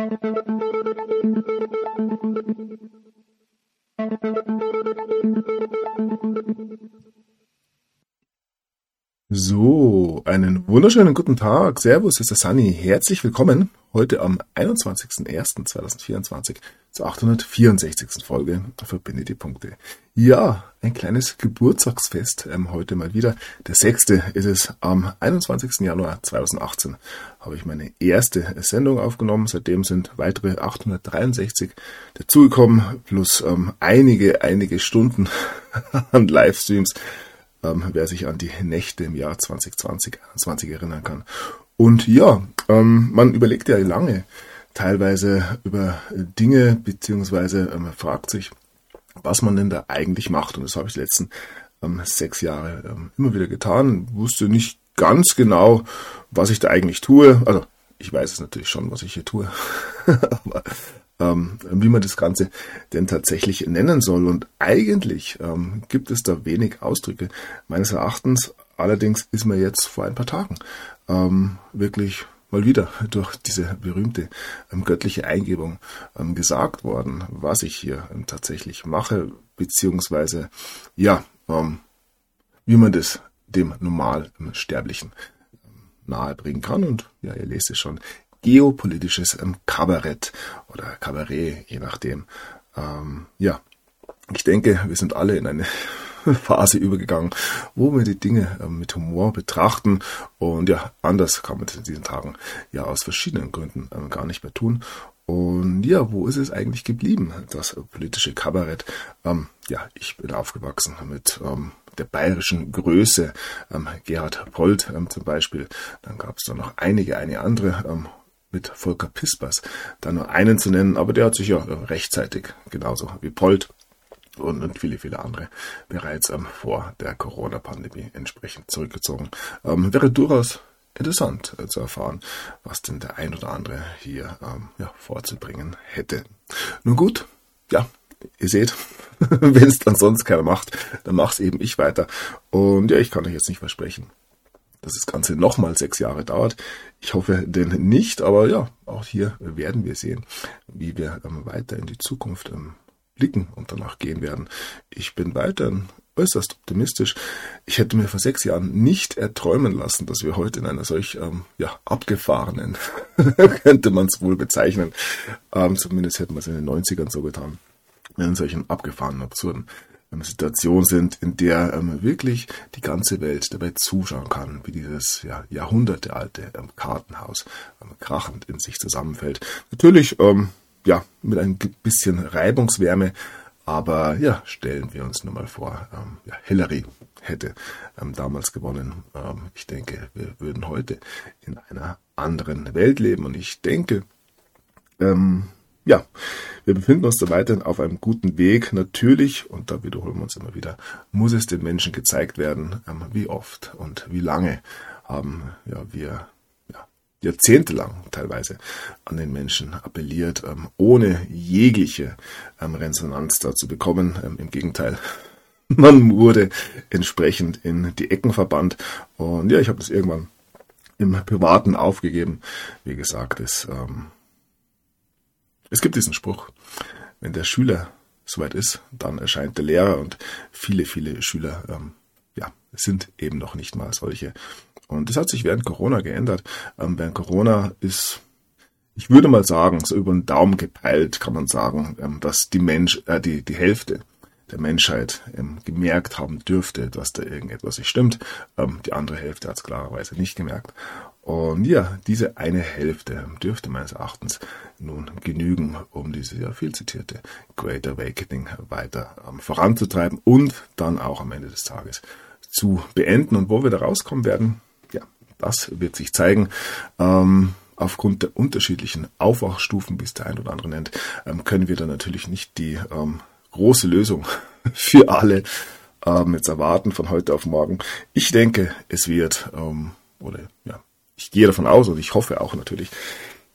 Thank you. So, einen wunderschönen guten Tag. Servus, ist der Sunny. Herzlich willkommen heute am 21.01.2024 zur 864. Folge Verbinde die Punkte. Ja, ein kleines Geburtstagsfest ähm, heute mal wieder. Der sechste ist es. Am 21. Januar 2018 habe ich meine erste Sendung aufgenommen. Seitdem sind weitere 863 dazugekommen, plus ähm, einige, einige Stunden an Livestreams ähm, wer sich an die Nächte im Jahr 2020, 2020 erinnern kann. Und ja, ähm, man überlegt ja lange teilweise über Dinge, beziehungsweise ähm, fragt sich, was man denn da eigentlich macht. Und das habe ich die letzten ähm, sechs Jahre ähm, immer wieder getan. Wusste nicht ganz genau, was ich da eigentlich tue. Also ich weiß es natürlich schon, was ich hier tue. Aber ähm, wie man das Ganze denn tatsächlich nennen soll. Und eigentlich ähm, gibt es da wenig Ausdrücke. Meines Erachtens allerdings ist mir jetzt vor ein paar Tagen ähm, wirklich mal wieder durch diese berühmte ähm, göttliche Eingebung ähm, gesagt worden, was ich hier ähm, tatsächlich mache, beziehungsweise ja, ähm, wie man das dem normal Sterblichen ähm, nahebringen kann. Und ja, ihr lest es schon, geopolitisches ähm, Kabarett oder Kabarett, je nachdem. Ähm, ja, ich denke, wir sind alle in eine Phase übergegangen, wo wir die Dinge ähm, mit Humor betrachten und ja, anders kann man das in diesen Tagen ja aus verschiedenen Gründen ähm, gar nicht mehr tun. Und ja, wo ist es eigentlich geblieben, das politische Kabarett? Ähm, ja, ich bin aufgewachsen mit ähm, der bayerischen Größe, ähm, Gerhard Polt ähm, zum Beispiel. Dann gab es da noch einige, eine andere mit Volker Pispers, da nur einen zu nennen, aber der hat sich ja rechtzeitig, genauso wie Polt und, und viele, viele andere, bereits ähm, vor der Corona-Pandemie entsprechend zurückgezogen. Ähm, wäre durchaus interessant äh, zu erfahren, was denn der ein oder andere hier ähm, ja, vorzubringen hätte. Nun gut, ja, ihr seht, wenn es dann sonst keiner macht, dann mach's eben ich weiter. Und ja, ich kann euch jetzt nicht versprechen, dass das Ganze nochmal sechs Jahre dauert. Ich hoffe denn nicht, aber ja, auch hier werden wir sehen, wie wir ähm, weiter in die Zukunft ähm, blicken und danach gehen werden. Ich bin weiterhin äußerst optimistisch. Ich hätte mir vor sechs Jahren nicht erträumen lassen, dass wir heute in einer solch ähm, ja, abgefahrenen, könnte man es wohl bezeichnen, ähm, zumindest hätten wir es in den 90ern so getan, in solchen abgefahrenen, absurden Situation sind, in der ähm, wirklich die ganze Welt dabei zuschauen kann, wie dieses ja, jahrhundertealte ähm, Kartenhaus ähm, krachend in sich zusammenfällt. Natürlich ähm, ja mit ein bisschen Reibungswärme, aber ja, stellen wir uns nur mal vor, ähm, ja, Hillary hätte ähm, damals gewonnen. Ich denke, wir würden heute in einer anderen Welt leben und ich denke, ähm, ja, wir befinden uns da weiterhin auf einem guten Weg. Natürlich, und da wiederholen wir uns immer wieder, muss es den Menschen gezeigt werden, ähm, wie oft und wie lange haben ja, wir ja, jahrzehntelang teilweise an den Menschen appelliert, ähm, ohne jegliche ähm, Resonanz dazu bekommen. Im Gegenteil, man wurde entsprechend in die Ecken verbannt. Und ja, ich habe das irgendwann im Privaten aufgegeben. Wie gesagt, es ähm, es gibt diesen Spruch, wenn der Schüler soweit ist, dann erscheint der Lehrer und viele, viele Schüler ähm, ja, sind eben noch nicht mal solche. Und das hat sich während Corona geändert. Ähm, während Corona ist, ich würde mal sagen, so über den Daumen gepeilt, kann man sagen, ähm, dass die Mensch, äh, die, die Hälfte der Menschheit ähm, gemerkt haben dürfte, dass da irgendetwas nicht stimmt. Ähm, die andere Hälfte hat es klarerweise nicht gemerkt. Und ja, diese eine Hälfte dürfte meines Erachtens nun genügen, um diese ja viel zitierte Great Awakening weiter ähm, voranzutreiben und dann auch am Ende des Tages zu beenden. Und wo wir da rauskommen werden, ja, das wird sich zeigen. Ähm, aufgrund der unterschiedlichen Aufwachstufen, wie es der ein oder andere nennt, ähm, können wir da natürlich nicht die ähm, große Lösung für alle ähm, jetzt erwarten von heute auf morgen. Ich denke, es wird, ähm, oder ja, ich gehe davon aus und ich hoffe auch natürlich,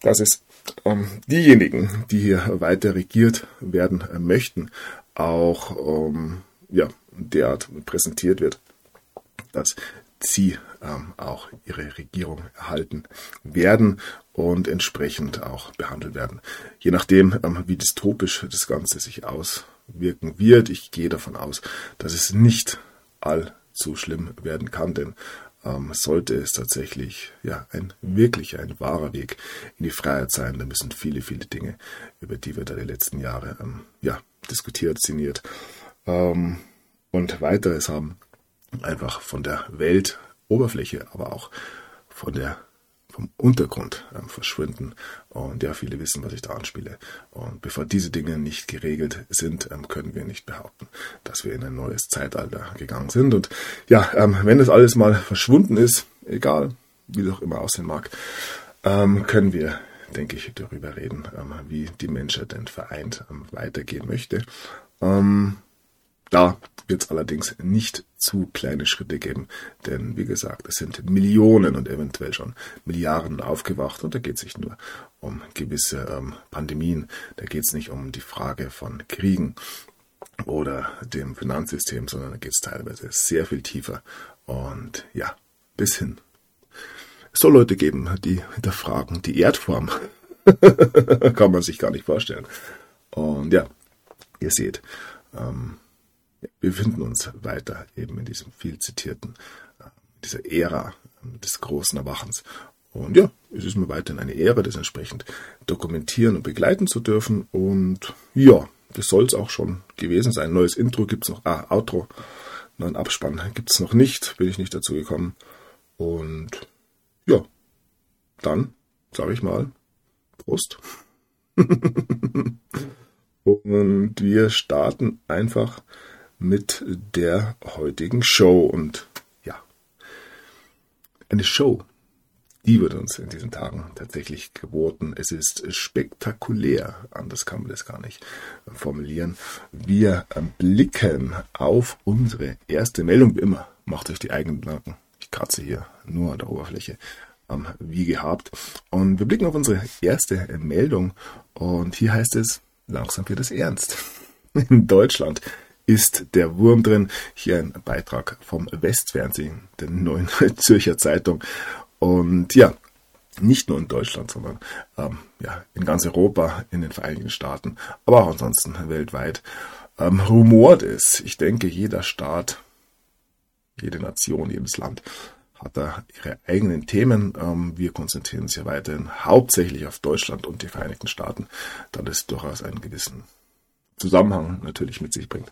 dass es ähm, diejenigen, die hier weiter regiert werden äh, möchten, auch ähm, ja, derart präsentiert wird, dass sie ähm, auch ihre Regierung erhalten werden und entsprechend auch behandelt werden. Je nachdem, ähm, wie dystopisch das Ganze sich auswirken wird, ich gehe davon aus, dass es nicht allzu schlimm werden kann, denn ähm, sollte es tatsächlich ja ein wirklich ein wahrer Weg in die Freiheit sein, dann müssen viele, viele Dinge, über die wir da die letzten Jahre ähm, ja, diskutiert, sinniert ähm, und weiteres haben, einfach von der Weltoberfläche, aber auch von der vom Untergrund ähm, verschwinden. Und ja, viele wissen, was ich da anspiele. Und bevor diese Dinge nicht geregelt sind, ähm, können wir nicht behaupten, dass wir in ein neues Zeitalter gegangen sind. Und ja, ähm, wenn das alles mal verschwunden ist, egal wie das auch immer aussehen mag, ähm, können wir, denke ich, darüber reden, wie die Menschheit denn vereint weitergehen möchte. Da wird es allerdings nicht zu kleine Schritte geben, denn wie gesagt, es sind Millionen und eventuell schon Milliarden aufgewacht und da geht es nicht nur um gewisse ähm, Pandemien, da geht es nicht um die Frage von Kriegen oder dem Finanzsystem, sondern da geht es teilweise sehr viel tiefer und ja, bis hin. Es soll Leute geben, die hinterfragen die Erdform. Kann man sich gar nicht vorstellen. Und ja, ihr seht, ähm, wir befinden uns weiter eben in diesem viel zitierten, äh, dieser Ära ähm, des großen Erwachens. Und ja, es ist mir weiterhin eine Ehre, das entsprechend dokumentieren und begleiten zu dürfen. Und ja, das soll es auch schon gewesen sein. Neues Intro gibt es noch, ah, Outro, neuen Abspann gibt es noch nicht, bin ich nicht dazu gekommen. Und ja, dann sage ich mal Prost. und wir starten einfach mit der heutigen Show. Und ja, eine Show, die wird uns in diesen Tagen tatsächlich geboten. Es ist spektakulär, anders kann man das gar nicht formulieren. Wir blicken auf unsere erste Meldung. Wie immer, macht euch die eigenen Gedanken. Ich kratze hier nur an der Oberfläche wie gehabt. Und wir blicken auf unsere erste Meldung und hier heißt es, langsam wird es ernst. In Deutschland ist der Wurm drin. Hier ein Beitrag vom Westfernsehen, der neuen Zürcher Zeitung. Und ja, nicht nur in Deutschland, sondern ähm, ja, in ganz Europa, in den Vereinigten Staaten, aber auch ansonsten weltweit ähm, rumort es. Ich denke, jeder Staat, jede Nation, jedes Land hat da ihre eigenen Themen. Ähm, wir konzentrieren uns ja weiterhin hauptsächlich auf Deutschland und die Vereinigten Staaten, da das durchaus einen gewissen Zusammenhang natürlich mit sich bringt.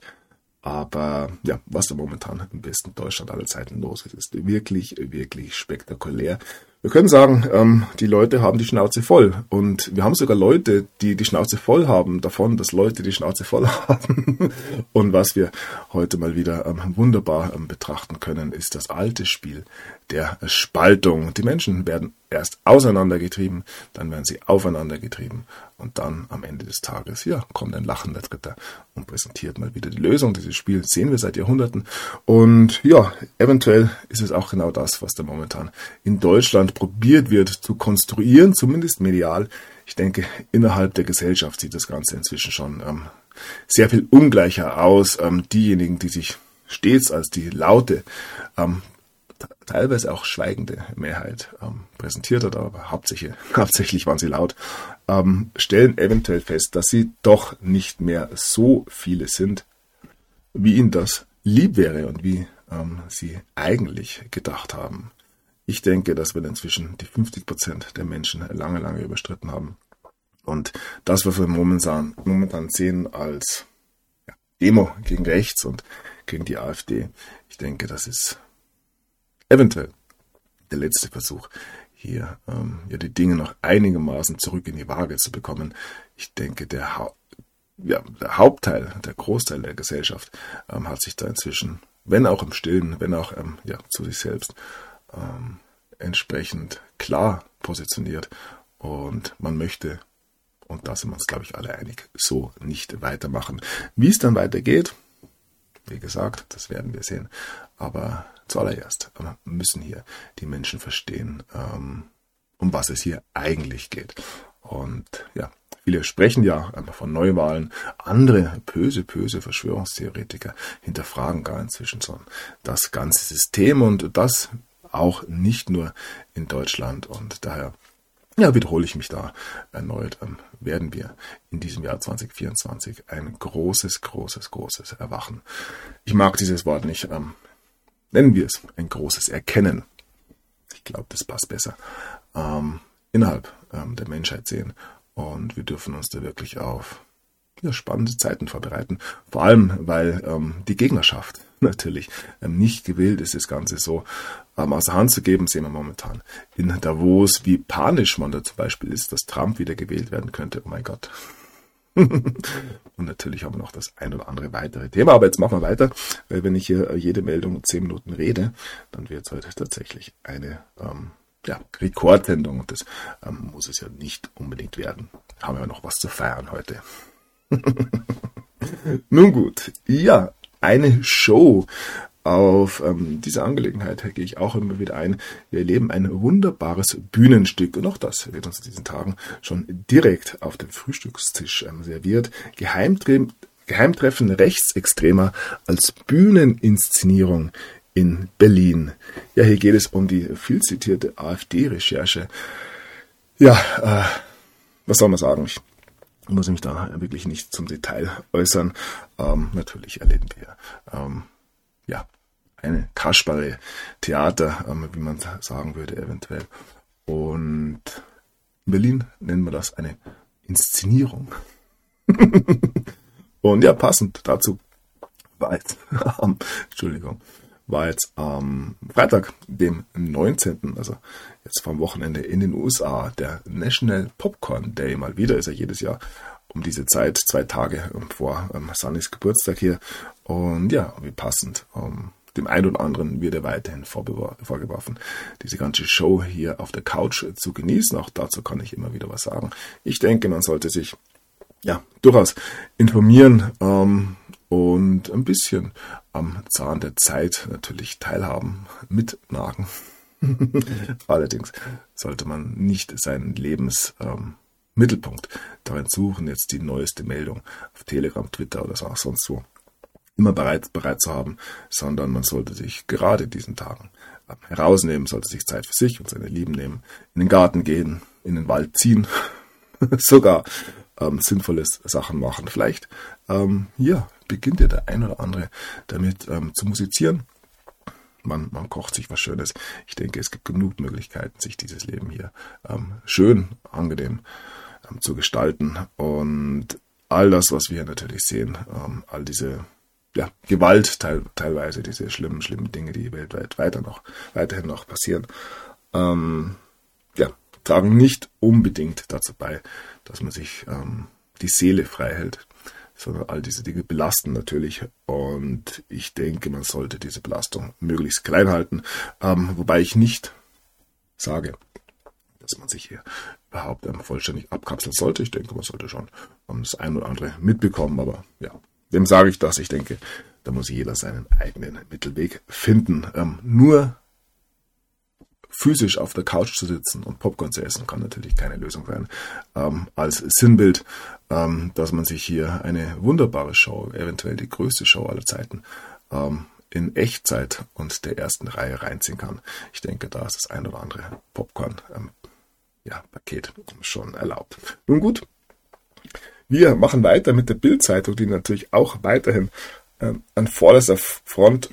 Aber ja, was da momentan im besten Deutschland aller Zeiten los ist, ist wirklich, wirklich spektakulär. Wir können sagen, ähm, die Leute haben die Schnauze voll. Und wir haben sogar Leute, die die Schnauze voll haben davon, dass Leute die Schnauze voll haben. Und was wir heute mal wieder ähm, wunderbar ähm, betrachten können, ist das alte Spiel der Spaltung. Die Menschen werden erst auseinandergetrieben, dann werden sie aufeinandergetrieben und dann am Ende des Tages, ja, kommt ein lachender Dritter und präsentiert mal wieder die Lösung. Dieses Spiel sehen wir seit Jahrhunderten und ja, eventuell ist es auch genau das, was da momentan in Deutschland probiert wird zu konstruieren, zumindest medial. Ich denke, innerhalb der Gesellschaft sieht das Ganze inzwischen schon ähm, sehr viel ungleicher aus. Ähm, diejenigen, die sich stets als die laute ähm, teilweise auch schweigende Mehrheit ähm, präsentiert hat, aber hauptsächlich, hauptsächlich waren sie laut, ähm, stellen eventuell fest, dass sie doch nicht mehr so viele sind, wie ihnen das lieb wäre und wie ähm, sie eigentlich gedacht haben. Ich denke, dass wir inzwischen die 50 Prozent der Menschen lange, lange überstritten haben. Und das, was wir momentan, momentan sehen als Demo gegen rechts und gegen die AfD, ich denke, das ist eventuell der letzte Versuch, hier ähm, ja, die Dinge noch einigermaßen zurück in die Waage zu bekommen. Ich denke, der, ha ja, der Hauptteil, der Großteil der Gesellschaft ähm, hat sich da inzwischen, wenn auch im Stillen, wenn auch ähm, ja, zu sich selbst, ähm, entsprechend klar positioniert. Und man möchte, und da sind wir uns, glaube ich, alle einig, so nicht weitermachen. Wie es dann weitergeht, wie gesagt, das werden wir sehen. Aber zuallererst müssen hier die Menschen verstehen, ähm, um was es hier eigentlich geht. Und ja, viele sprechen ja einfach von Neuwahlen. Andere böse, böse Verschwörungstheoretiker hinterfragen gar inzwischen so das ganze System und das auch nicht nur in Deutschland. Und daher ja, wiederhole ich mich da erneut, ähm, werden wir in diesem Jahr 2024 ein großes, großes, großes Erwachen. Ich mag dieses Wort nicht. Ähm, nennen wir es ein großes Erkennen. Ich glaube, das passt besser. Ähm, innerhalb ähm, der Menschheit sehen. Und wir dürfen uns da wirklich auf ja, spannende Zeiten vorbereiten. Vor allem, weil ähm, die Gegnerschaft natürlich ähm, nicht gewillt ist, das Ganze so ähm, aus der Hand zu geben, sehen wir momentan in Davos, wie panisch man da zum Beispiel ist, dass Trump wieder gewählt werden könnte. Oh mein Gott. Und natürlich haben wir noch das ein oder andere weitere Thema. Aber jetzt machen wir weiter, weil wenn ich hier jede Meldung zehn Minuten rede, dann wird es heute tatsächlich eine ähm, ja, Rekordsendung. Und das ähm, muss es ja nicht unbedingt werden. Haben wir noch was zu feiern heute. Nun gut, ja, eine Show. Auf ähm, diese Angelegenheit gehe ich auch immer wieder ein. Wir erleben ein wunderbares Bühnenstück und auch das wird uns in diesen Tagen schon direkt auf dem Frühstückstisch ähm, serviert. Geheimtre Geheimtreffen Rechtsextremer als Bühneninszenierung in Berlin. Ja, hier geht es um die viel zitierte AfD-Recherche. Ja, äh, was soll man sagen? Ich muss mich da wirklich nicht zum Detail äußern. Ähm, natürlich erleben wir ähm, ja eine Kasperle Theater, ähm, wie man sagen würde eventuell. Und in Berlin nennen wir das eine Inszenierung. Und ja, passend dazu war jetzt, Entschuldigung, war jetzt am Freitag, dem 19., also jetzt vom Wochenende in den USA, der National Popcorn Day. Mal wieder ist er jedes Jahr um diese Zeit, zwei Tage vor ähm, Sunnys Geburtstag hier. Und ja, wie passend. Um, dem einen oder anderen wird er weiterhin vorgeworfen, diese ganze Show hier auf der Couch zu genießen. Auch dazu kann ich immer wieder was sagen. Ich denke, man sollte sich ja durchaus informieren ähm, und ein bisschen am Zahn der Zeit natürlich teilhaben, mitnagen. Allerdings sollte man nicht seinen Lebensmittelpunkt ähm, darin suchen, jetzt die neueste Meldung auf Telegram, Twitter oder auch sonst wo immer bereit, bereit zu haben, sondern man sollte sich gerade diesen Tagen herausnehmen, sollte sich Zeit für sich und seine Lieben nehmen, in den Garten gehen, in den Wald ziehen, sogar ähm, sinnvolle Sachen machen. Vielleicht, ähm, ja, beginnt ja der ein oder andere damit ähm, zu musizieren. Man, man kocht sich was Schönes. Ich denke, es gibt genug Möglichkeiten, sich dieses Leben hier ähm, schön, angenehm ähm, zu gestalten. Und all das, was wir natürlich sehen, ähm, all diese ja, Gewalt teil, teilweise, diese schlimmen, schlimmen Dinge, die weltweit weiter noch, weiterhin noch passieren, ähm, ja, tragen nicht unbedingt dazu bei, dass man sich ähm, die Seele frei hält, sondern all diese Dinge belasten natürlich. Und ich denke, man sollte diese Belastung möglichst klein halten, ähm, wobei ich nicht sage, dass man sich hier überhaupt ähm, vollständig abkapseln sollte. Ich denke, man sollte schon ähm, das ein oder andere mitbekommen, aber ja, wem sage ich das? Ich denke, da muss jeder seinen eigenen Mittelweg finden. Ähm, nur physisch auf der Couch zu sitzen und Popcorn zu essen, kann natürlich keine Lösung sein. Ähm, als Sinnbild, ähm, dass man sich hier eine wunderbare Show, eventuell die größte Show aller Zeiten, ähm, in Echtzeit und der ersten Reihe reinziehen kann. Ich denke, da ist das ein oder andere Popcorn ähm, ja, schon erlaubt. Nun gut, wir machen weiter mit der Bildzeitung, die natürlich auch weiterhin ähm, an vorderster Front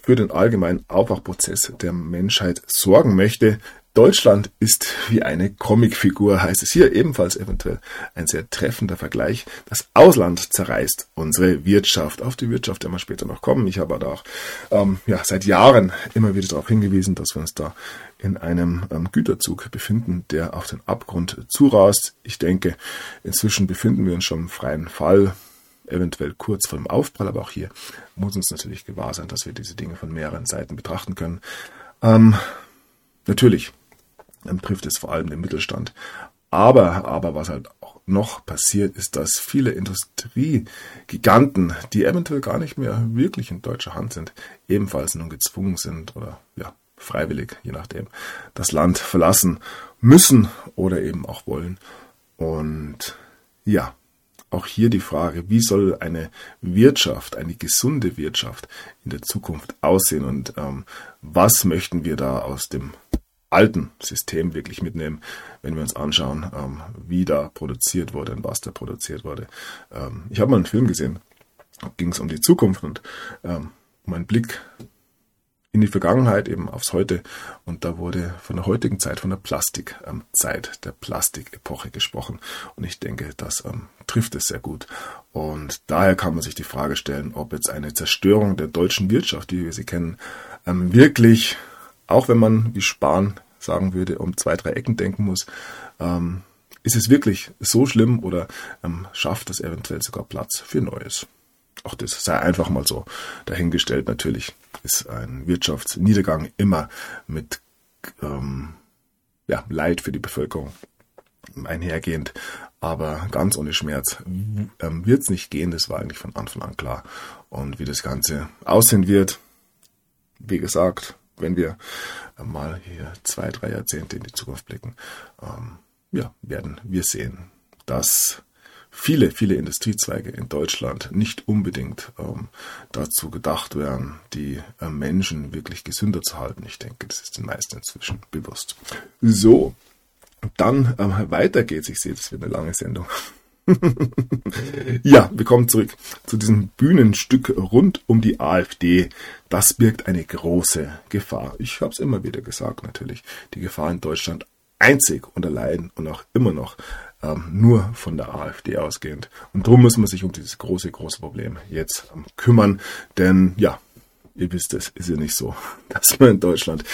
für den allgemeinen Aufwachprozess der Menschheit sorgen möchte. Deutschland ist wie eine Comicfigur, heißt es hier ebenfalls eventuell ein sehr treffender Vergleich. Das Ausland zerreißt unsere Wirtschaft. Auf die Wirtschaft werden wir später noch kommen. Ich habe da auch ähm, ja, seit Jahren immer wieder darauf hingewiesen, dass wir uns da in einem ähm, Güterzug befinden, der auf den Abgrund zurast. Ich denke, inzwischen befinden wir uns schon im freien Fall eventuell kurz vor dem Aufprall, aber auch hier muss uns natürlich gewahr sein, dass wir diese Dinge von mehreren Seiten betrachten können. Ähm, natürlich ähm, trifft es vor allem den Mittelstand. Aber, aber was halt auch noch passiert, ist, dass viele Industriegiganten, die eventuell gar nicht mehr wirklich in deutscher Hand sind, ebenfalls nun gezwungen sind oder ja, freiwillig, je nachdem, das Land verlassen müssen oder eben auch wollen. Und ja, auch hier die Frage, wie soll eine Wirtschaft, eine gesunde Wirtschaft in der Zukunft aussehen und ähm, was möchten wir da aus dem alten System wirklich mitnehmen, wenn wir uns anschauen, ähm, wie da produziert wurde und was da produziert wurde. Ähm, ich habe mal einen Film gesehen, ging es um die Zukunft und ähm, um einen Blick in die Vergangenheit, eben aufs Heute. Und da wurde von der heutigen Zeit, von der Plastikzeit, der Plastikepoche gesprochen. Und ich denke, das ähm, trifft es sehr gut. Und daher kann man sich die Frage stellen, ob jetzt eine Zerstörung der deutschen Wirtschaft, wie wir sie kennen, ähm, wirklich, auch wenn man wie Spahn sagen würde, um zwei, drei Ecken denken muss, ähm, ist es wirklich so schlimm oder ähm, schafft es eventuell sogar Platz für Neues? Auch das sei einfach mal so dahingestellt. Natürlich ist ein Wirtschaftsniedergang immer mit ähm, ja, Leid für die Bevölkerung einhergehend. Aber ganz ohne Schmerz ähm, wird es nicht gehen. Das war eigentlich von Anfang an klar. Und wie das Ganze aussehen wird, wie gesagt, wenn wir mal hier zwei, drei Jahrzehnte in die Zukunft blicken, ähm, ja, werden wir sehen, dass viele, viele Industriezweige in Deutschland nicht unbedingt ähm, dazu gedacht wären, die äh, Menschen wirklich gesünder zu halten. Ich denke, das ist den meisten inzwischen bewusst. So, dann ähm, weiter geht's. Ich sehe, das wird eine lange Sendung. ja, wir kommen zurück zu diesem Bühnenstück rund um die AfD. Das birgt eine große Gefahr. Ich habe es immer wieder gesagt, natürlich. Die Gefahr in Deutschland einzig und allein und auch immer noch ähm, nur von der AfD ausgehend. Und darum muss man sich um dieses große, große Problem jetzt ähm, kümmern. Denn ja, ihr wisst es, ist ja nicht so, dass wir in Deutschland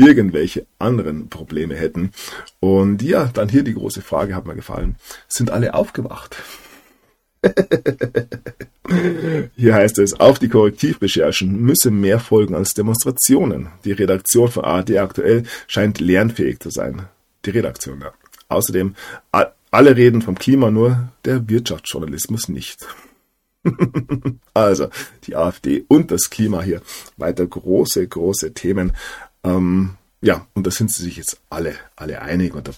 irgendwelche anderen Probleme hätten. Und ja, dann hier die große Frage hat mir gefallen. Sind alle aufgewacht? Hier heißt es, auf die Korrektivrecherchen müsse mehr folgen als Demonstrationen. Die Redaktion von ARD aktuell scheint lernfähig zu sein. Die Redaktion, ja. Außerdem, alle reden vom Klima, nur der Wirtschaftsjournalismus nicht. also, die AfD und das Klima hier. Weiter große, große Themen. Ähm, ja, und da sind sie sich jetzt alle, alle einig. Und da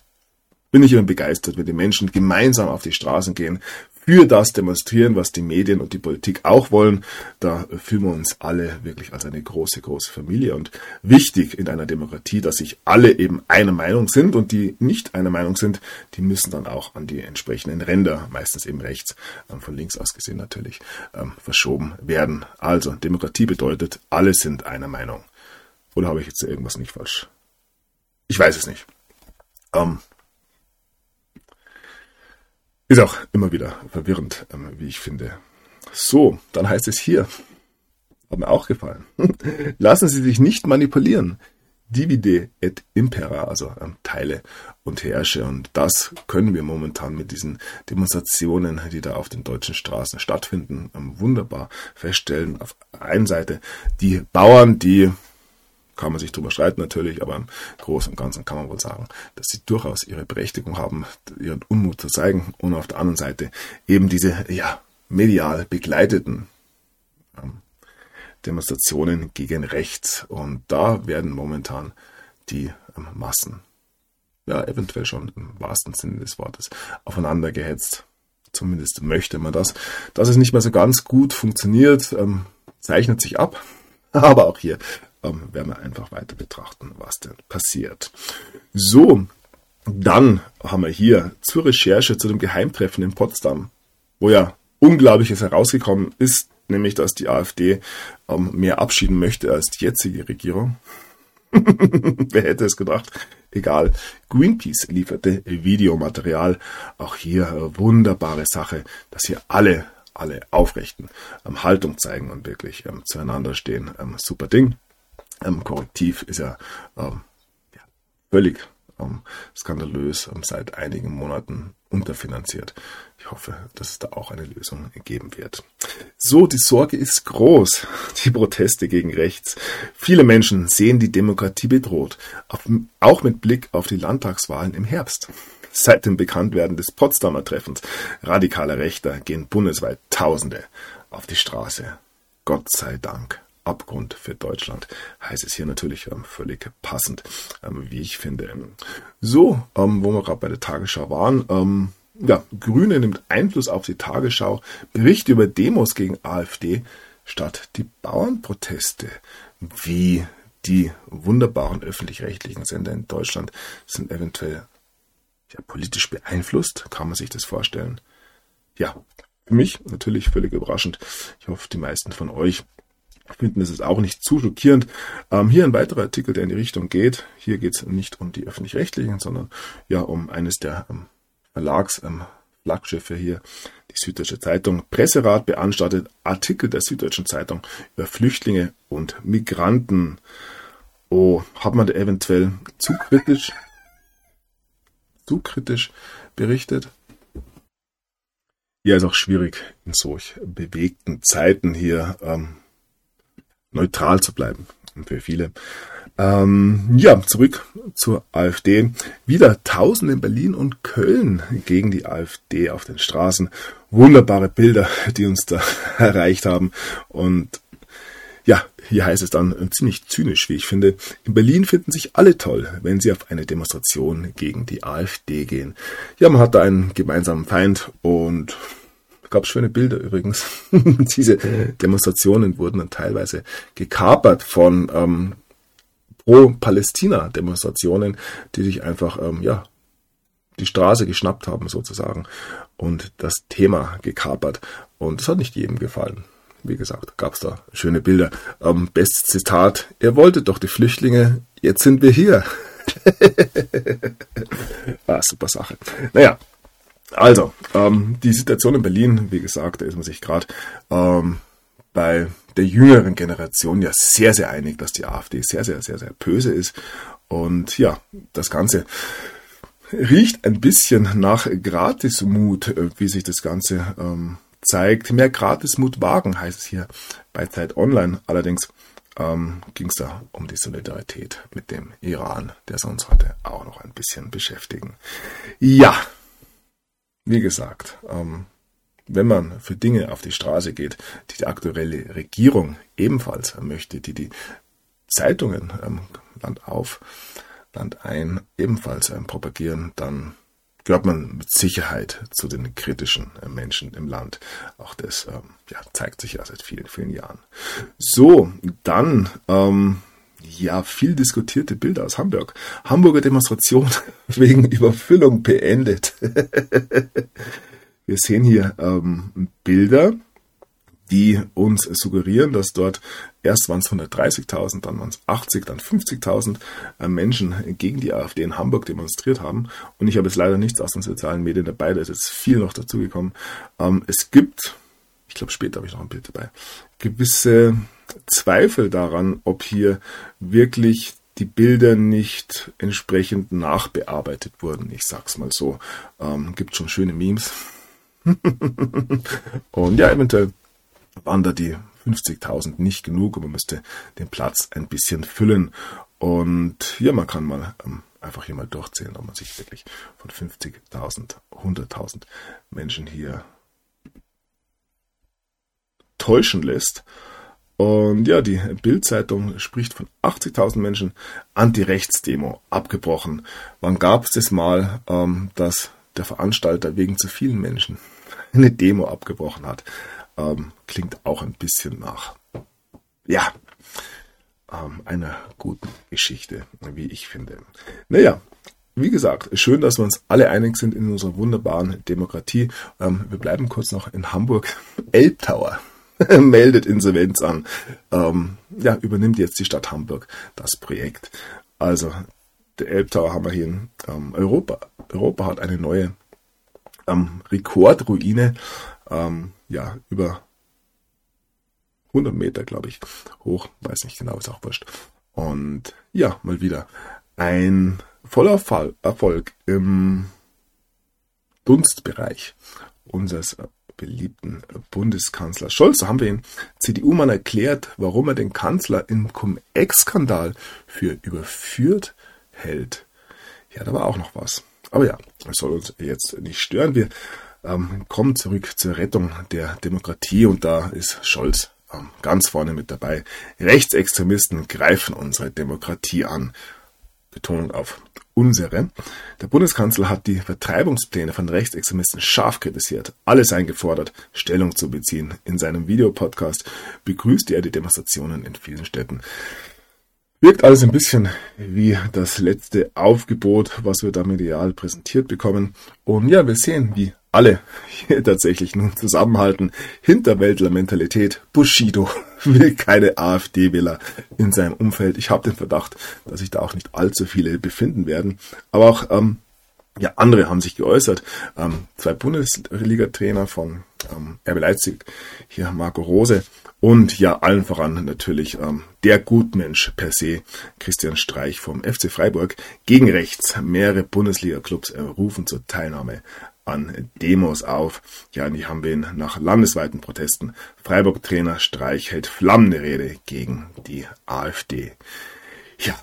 bin ich immer begeistert, wenn die Menschen gemeinsam auf die Straßen gehen, für das demonstrieren, was die Medien und die Politik auch wollen. Da fühlen wir uns alle wirklich als eine große, große Familie und wichtig in einer Demokratie, dass sich alle eben einer Meinung sind und die nicht einer Meinung sind, die müssen dann auch an die entsprechenden Ränder, meistens eben rechts, ähm, von links aus gesehen natürlich, ähm, verschoben werden. Also Demokratie bedeutet, alle sind einer Meinung. Oder habe ich jetzt irgendwas nicht falsch? Ich weiß es nicht. Ähm, ist auch immer wieder verwirrend, ähm, wie ich finde. So, dann heißt es hier, hat mir auch gefallen. Lassen Sie sich nicht manipulieren. Divide et impera, also ähm, teile und herrsche. Und das können wir momentan mit diesen Demonstrationen, die da auf den deutschen Straßen stattfinden, ähm, wunderbar feststellen. Auf der einen Seite die Bauern, die kann man sich drüber streiten natürlich, aber im Großen und Ganzen kann man wohl sagen, dass sie durchaus ihre Berechtigung haben, ihren Unmut zu zeigen und auf der anderen Seite eben diese, ja, medial begleiteten ähm, Demonstrationen gegen rechts. Und da werden momentan die ähm, Massen, ja, eventuell schon im wahrsten Sinne des Wortes, aufeinander gehetzt. Zumindest möchte man das. Dass es nicht mehr so ganz gut funktioniert, ähm, zeichnet sich ab. Aber auch hier ähm, werden wir einfach weiter betrachten, was denn passiert. So, dann haben wir hier zur Recherche zu dem Geheimtreffen in Potsdam, wo ja Unglaubliches herausgekommen ist, nämlich dass die AfD ähm, mehr abschieden möchte als die jetzige Regierung. Wer hätte es gedacht? Egal. Greenpeace lieferte Videomaterial. Auch hier äh, wunderbare Sache, dass hier alle, alle aufrechten ähm, Haltung zeigen und wirklich ähm, zueinander stehen. Ähm, super Ding. Ähm, Korrektiv ist ja, ähm, ja völlig ähm, skandalös ähm, seit einigen Monaten unterfinanziert. Ich hoffe, dass es da auch eine Lösung geben wird. So, die Sorge ist groß. Die Proteste gegen rechts. Viele Menschen sehen die Demokratie bedroht, auch mit Blick auf die Landtagswahlen im Herbst. Seit dem Bekanntwerden des Potsdamer Treffens radikaler Rechter gehen bundesweit Tausende auf die Straße. Gott sei Dank. Abgrund für Deutschland, heißt es hier natürlich ähm, völlig passend, ähm, wie ich finde. So, ähm, wo wir gerade bei der Tagesschau waren, ähm, ja, Grüne nimmt Einfluss auf die Tagesschau, Bericht über Demos gegen AfD statt die Bauernproteste. Wie die wunderbaren öffentlich-rechtlichen Sender in Deutschland sind eventuell ja, politisch beeinflusst. Kann man sich das vorstellen? Ja, für mich natürlich völlig überraschend. Ich hoffe, die meisten von euch finden es auch nicht zu schockierend. Ähm, hier ein weiterer Artikel, der in die Richtung geht. Hier geht es nicht um die öffentlich-rechtlichen, sondern ja um eines der ähm, Verlags, ähm, Flaggschiffe hier, die Süddeutsche Zeitung. Presserat beanstandet Artikel der Süddeutschen Zeitung über Flüchtlinge und Migranten. Oh, hat man da eventuell zu kritisch, zu kritisch berichtet? Ja, ist auch schwierig in solch bewegten Zeiten hier ähm, neutral zu bleiben. Für viele. Ähm, ja, zurück zur AfD. Wieder Tausende in Berlin und Köln gegen die AfD auf den Straßen. Wunderbare Bilder, die uns da erreicht haben. Und ja, hier heißt es dann ziemlich zynisch, wie ich finde. In Berlin finden sich alle toll, wenn sie auf eine Demonstration gegen die AfD gehen. Ja, man hat da einen gemeinsamen Feind und gab schöne Bilder übrigens. Diese Demonstrationen wurden dann teilweise gekapert von ähm, Pro-Palästina-Demonstrationen, die sich einfach ähm, ja die Straße geschnappt haben sozusagen und das Thema gekapert. Und das hat nicht jedem gefallen. Wie gesagt, gab es da schöne Bilder. Ähm, bestes Zitat, ihr wolltet doch die Flüchtlinge, jetzt sind wir hier. ah, super Sache. Naja, also, ähm, die Situation in Berlin, wie gesagt, da ist man sich gerade ähm, bei der jüngeren Generation ja sehr, sehr einig, dass die AfD sehr, sehr, sehr, sehr böse ist. Und ja, das Ganze riecht ein bisschen nach Gratismut, äh, wie sich das Ganze ähm, zeigt. Mehr Gratismut wagen heißt es hier bei Zeit Online. Allerdings ähm, ging es da um die Solidarität mit dem Iran, der soll uns heute auch noch ein bisschen beschäftigen. Ja, wie gesagt, ähm, wenn man für Dinge auf die Straße geht, die die aktuelle Regierung ebenfalls möchte, die die Zeitungen ähm, Land auf, Land ein ebenfalls ähm, propagieren, dann gehört man mit Sicherheit zu den kritischen äh, Menschen im Land. Auch das ähm, ja, zeigt sich ja seit vielen, vielen Jahren. So, dann ähm, ja, viel diskutierte Bilder aus Hamburg. Hamburger Demonstration wegen Überfüllung beendet. Wir sehen hier ähm, Bilder, die uns suggerieren, dass dort erst waren es 130.000, dann waren es 80, dann 50.000 äh, Menschen gegen die AfD in Hamburg demonstriert haben. Und ich habe jetzt leider nichts aus den sozialen Medien dabei, da ist jetzt viel noch dazugekommen. Ähm, es gibt, ich glaube später habe ich noch ein Bild dabei, gewisse Zweifel daran, ob hier wirklich die Bilder nicht entsprechend nachbearbeitet wurden. Ich sag's mal so. Ähm, gibt schon schöne Memes. und ja, eventuell waren da die 50.000 nicht genug und man müsste den Platz ein bisschen füllen. Und ja, man kann mal ähm, einfach hier mal durchzählen, ob man sich wirklich von 50.000, 100.000 Menschen hier täuschen lässt. Und ja, die Bild-Zeitung spricht von 80.000 Menschen Anti-Rechts-Demo abgebrochen. Wann gab es das mal, ähm, dass der Veranstalter wegen zu vielen Menschen eine Demo abgebrochen hat? Ähm, klingt auch ein bisschen nach, ja, ähm, einer guten Geschichte, wie ich finde. Naja, wie gesagt, schön, dass wir uns alle einig sind in unserer wunderbaren Demokratie. Ähm, wir bleiben kurz noch in Hamburg. Elbtower meldet Insolvenz an. Ähm, ja, übernimmt jetzt die Stadt Hamburg das Projekt. Also, der Elbtower haben wir hier in ähm, Europa. Europa hat eine neue ähm, Rekordruine, ähm, ja, über 100 Meter, glaube ich, hoch, weiß nicht genau, ist auch wurscht. Und ja, mal wieder ein voller Fall, Erfolg im Dunstbereich unseres beliebten Bundeskanzler Scholz. Da haben wir den CDU-Mann erklärt, warum er den Kanzler im Cum-Ex-Skandal für überführt hält. Ja, da war auch noch was. Aber ja, das soll uns jetzt nicht stören. Wir ähm, kommen zurück zur Rettung der Demokratie und da ist Scholz ähm, ganz vorne mit dabei. Rechtsextremisten greifen unsere Demokratie an. Betonung auf unsere. Der Bundeskanzler hat die Vertreibungspläne von Rechtsextremisten scharf kritisiert, alles eingefordert, Stellung zu beziehen. In seinem Videopodcast begrüßte er die Demonstrationen in vielen Städten. Wirkt alles ein bisschen wie das letzte Aufgebot, was wir da medial präsentiert bekommen. Und ja, wir sehen, wie alle hier tatsächlich nun zusammenhalten. Hinterwäldler-Mentalität. Bushido will keine AfD-Wähler in seinem Umfeld. Ich habe den Verdacht, dass sich da auch nicht allzu viele befinden werden. Aber auch ähm, ja, andere haben sich geäußert. Ähm, zwei Bundesliga-Trainer von ähm, RB Leipzig, hier Marco Rose und ja, allen voran natürlich ähm, der Gutmensch per se, Christian Streich vom FC Freiburg, gegen rechts. Mehrere Bundesliga-Clubs äh, rufen zur Teilnahme an Demos auf. Ja, die haben wir nach landesweiten Protesten. Freiburg-Trainer Streich hält flammende Rede gegen die AfD. Ja.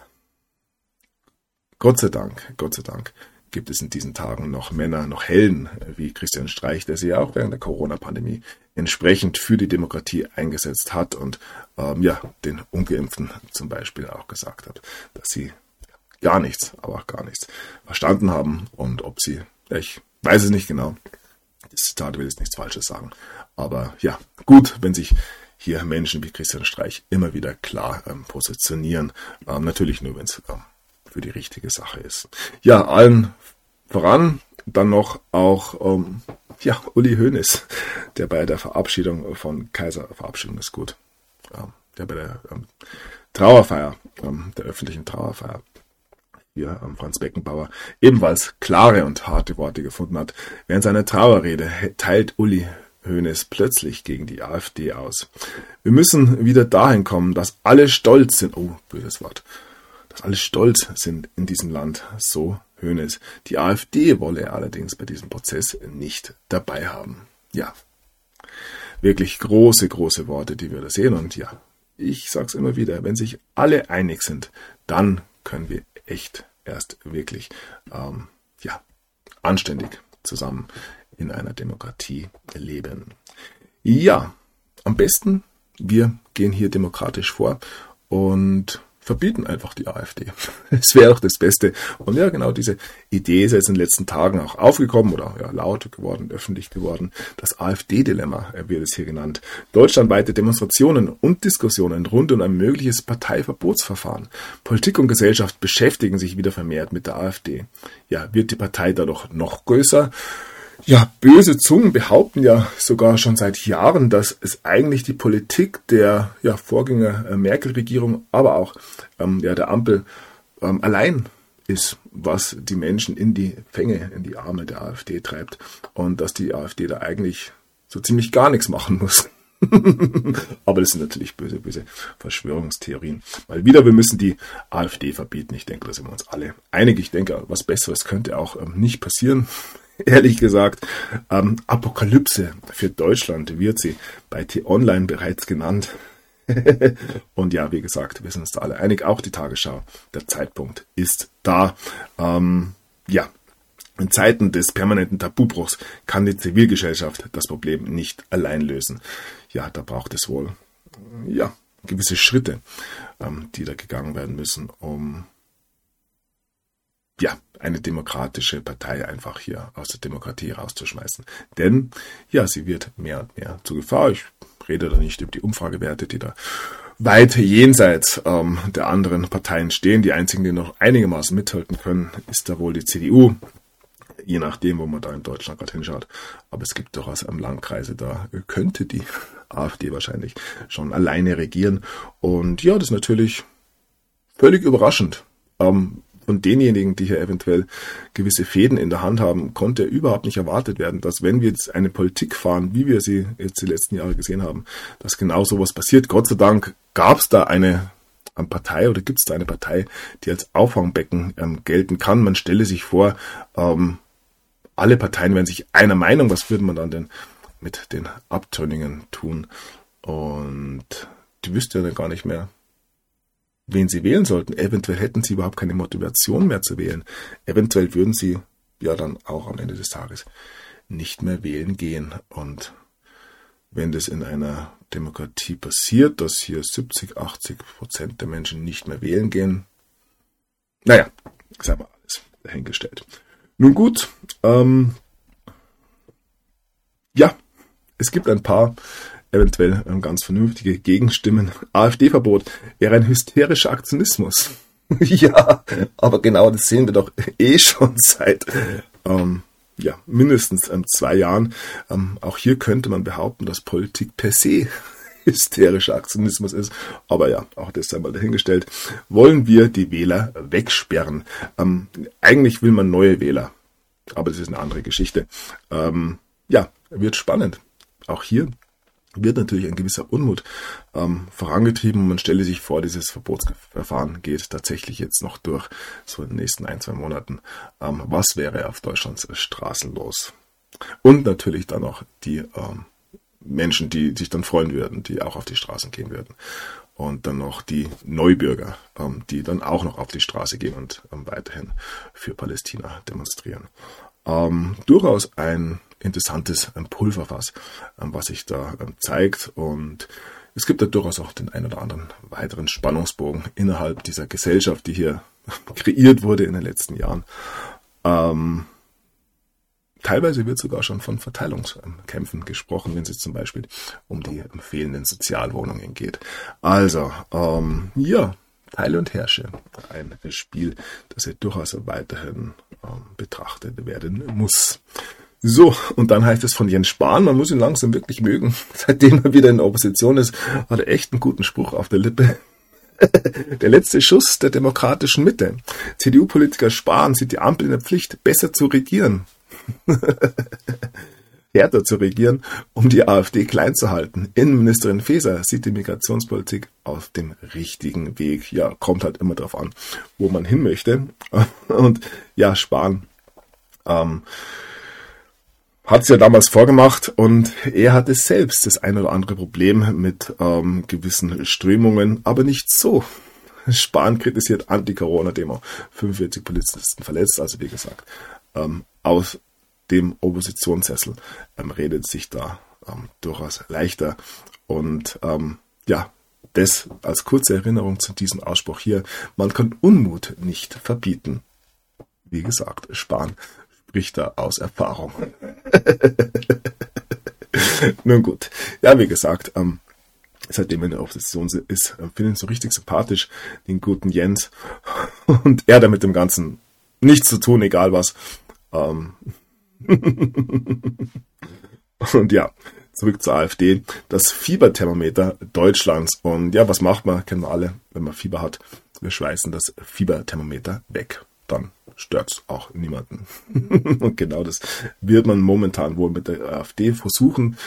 Gott sei Dank, Gott sei Dank gibt es in diesen Tagen noch Männer, noch Helden wie Christian Streich, der sich ja auch während der Corona-Pandemie entsprechend für die Demokratie eingesetzt hat und ähm, ja, den Ungeimpften zum Beispiel auch gesagt hat, dass sie gar nichts, aber auch gar nichts verstanden haben und ob sie, ich weiß es nicht genau, das Zitat will jetzt nichts Falsches sagen, aber ja, gut, wenn sich hier Menschen wie Christian Streich immer wieder klar ähm, positionieren, ähm, natürlich nur, wenn es ähm, für die richtige Sache ist. Ja, allen voran dann noch auch ähm, ja, Uli Hoeneß, der bei der Verabschiedung von Kaiser, Verabschiedung ist gut, ähm, der bei der ähm, Trauerfeier, der öffentlichen Trauerfeier hier ähm, Franz Beckenbauer ebenfalls klare und harte Worte gefunden hat. Während seiner Trauerrede teilt Uli Hoeneß plötzlich gegen die AfD aus. Wir müssen wieder dahin kommen, dass alle stolz sind. Oh, böses Wort dass alle stolz sind in diesem Land, so Hönes. Die AfD wolle er allerdings bei diesem Prozess nicht dabei haben. Ja, wirklich große, große Worte, die wir da sehen. Und ja, ich sag's immer wieder, wenn sich alle einig sind, dann können wir echt erst wirklich, ähm, ja, anständig zusammen in einer Demokratie leben. Ja, am besten, wir gehen hier demokratisch vor und verbieten einfach die AfD. Es wäre auch das Beste. Und ja, genau diese Idee ist jetzt in den letzten Tagen auch aufgekommen oder ja, laut geworden, öffentlich geworden. Das AfD-Dilemma wird es hier genannt. Deutschlandweite Demonstrationen und Diskussionen rund um ein mögliches Parteiverbotsverfahren. Politik und Gesellschaft beschäftigen sich wieder vermehrt mit der AfD. Ja, wird die Partei dadurch noch größer? Ja, böse Zungen behaupten ja sogar schon seit Jahren, dass es eigentlich die Politik der ja, Vorgänger äh, Merkel-Regierung, aber auch ähm, ja, der Ampel ähm, allein ist, was die Menschen in die Fänge, in die Arme der AfD treibt. Und dass die AfD da eigentlich so ziemlich gar nichts machen muss. Aber das sind natürlich böse, böse Verschwörungstheorien. Mal wieder, wir müssen die AfD verbieten. Ich denke, da sind wir uns alle einig. Ich denke, was Besseres könnte auch ähm, nicht passieren. ehrlich gesagt, ähm, Apokalypse für Deutschland wird sie bei T-Online bereits genannt. und ja, wie gesagt, wir sind uns da alle einig, auch die Tagesschau. Der Zeitpunkt ist da. Ähm, ja, in Zeiten des permanenten Tabubruchs kann die Zivilgesellschaft das Problem nicht allein lösen. Ja, da braucht es wohl, ja, gewisse Schritte, ähm, die da gegangen werden müssen, um ja, eine demokratische Partei einfach hier aus der Demokratie rauszuschmeißen. Denn ja, sie wird mehr und mehr zu Gefahr. Ich rede da nicht über die Umfragewerte, die da weit jenseits ähm, der anderen Parteien stehen. Die einzigen, die noch einigermaßen mithalten können, ist da wohl die CDU. Je nachdem, wo man da in Deutschland gerade hinschaut. Aber es gibt durchaus am Landkreise, da könnte die AfD wahrscheinlich schon alleine regieren. Und ja, das ist natürlich völlig überraschend. Ähm, von denjenigen, die hier eventuell gewisse Fäden in der Hand haben, konnte überhaupt nicht erwartet werden, dass wenn wir jetzt eine Politik fahren, wie wir sie jetzt die letzten Jahre gesehen haben, dass genau sowas passiert. Gott sei Dank gab es da eine Partei oder gibt es da eine Partei, die als Auffangbecken ähm, gelten kann. Man stelle sich vor, ähm, alle Parteien wären sich einer Meinung, was würde man dann denn mit den Abtöningen tun? Und die wüsste ja dann gar nicht mehr, wen sie wählen sollten. Eventuell hätten sie überhaupt keine Motivation mehr zu wählen. Eventuell würden sie ja dann auch am Ende des Tages nicht mehr wählen gehen. Und wenn das in einer Demokratie passiert, dass hier 70, 80 Prozent der Menschen nicht mehr wählen gehen, naja, ist aber alles dahingestellt. Nun gut, ähm, ja, es gibt ein paar eventuell ganz vernünftige Gegenstimmen. AfD-Verbot wäre ein hysterischer Aktionismus. ja, aber genau das sehen wir doch eh schon seit ähm, ja, mindestens ähm, zwei Jahren. Ähm, auch hier könnte man behaupten, dass Politik per se hysterischer Aktionismus ist. Aber ja, auch das sei mal dahingestellt. Wollen wir die Wähler wegsperren? Ähm, eigentlich will man neue Wähler. Aber das ist eine andere Geschichte. Ähm, ja, wird spannend. Auch hier wird natürlich ein gewisser Unmut ähm, vorangetrieben. Man stelle sich vor, dieses Verbotsverfahren geht tatsächlich jetzt noch durch, so in den nächsten ein, zwei Monaten. Ähm, was wäre auf Deutschlands Straßen los? Und natürlich dann auch die ähm, Menschen, die sich dann freuen würden, die auch auf die Straßen gehen würden. Und dann noch die Neubürger, ähm, die dann auch noch auf die Straße gehen und ähm, weiterhin für Palästina demonstrieren. Ähm, durchaus ein interessantes ähm, Pulverfass, ähm, was sich da ähm, zeigt. Und es gibt da durchaus auch den ein oder anderen weiteren Spannungsbogen innerhalb dieser Gesellschaft, die hier kreiert wurde in den letzten Jahren. Ähm, teilweise wird sogar schon von Verteilungskämpfen gesprochen, wenn es zum Beispiel um die fehlenden Sozialwohnungen geht. Also, ähm, ja, Teile und Herrsche. Ein Spiel, das ja durchaus weiterhin ähm, betrachtet werden muss. So, und dann heißt es von Jens Spahn, man muss ihn langsam wirklich mögen. Seitdem er wieder in der Opposition ist, hat er echt einen guten Spruch auf der Lippe. Der letzte Schuss der demokratischen Mitte. CDU-Politiker Spahn sieht die Ampel in der Pflicht, besser zu regieren. härter zu regieren, um die AfD klein zu halten. Innenministerin Faeser sieht die Migrationspolitik auf dem richtigen Weg. Ja, kommt halt immer darauf an, wo man hin möchte. Und ja, Spahn ähm, hat es ja damals vorgemacht und er hatte selbst das ein oder andere Problem mit ähm, gewissen Strömungen, aber nicht so. Spahn kritisiert Anti-Corona-Demo. 45 Polizisten verletzt, also wie gesagt, ähm, aus dem Oppositionssessel ähm, redet sich da ähm, durchaus leichter. Und ähm, ja, das als kurze Erinnerung zu diesem Ausspruch hier. Man kann Unmut nicht verbieten. Wie gesagt, Spahn spricht da aus Erfahrung. Nun gut. Ja, wie gesagt, ähm, seitdem er in der Opposition ist, äh, finde ich so richtig sympathisch, den guten Jens. Und er damit dem Ganzen nichts zu tun, egal was. Ähm Und ja, zurück zur AfD. Das Fieberthermometer Deutschlands. Und ja, was macht man? Kennen wir alle, wenn man Fieber hat. Wir schweißen das Fieberthermometer weg. Dann stört's auch niemanden. und genau das wird man momentan wohl mit der AfD versuchen.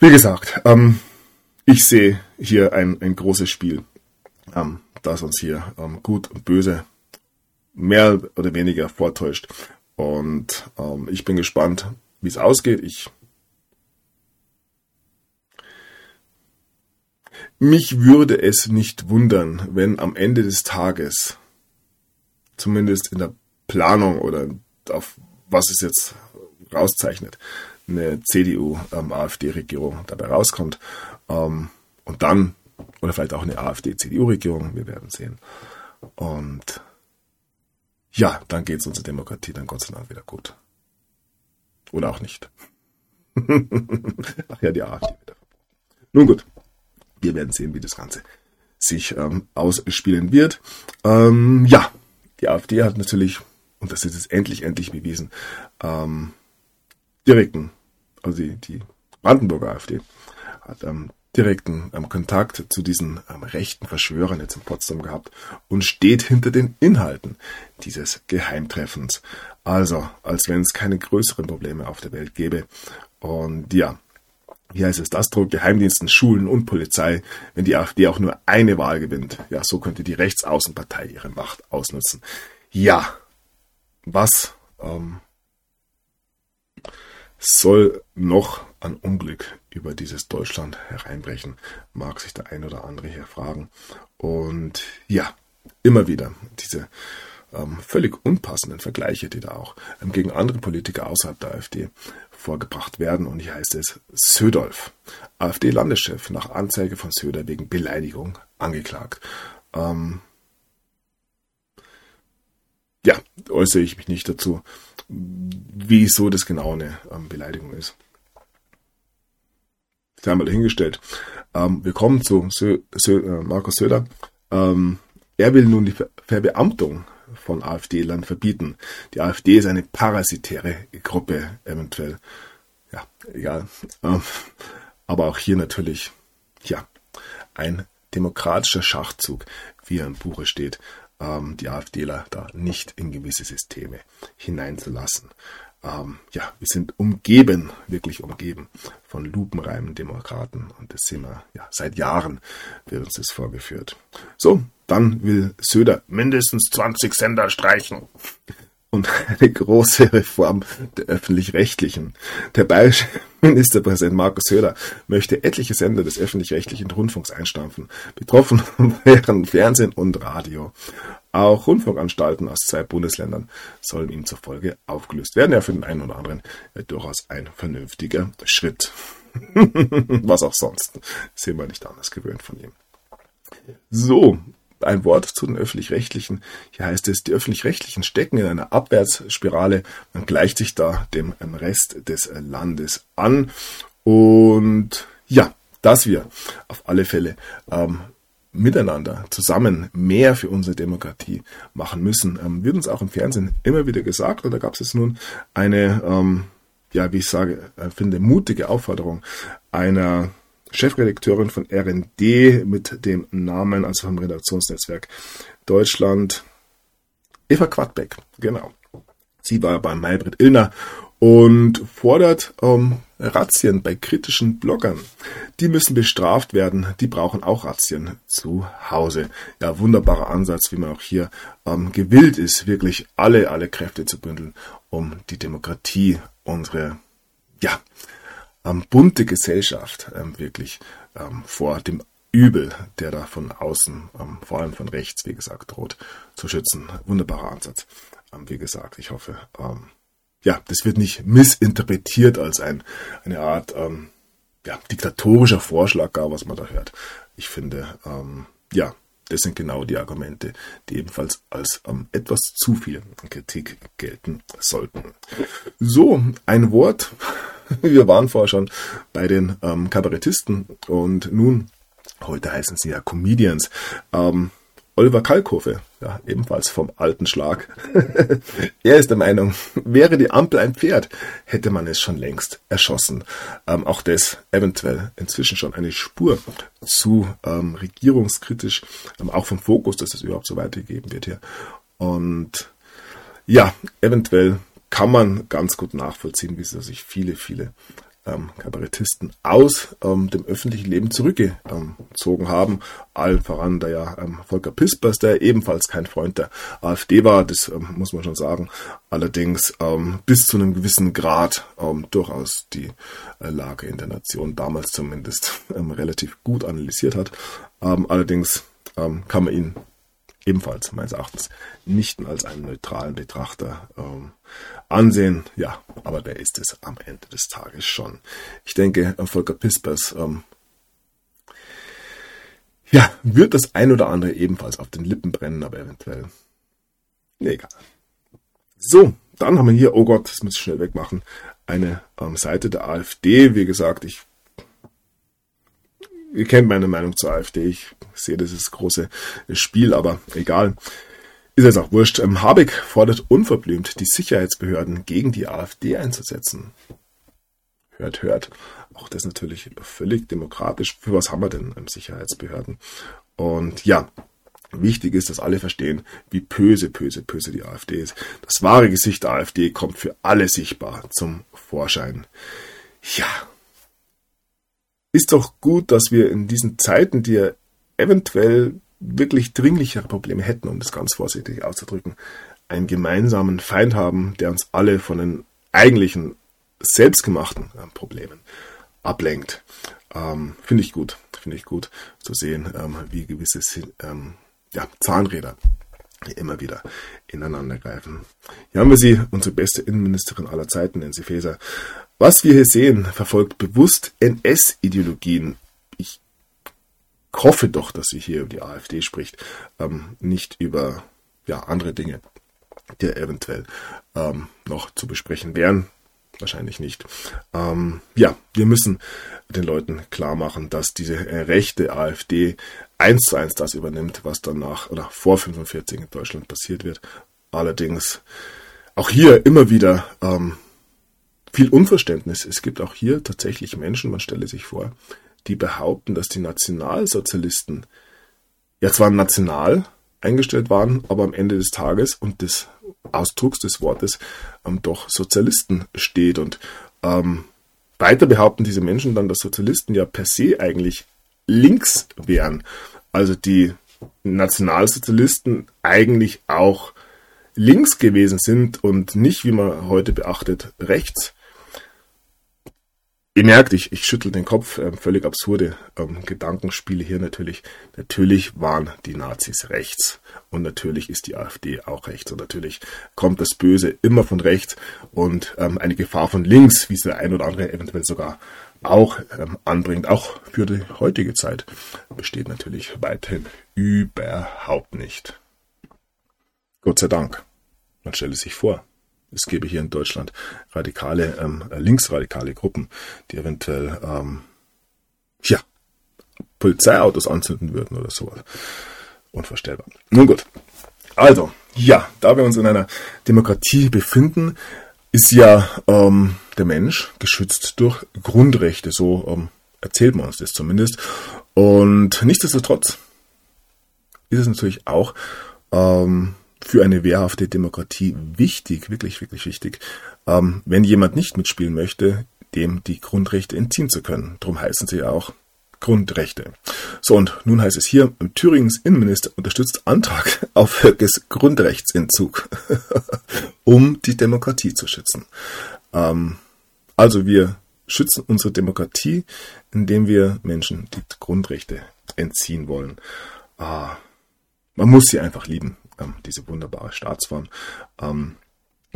Wie gesagt, ähm, ich sehe hier ein, ein großes Spiel, ähm, das uns hier ähm, gut und böse mehr oder weniger vortäuscht. Und ähm, ich bin gespannt, wie es ausgeht. Ich mich würde es nicht wundern, wenn am Ende des Tages zumindest in der Planung oder auf was es jetzt rauszeichnet, eine CDU-AfD-Regierung ähm, dabei rauskommt. Ähm, und dann, oder vielleicht auch eine AfD-CDU-Regierung, wir werden sehen. Und ja, dann geht es unserer Demokratie dann Gott sei Dank wieder gut. Oder auch nicht. Ach ja, die AfD wieder Nun gut, wir werden sehen, wie das Ganze sich ähm, ausspielen wird. Ähm, ja, die AfD hat natürlich, und das ist jetzt endlich, endlich bewiesen, ähm, direkten, also die, die Brandenburger AfD hat ähm, direkten ähm, Kontakt zu diesen ähm, rechten Verschwörern jetzt in Potsdam gehabt und steht hinter den Inhalten dieses Geheimtreffens. Also, als wenn es keine größeren Probleme auf der Welt gäbe. Und ja, wie heißt es, das droht Geheimdiensten, Schulen und Polizei, wenn die AfD auch nur eine Wahl gewinnt. Ja, so könnte die Rechtsaußenpartei ihre Macht ausnutzen. Ja, was ähm, soll noch an Unglück über dieses Deutschland hereinbrechen, mag sich der ein oder andere hier fragen. Und ja, immer wieder diese ähm, völlig unpassenden Vergleiche, die da auch ähm, gegen andere Politiker außerhalb der AfD vorgebracht werden. Und hier heißt es Södolf, AfD-Landeschef, nach Anzeige von Söder wegen Beleidigung angeklagt. Ähm, ja, äußere ich mich nicht dazu, wieso das genau eine ähm, Beleidigung ist. sei mal dahingestellt. Ähm, wir kommen zu Sö Sö äh, Markus Söder. Ähm, er will nun die Ver Verbeamtung von AfD-Lern verbieten. Die AfD ist eine parasitäre Gruppe, eventuell. Ja, egal. Ähm, aber auch hier natürlich, ja, ein demokratischer Schachzug, wie er im Buche steht, ähm, die AfDler da nicht in gewisse Systeme hineinzulassen. Ähm, ja, wir sind umgeben, wirklich umgeben von lupenreimen Demokraten und das sind wir, ja, seit Jahren wird uns das vorgeführt. So, dann will Söder mindestens 20 Sender streichen und eine große Reform der öffentlich-rechtlichen. Der bayerische Ministerpräsident Markus Söder möchte etliche Sender des öffentlich-rechtlichen Rundfunks einstampfen. Betroffen wären Fernsehen und Radio. Auch Rundfunkanstalten aus zwei Bundesländern sollen ihm zufolge aufgelöst werden. Ja, für den einen oder anderen ja, durchaus ein vernünftiger Schritt. Was auch sonst. Sind wir nicht anders gewöhnt von ihm. So, ein Wort zu den öffentlich-rechtlichen. Hier heißt es, die öffentlich-rechtlichen stecken in einer Abwärtsspirale. Man gleicht sich da dem Rest des Landes an. Und ja, dass wir auf alle Fälle ähm, miteinander zusammen mehr für unsere Demokratie machen müssen, ähm, wird uns auch im Fernsehen immer wieder gesagt. Und da gab es jetzt nun eine, ähm, ja, wie ich sage, äh, finde, mutige Aufforderung einer Chefredakteurin von RND mit dem Namen, also vom Redaktionsnetzwerk Deutschland, Eva Quadbeck, genau. Sie war bei Maybrit Illner und fordert ähm, Razzien bei kritischen Bloggern. Die müssen bestraft werden, die brauchen auch Razzien zu Hause. Ja, wunderbarer Ansatz, wie man auch hier ähm, gewillt ist, wirklich alle, alle Kräfte zu bündeln, um die Demokratie, unsere, ja, ähm, bunte Gesellschaft ähm, wirklich ähm, vor dem Übel, der da von außen, ähm, vor allem von rechts, wie gesagt, droht, zu schützen. Wunderbarer Ansatz. Ähm, wie gesagt, ich hoffe, ähm, ja, das wird nicht missinterpretiert als ein, eine Art ja, diktatorischer Vorschlag, gar was man da hört. Ich finde, ja, das sind genau die Argumente, die ebenfalls als ähm, etwas zu viel Kritik gelten sollten. So, ein Wort. Wir waren vorher schon bei den ähm, Kabarettisten und nun, heute heißen sie ja Comedians. Ähm, Oliver Kalkofe, ja, ebenfalls vom alten Schlag. er ist der Meinung, wäre die Ampel ein Pferd, hätte man es schon längst erschossen. Ähm, auch das eventuell inzwischen schon eine Spur zu ähm, regierungskritisch, ähm, auch vom Fokus, dass es überhaupt so weitergegeben wird hier. Und ja, eventuell kann man ganz gut nachvollziehen, wie sich viele, viele ähm, Kabarettisten aus ähm, dem öffentlichen Leben zurückgezogen haben. Allen voran der ja ähm, Volker Pispers, der ebenfalls kein Freund der AfD war, das ähm, muss man schon sagen. Allerdings ähm, bis zu einem gewissen Grad ähm, durchaus die äh, Lage in der Nation damals zumindest relativ gut analysiert hat. allerdings kann man ihn ebenfalls meines Erachtens nicht als einen neutralen Betrachter ähm, ansehen. Ja, aber der ist es am Ende des Tages schon. Ich denke, Volker Pispers ähm, ja, wird das ein oder andere ebenfalls auf den Lippen brennen, aber eventuell. Egal. So, dann haben wir hier, oh Gott, das muss ich schnell wegmachen, eine ähm, Seite der AfD. Wie gesagt, ich ihr kennt meine Meinung zur AfD. Ich sehe das ist große Spiel, aber egal. Ist jetzt auch wurscht. Ähm, Habeck fordert unverblümt, die Sicherheitsbehörden gegen die AfD einzusetzen. Hört, hört. Auch das natürlich völlig demokratisch. Für was haben wir denn ähm, Sicherheitsbehörden? Und ja, wichtig ist, dass alle verstehen, wie böse, böse, böse die AfD ist. Das wahre Gesicht der AfD kommt für alle sichtbar zum Vorschein. Ja, ist doch gut, dass wir in diesen Zeiten, die ja eventuell wirklich dringlichere Probleme hätten, um das ganz vorsichtig auszudrücken, einen gemeinsamen Feind haben, der uns alle von den eigentlichen selbstgemachten äh, Problemen ablenkt. Ähm, finde ich gut, finde ich gut zu sehen, ähm, wie gewisse ähm, ja, Zahnräder immer wieder ineinander greifen. Hier haben wir sie, unsere beste Innenministerin aller Zeiten, Nancy Faeser. Was wir hier sehen, verfolgt bewusst NS-Ideologien. Ich hoffe doch, dass sie hier über die AfD spricht, ähm, nicht über ja, andere Dinge, die eventuell ähm, noch zu besprechen wären. Wahrscheinlich nicht. Ähm, ja, wir müssen den Leuten klar machen, dass diese äh, rechte AfD eins zu eins das übernimmt, was danach oder vor 45 in Deutschland passiert wird. Allerdings auch hier immer wieder ähm, viel Unverständnis. Es gibt auch hier tatsächlich Menschen, man stelle sich vor, die behaupten, dass die Nationalsozialisten ja zwar national eingestellt waren, aber am Ende des Tages und des Ausdrucks des Wortes ähm, doch Sozialisten steht. Und ähm, weiter behaupten diese Menschen dann, dass Sozialisten ja per se eigentlich links wären. Also die Nationalsozialisten eigentlich auch links gewesen sind und nicht, wie man heute beachtet, rechts. Ihr merkt, ich, ich schüttel den Kopf, äh, völlig absurde ähm, Gedankenspiele hier natürlich. Natürlich waren die Nazis rechts und natürlich ist die AfD auch rechts und natürlich kommt das Böse immer von rechts und ähm, eine Gefahr von links, wie es der ein oder andere eventuell sogar auch ähm, anbringt, auch für die heutige Zeit, besteht natürlich weiterhin überhaupt nicht. Gott sei Dank. Man stelle sich vor, es gäbe hier in Deutschland radikale, ähm, linksradikale Gruppen, die eventuell, ähm, ja, Polizeiautos anzünden würden oder sowas. Unvorstellbar. Nun gut. Also, ja, da wir uns in einer Demokratie befinden, ist ja ähm, der Mensch geschützt durch Grundrechte. So ähm, erzählt man uns das zumindest. Und nichtsdestotrotz ist es natürlich auch ähm, für eine wehrhafte Demokratie wichtig, wirklich, wirklich wichtig, ähm, wenn jemand nicht mitspielen möchte, dem die Grundrechte entziehen zu können. Darum heißen sie ja auch Grundrechte. So, und nun heißt es hier, Thüringens Innenminister unterstützt Antrag auf Höckes Grundrechtsentzug, um die Demokratie zu schützen. Ähm, also wir schützen unsere Demokratie, indem wir Menschen die Grundrechte entziehen wollen. Ah, man muss sie einfach lieben ähm, diese wunderbare Staatsform. Ähm,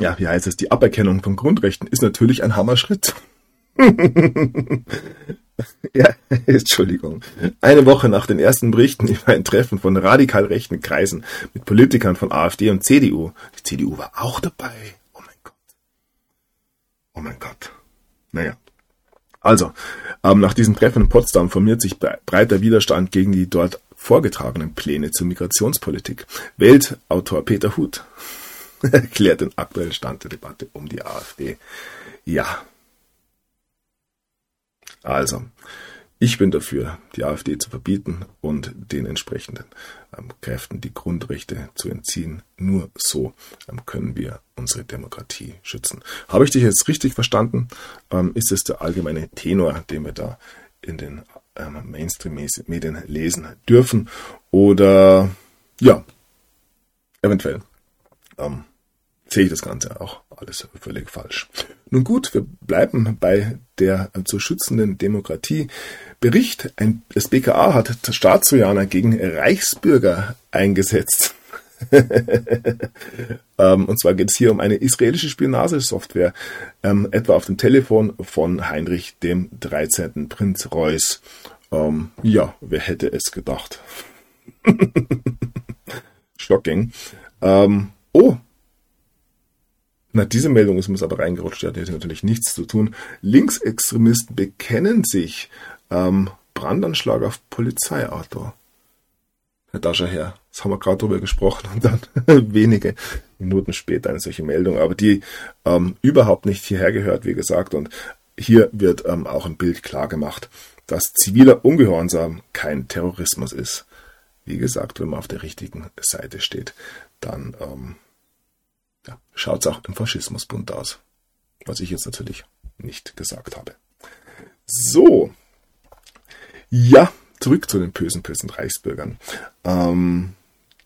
ja, wie heißt es? Die Aberkennung von Grundrechten ist natürlich ein Hammerschritt. ja, Entschuldigung. Eine Woche nach den ersten Berichten über ein Treffen von radikal rechten Kreisen mit Politikern von AfD und CDU. Die CDU war auch dabei. Oh mein Gott. Oh mein Gott. Naja. Also, ähm, nach diesem Treffen in Potsdam formiert sich breiter Widerstand gegen die dort vorgetragenen Pläne zur Migrationspolitik. Weltautor Peter Huth erklärt den aktuellen Stand der Debatte um die AfD. Ja. Also, ich bin dafür, die AfD zu verbieten und den entsprechenden ähm, Kräften die Grundrechte zu entziehen. Nur so ähm, können wir unsere Demokratie schützen. Habe ich dich jetzt richtig verstanden? Ähm, ist es der allgemeine Tenor, den wir da in den Mainstream-Medien lesen dürfen. Oder ja, eventuell ähm, sehe ich das Ganze auch alles völlig falsch. Nun gut, wir bleiben bei der zu schützenden Demokratie. Bericht, ein, das BKA hat Staatstrojaner gegen Reichsbürger eingesetzt. ähm, und zwar geht es hier um eine israelische Spionagesoftware, ähm, etwa auf dem Telefon von Heinrich dem 13. Prinz Reuß. Ähm, ja, wer hätte es gedacht? Shocking. Ähm, oh, na, diese Meldung ist mir aber reingerutscht, die hat natürlich nichts zu tun. Linksextremisten bekennen sich. Ähm, Brandanschlag auf Polizeiauto. Herr Dascher her. Das haben wir gerade drüber gesprochen und dann wenige Minuten später eine solche Meldung, aber die ähm, überhaupt nicht hierher gehört, wie gesagt. Und hier wird ähm, auch im Bild klar gemacht, dass ziviler Ungehorsam kein Terrorismus ist. Wie gesagt, wenn man auf der richtigen Seite steht, dann ähm, ja, schaut es auch im Faschismusbund aus. Was ich jetzt natürlich nicht gesagt habe. So. Ja, zurück zu den bösen, bösen Reichsbürgern. Ähm,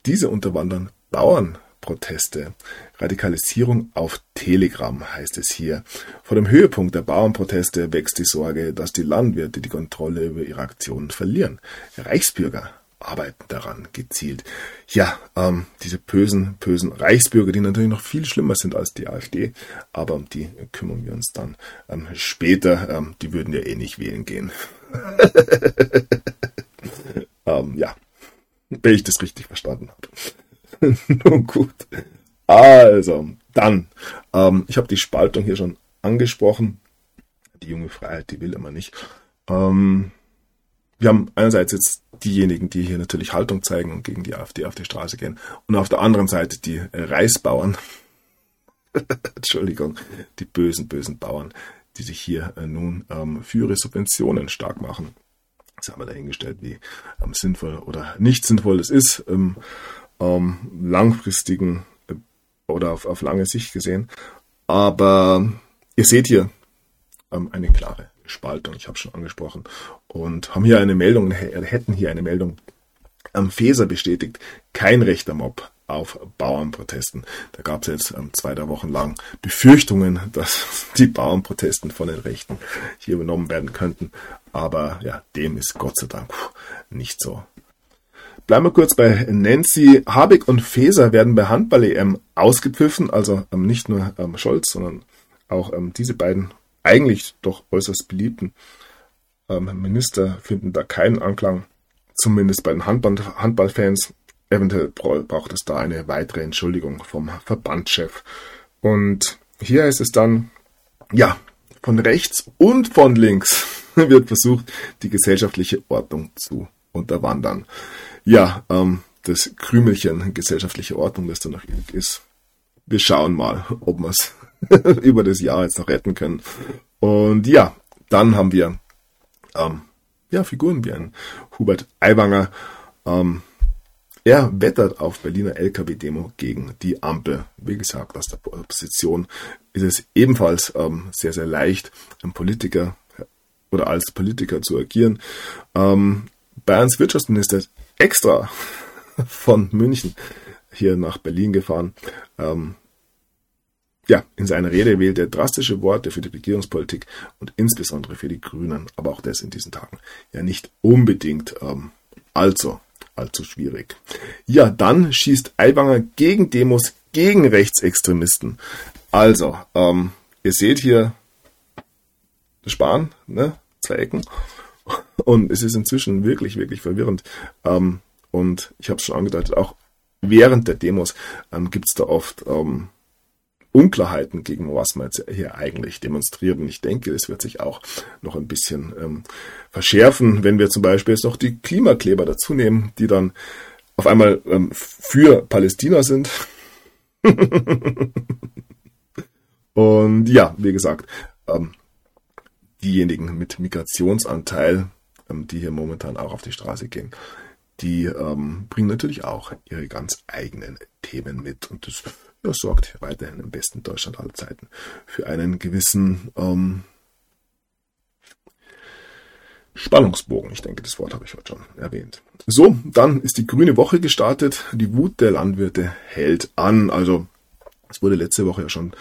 diese unterwandern Bauernproteste. Radikalisierung auf Telegram heißt es hier. Vor dem Höhepunkt der Bauernproteste wächst die Sorge, dass die Landwirte die Kontrolle über ihre Aktionen verlieren. Reichsbürger arbeiten daran gezielt. Ja, ähm, diese bösen, bösen Reichsbürger, die natürlich noch viel schlimmer sind als die AfD, aber um die kümmern wir uns dann ähm, später. Ähm, die würden ja eh nicht wählen gehen. ähm, ja, wenn ich das richtig verstanden habe. Nun gut. Also, dann, ähm, ich habe die Spaltung hier schon angesprochen. Die junge Freiheit, die will immer nicht. Ähm, wir haben einerseits jetzt diejenigen, die hier natürlich Haltung zeigen und gegen die AfD auf die Straße gehen. Und auf der anderen Seite die Reisbauern. Entschuldigung, die bösen, bösen Bauern, die sich hier äh, nun ähm, für ihre Subventionen stark machen. Das haben wir dahingestellt, wie ähm, sinnvoll oder nicht sinnvoll es ist, im ähm, langfristigen äh, oder auf, auf lange Sicht gesehen. Aber ihr seht hier ähm, eine klare Spaltung, ich habe schon angesprochen, und haben hier eine Meldung, hätten hier eine Meldung am Feser bestätigt, kein rechter Mob auf Bauernprotesten. Da gab es jetzt ähm, zwei, drei Wochen lang Befürchtungen, dass die Bauernprotesten von den Rechten hier übernommen werden könnten. Aber ja, dem ist Gott sei Dank nicht so. Bleiben wir kurz bei Nancy. Habeck und Feser werden bei Handball-EM ausgepfiffen, also ähm, nicht nur ähm, Scholz, sondern auch ähm, diese beiden eigentlich doch äußerst beliebten ähm, Minister finden da keinen Anklang, zumindest bei den Handball Handballfans. Eventuell braucht es da eine weitere Entschuldigung vom Verbandschef. Und hier ist es dann, ja, von rechts und von links wird versucht, die gesellschaftliche Ordnung zu unterwandern. Ja, ähm, das Krümelchen gesellschaftliche Ordnung, das da noch ist. Wir schauen mal, ob wir es über das Jahr jetzt noch retten können. Und ja, dann haben wir ähm, ja, Figuren wie ein Hubert Aiwanger. Ähm, er wettert auf Berliner LKW-Demo gegen die Ampel. Wie gesagt, aus der Opposition ist es ebenfalls ähm, sehr, sehr leicht, ein Politiker oder als Politiker zu agieren. Ähm, Bayerns Wirtschaftsminister ist extra von München hier nach Berlin gefahren. Ähm, ja, in seiner Rede wählt er drastische Worte für die Regierungspolitik und insbesondere für die Grünen, aber auch das in diesen Tagen ja nicht unbedingt ähm, allzu, allzu schwierig. Ja, dann schießt Aiwanger gegen Demos gegen Rechtsextremisten. Also, ähm, ihr seht hier Spahn, ne? Zwei Ecken. Und es ist inzwischen wirklich, wirklich verwirrend. Ähm, und ich habe es schon angedeutet, auch während der Demos ähm, gibt es da oft ähm, Unklarheiten, gegen was man jetzt hier eigentlich demonstriert. Und ich denke, es wird sich auch noch ein bisschen ähm, verschärfen, wenn wir zum Beispiel jetzt noch die Klimakleber dazu nehmen, die dann auf einmal ähm, für Palästina sind. Und ja, wie gesagt, ähm, diejenigen mit Migrationsanteil, ähm, die hier momentan auch auf die Straße gehen, die ähm, bringen natürlich auch ihre ganz eigenen Themen mit. Und das das sorgt weiterhin im besten Deutschland aller Zeiten für einen gewissen ähm, Spannungsbogen. Ich denke, das Wort habe ich heute schon erwähnt. So, dann ist die grüne Woche gestartet. Die Wut der Landwirte hält an. Also, es wurde letzte Woche ja schon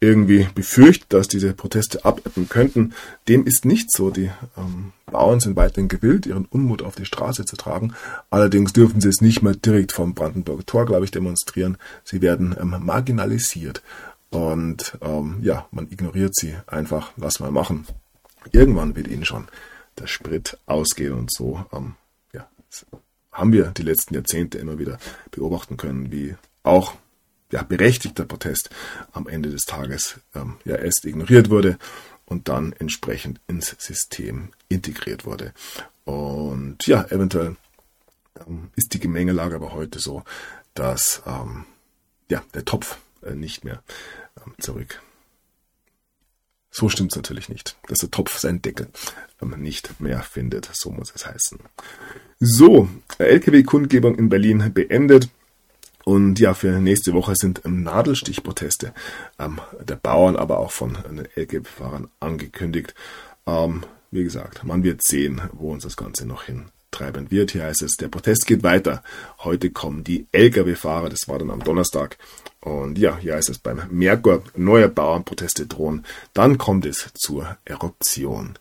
irgendwie befürchtet, dass diese Proteste abebben könnten. Dem ist nicht so. Die ähm, Bauern sind weiterhin gewillt, ihren Unmut auf die Straße zu tragen. Allerdings dürfen sie es nicht mehr direkt vom Brandenburger Tor, glaube ich, demonstrieren. Sie werden ähm, marginalisiert. Und ähm, ja, man ignoriert sie einfach, lass mal machen. Irgendwann wird ihnen schon der Sprit ausgehen und so. Ähm, ja, haben wir die letzten Jahrzehnte immer wieder beobachten können, wie auch ja, berechtigter Protest am Ende des Tages ähm, ja erst ignoriert wurde und dann entsprechend ins System integriert wurde. Und ja, eventuell ähm, ist die Gemengelage aber heute so, dass ähm, ja, der Topf äh, nicht mehr ähm, zurück. So stimmt es natürlich nicht, dass der Topf seinen Deckel ähm, nicht mehr findet. So muss es heißen. So, LKW-Kundgebung in Berlin beendet. Und ja, für nächste Woche sind ähm, Nadelstichproteste ähm, der Bauern, aber auch von Lkw-Fahrern angekündigt. Ähm, wie gesagt, man wird sehen, wo uns das Ganze noch hintreiben wird. Hier heißt es, der Protest geht weiter. Heute kommen die Lkw-Fahrer, das war dann am Donnerstag. Und ja, hier heißt es beim Merkur, neue Bauernproteste drohen. Dann kommt es zur Eruption.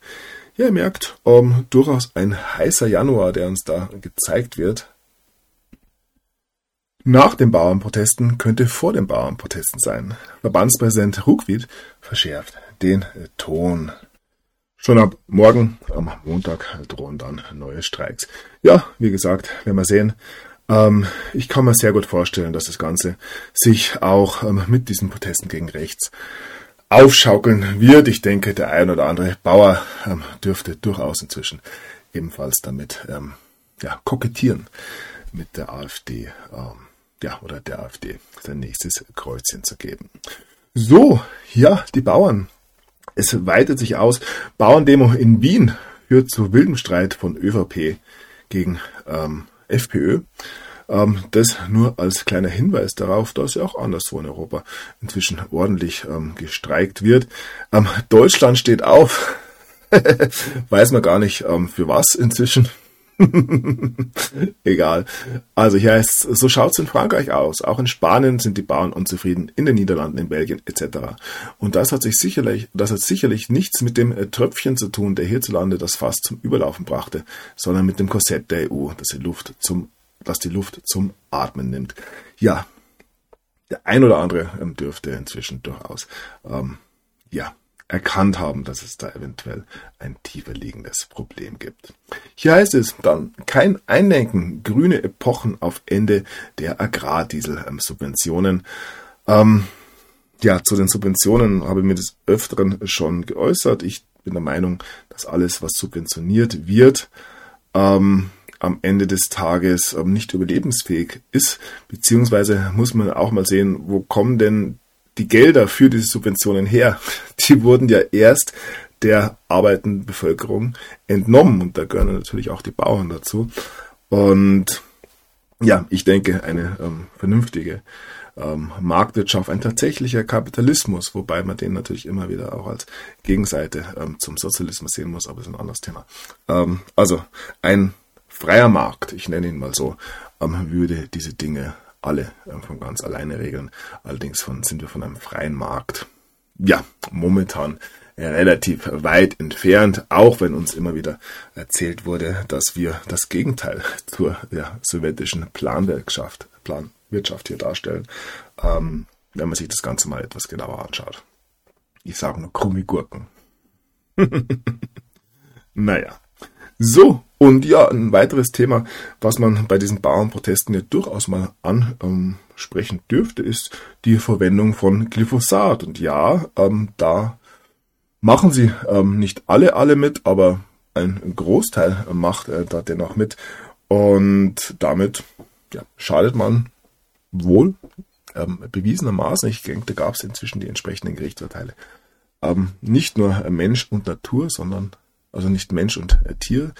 Ja, ihr merkt, ähm, durchaus ein heißer Januar, der uns da gezeigt wird. Nach den Bauernprotesten könnte vor den Bauernprotesten sein. Verbandspräsident Ruckwied verschärft den Ton. Schon ab morgen, am Montag, drohen dann neue Streiks. Ja, wie gesagt, werden wir sehen. Ähm, ich kann mir sehr gut vorstellen, dass das Ganze sich auch ähm, mit diesen Protesten gegen rechts aufschaukeln wird. Ich denke, der ein oder andere Bauer ähm, dürfte durchaus inzwischen ebenfalls damit ähm, ja, kokettieren mit der AfD, ähm, ja, oder der AfD sein nächstes Kreuzchen zu geben. So, ja, die Bauern. Es weitet sich aus. Bauerndemo in Wien führt zu wildem Streit von ÖVP gegen ähm, FPÖ. Ähm, das nur als kleiner Hinweis darauf, dass ja auch anderswo in Europa inzwischen ordentlich ähm, gestreikt wird. Ähm, Deutschland steht auf. Weiß man gar nicht ähm, für was inzwischen. Egal. Also hier heißt so schaut's in Frankreich aus. Auch in Spanien sind die Bauern unzufrieden, in den Niederlanden, in Belgien etc. Und das hat sich sicherlich, das hat sicherlich nichts mit dem äh, Tröpfchen zu tun, der hierzulande das Fass zum Überlaufen brachte, sondern mit dem Korsett der EU, das die Luft zum, das die Luft zum Atmen nimmt. Ja, der ein oder andere ähm, dürfte inzwischen durchaus ähm, ja erkannt haben, dass es da eventuell ein tiefer liegendes Problem gibt. Hier heißt es dann kein Einlenken, grüne Epochen auf Ende der Agrardiesel-Subventionen. Ähm, ja, zu den Subventionen habe ich mir des Öfteren schon geäußert. Ich bin der Meinung, dass alles, was subventioniert wird, ähm, am Ende des Tages ähm, nicht überlebensfähig ist, beziehungsweise muss man auch mal sehen, wo kommen denn die Gelder für diese Subventionen her? Die wurden ja erst der arbeitenden Bevölkerung entnommen und da gehören natürlich auch die Bauern dazu. Und ja, ich denke, eine ähm, vernünftige ähm, Marktwirtschaft, ein tatsächlicher Kapitalismus, wobei man den natürlich immer wieder auch als Gegenseite ähm, zum Sozialismus sehen muss, aber das ist ein anderes Thema. Ähm, also ein freier Markt, ich nenne ihn mal so, ähm, würde diese Dinge alle äh, von ganz alleine regeln. Allerdings von, sind wir von einem freien Markt, ja, momentan relativ weit entfernt, auch wenn uns immer wieder erzählt wurde, dass wir das Gegenteil zur ja, sowjetischen Planwirtschaft, Planwirtschaft hier darstellen, ähm, wenn man sich das Ganze mal etwas genauer anschaut. Ich sage nur Krummigurken. naja. So, und ja, ein weiteres Thema, was man bei diesen Bauernprotesten ja durchaus mal ansprechen dürfte, ist die Verwendung von Glyphosat. Und ja, ähm, da machen sie ähm, nicht alle alle mit, aber ein Großteil macht äh, da dennoch mit. Und damit ja, schadet man wohl ähm, bewiesenermaßen, ich denke, da gab es inzwischen die entsprechenden Gerichtsurteile, ähm, nicht nur Mensch und Natur, sondern also nicht Mensch und äh, Tier,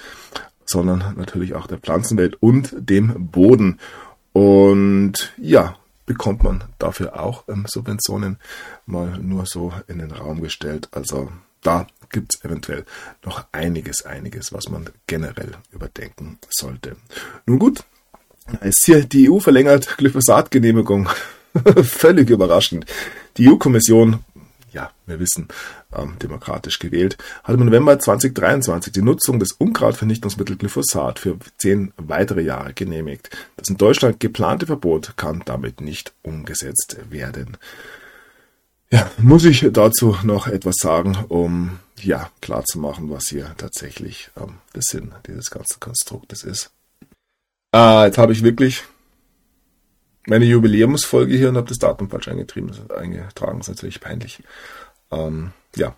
sondern natürlich auch der Pflanzenwelt und dem Boden. Und ja, bekommt man dafür auch ähm, Subventionen mal nur so in den Raum gestellt. Also da gibt es eventuell noch einiges, einiges, was man generell überdenken sollte. Nun gut, ist hier die EU verlängert Glyphosat-Genehmigung. Völlig überraschend. Die EU-Kommission ja, wir wissen, ähm, demokratisch gewählt, hat im November 2023 die Nutzung des Unkrautvernichtungsmittels Glyphosat für zehn weitere Jahre genehmigt. Das in Deutschland geplante Verbot kann damit nicht umgesetzt werden. Ja, muss ich dazu noch etwas sagen, um ja klarzumachen, was hier tatsächlich ähm, der Sinn dieses ganzen Konstruktes ist. Äh, jetzt habe ich wirklich meine Jubiläumsfolge hier und habe das Datum falsch eingetrieben, eingetragen. Das ist natürlich peinlich. Ähm, ja,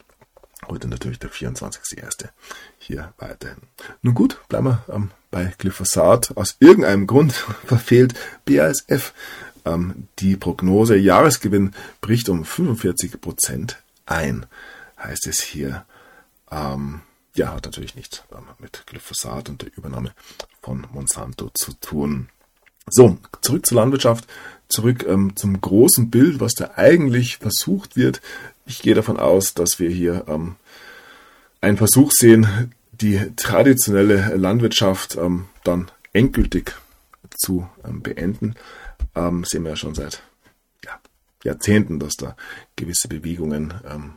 heute natürlich der 24.01. hier weiterhin. Nun gut, bleiben wir ähm, bei Glyphosat. Aus irgendeinem Grund verfehlt BASF ähm, die Prognose. Jahresgewinn bricht um 45 Prozent ein, heißt es hier. Ähm, ja, hat natürlich nichts ähm, mit Glyphosat und der Übernahme von Monsanto zu tun. So, zurück zur Landwirtschaft, zurück ähm, zum großen Bild, was da eigentlich versucht wird. Ich gehe davon aus, dass wir hier ähm, einen Versuch sehen, die traditionelle Landwirtschaft ähm, dann endgültig zu ähm, beenden. Ähm, sehen wir ja schon seit ja, Jahrzehnten, dass da gewisse Bewegungen ähm,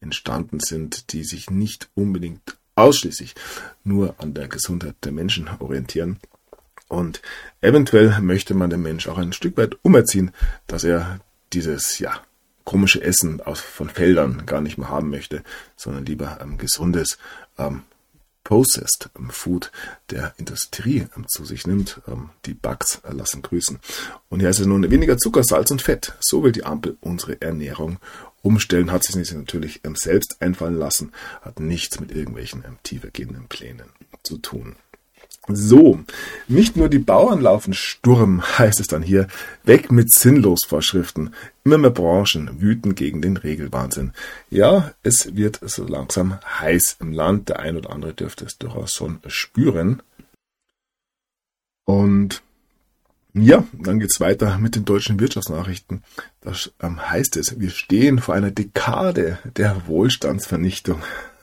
entstanden sind, die sich nicht unbedingt ausschließlich nur an der Gesundheit der Menschen orientieren. Und eventuell möchte man den Mensch auch ein Stück weit umerziehen, dass er dieses, ja, komische Essen aus, von Feldern gar nicht mehr haben möchte, sondern lieber ähm, gesundes, ähm, Processed Food der Industrie zu sich nimmt. Die Bugs lassen grüßen. Und hier ist es nun weniger Zucker, Salz und Fett. So will die Ampel unsere Ernährung umstellen. Hat sich natürlich selbst einfallen lassen. Hat nichts mit irgendwelchen tiefergehenden Plänen zu tun. So, nicht nur die Bauern laufen Sturm, heißt es dann hier, weg mit Sinnlosvorschriften. Immer mehr Branchen wüten gegen den Regelwahnsinn. Ja, es wird so langsam heiß im Land. Der ein oder andere dürfte es durchaus schon spüren. Und ja, dann geht's weiter mit den deutschen Wirtschaftsnachrichten. Da ähm, heißt es, wir stehen vor einer Dekade der Wohlstandsvernichtung.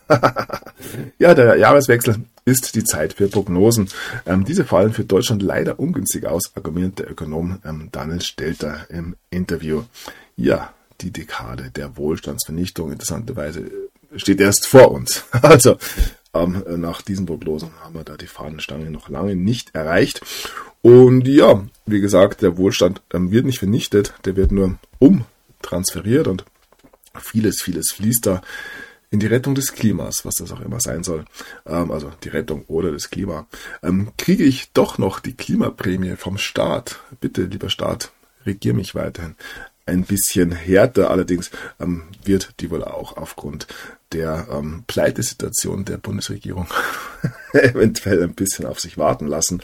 ja, der Jahreswechsel ist die Zeit für Prognosen. Ähm, diese fallen für Deutschland leider ungünstig aus, argumentiert der Ökonom ähm, Daniel Stelter im Interview. Ja, die Dekade der Wohlstandsvernichtung, interessanterweise, steht erst vor uns. Also, ähm, nach diesen Prognosen haben wir da die Fahnenstange noch lange nicht erreicht. Und ja, wie gesagt, der Wohlstand ähm, wird nicht vernichtet, der wird nur umtransferiert und vieles, vieles fließt da in die Rettung des Klimas, was das auch immer sein soll, ähm, also die Rettung oder das Klima, ähm, kriege ich doch noch die Klimaprämie vom Staat. Bitte, lieber Staat, regier mich weiterhin. Ein bisschen härter allerdings ähm, wird die wohl auch aufgrund der ähm, Pleitesituation der Bundesregierung eventuell ein bisschen auf sich warten lassen.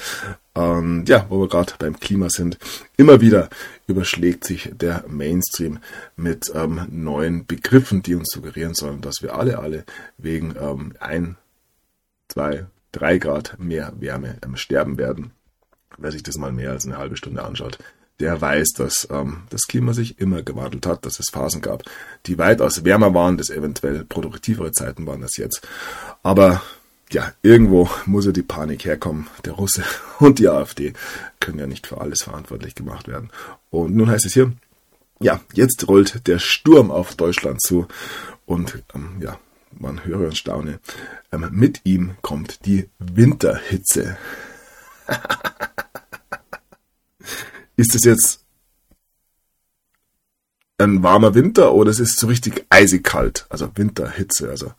Und ja, wo wir gerade beim Klima sind, immer wieder überschlägt sich der Mainstream mit ähm, neuen Begriffen, die uns suggerieren sollen, dass wir alle, alle wegen ähm, ein, zwei, drei Grad mehr Wärme ähm, sterben werden. Wer sich das mal mehr als eine halbe Stunde anschaut, der weiß, dass ähm, das Klima sich immer gewandelt hat, dass es Phasen gab, die weitaus wärmer waren, dass eventuell produktivere Zeiten waren als jetzt. Aber ja, irgendwo muss ja die Panik herkommen. Der Russe und die AfD können ja nicht für alles verantwortlich gemacht werden. Und nun heißt es hier, ja, jetzt rollt der Sturm auf Deutschland zu und ähm, ja, man höre und staune. Ähm, mit ihm kommt die Winterhitze. ist es jetzt ein warmer Winter oder es ist so richtig eisig kalt? Also Winterhitze, also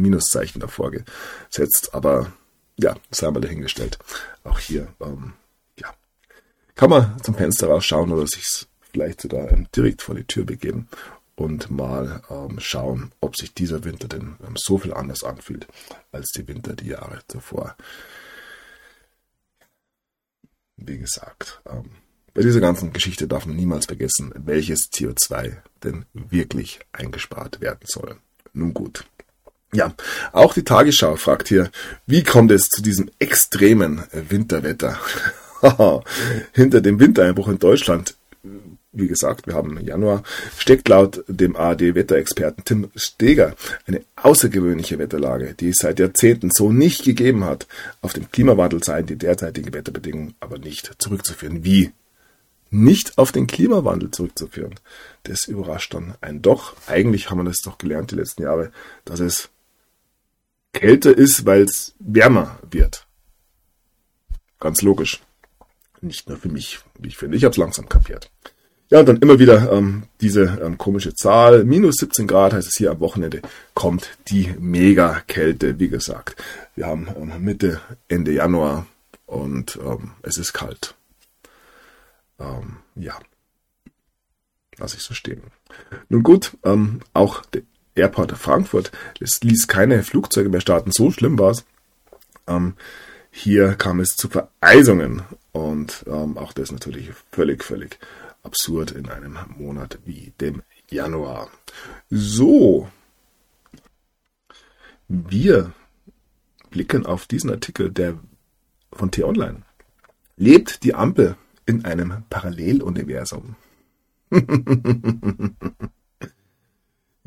Minuszeichen davor gesetzt. Aber ja, das haben wir dahingestellt. Auch hier, ähm, ja, kann man zum Fenster rausschauen oder sich vielleicht sogar ähm, direkt vor die Tür begeben und mal ähm, schauen, ob sich dieser Winter denn ähm, so viel anders anfühlt als die Winter die Jahre zuvor. Wie gesagt, ähm, bei dieser ganzen Geschichte darf man niemals vergessen, welches CO2 denn wirklich eingespart werden soll. Nun gut. Ja, auch die Tagesschau fragt hier, wie kommt es zu diesem extremen Winterwetter? Hinter dem Wintereinbruch in Deutschland, wie gesagt, wir haben Januar, steckt laut dem ARD-Wetterexperten Tim Steger eine außergewöhnliche Wetterlage, die es seit Jahrzehnten so nicht gegeben hat. Auf den Klimawandel seien die derzeitigen Wetterbedingungen aber nicht zurückzuführen. Wie? Nicht auf den Klimawandel zurückzuführen. Das überrascht dann einen doch. Eigentlich haben wir das doch gelernt die letzten Jahre, dass es kälter ist, weil es wärmer wird. Ganz logisch. Nicht nur für mich, wie ich finde. Ich habe es langsam kapiert. Ja, und dann immer wieder ähm, diese ähm, komische Zahl. Minus 17 Grad heißt es hier am Wochenende, kommt die Mega-Kälte, wie gesagt. Wir haben ähm, Mitte, Ende Januar und ähm, es ist kalt. Ähm, ja, lasse ich so stehen. Nun gut, ähm, auch der Airport Frankfurt. Ließ keine Flugzeuge mehr starten, so schlimm war es. Ähm, hier kam es zu Vereisungen und ähm, auch das natürlich völlig, völlig absurd in einem Monat wie dem Januar. So, wir blicken auf diesen Artikel der von T-Online. Lebt die Ampel in einem Paralleluniversum?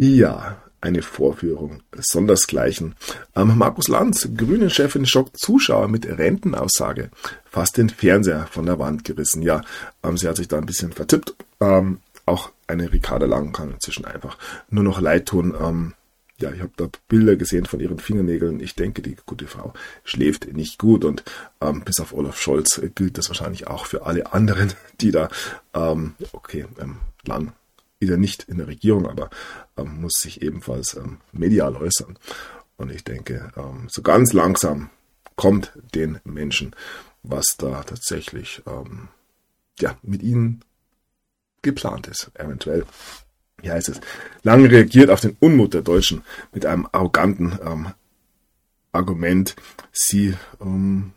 Ja, eine Vorführung sondersgleichen. Ähm, Markus Lanz, Grünen-Chefin, schockt Zuschauer mit Rentenaussage. Fast den Fernseher von der Wand gerissen. Ja, ähm, sie hat sich da ein bisschen vertippt. Ähm, auch eine Ricarda Lang kann inzwischen einfach nur noch leid tun. Ähm, ja, ich habe da Bilder gesehen von ihren Fingernägeln. Ich denke, die gute Frau schläft nicht gut und ähm, bis auf Olaf Scholz gilt das wahrscheinlich auch für alle anderen, die da, ähm, okay, Lang ist er nicht in der Regierung, aber ähm, muss sich ebenfalls ähm, medial äußern. Und ich denke, ähm, so ganz langsam kommt den Menschen, was da tatsächlich ähm, ja, mit ihnen geplant ist, eventuell. Wie heißt es? Lang reagiert auf den Unmut der Deutschen mit einem arroganten ähm, Argument. Sie ähm,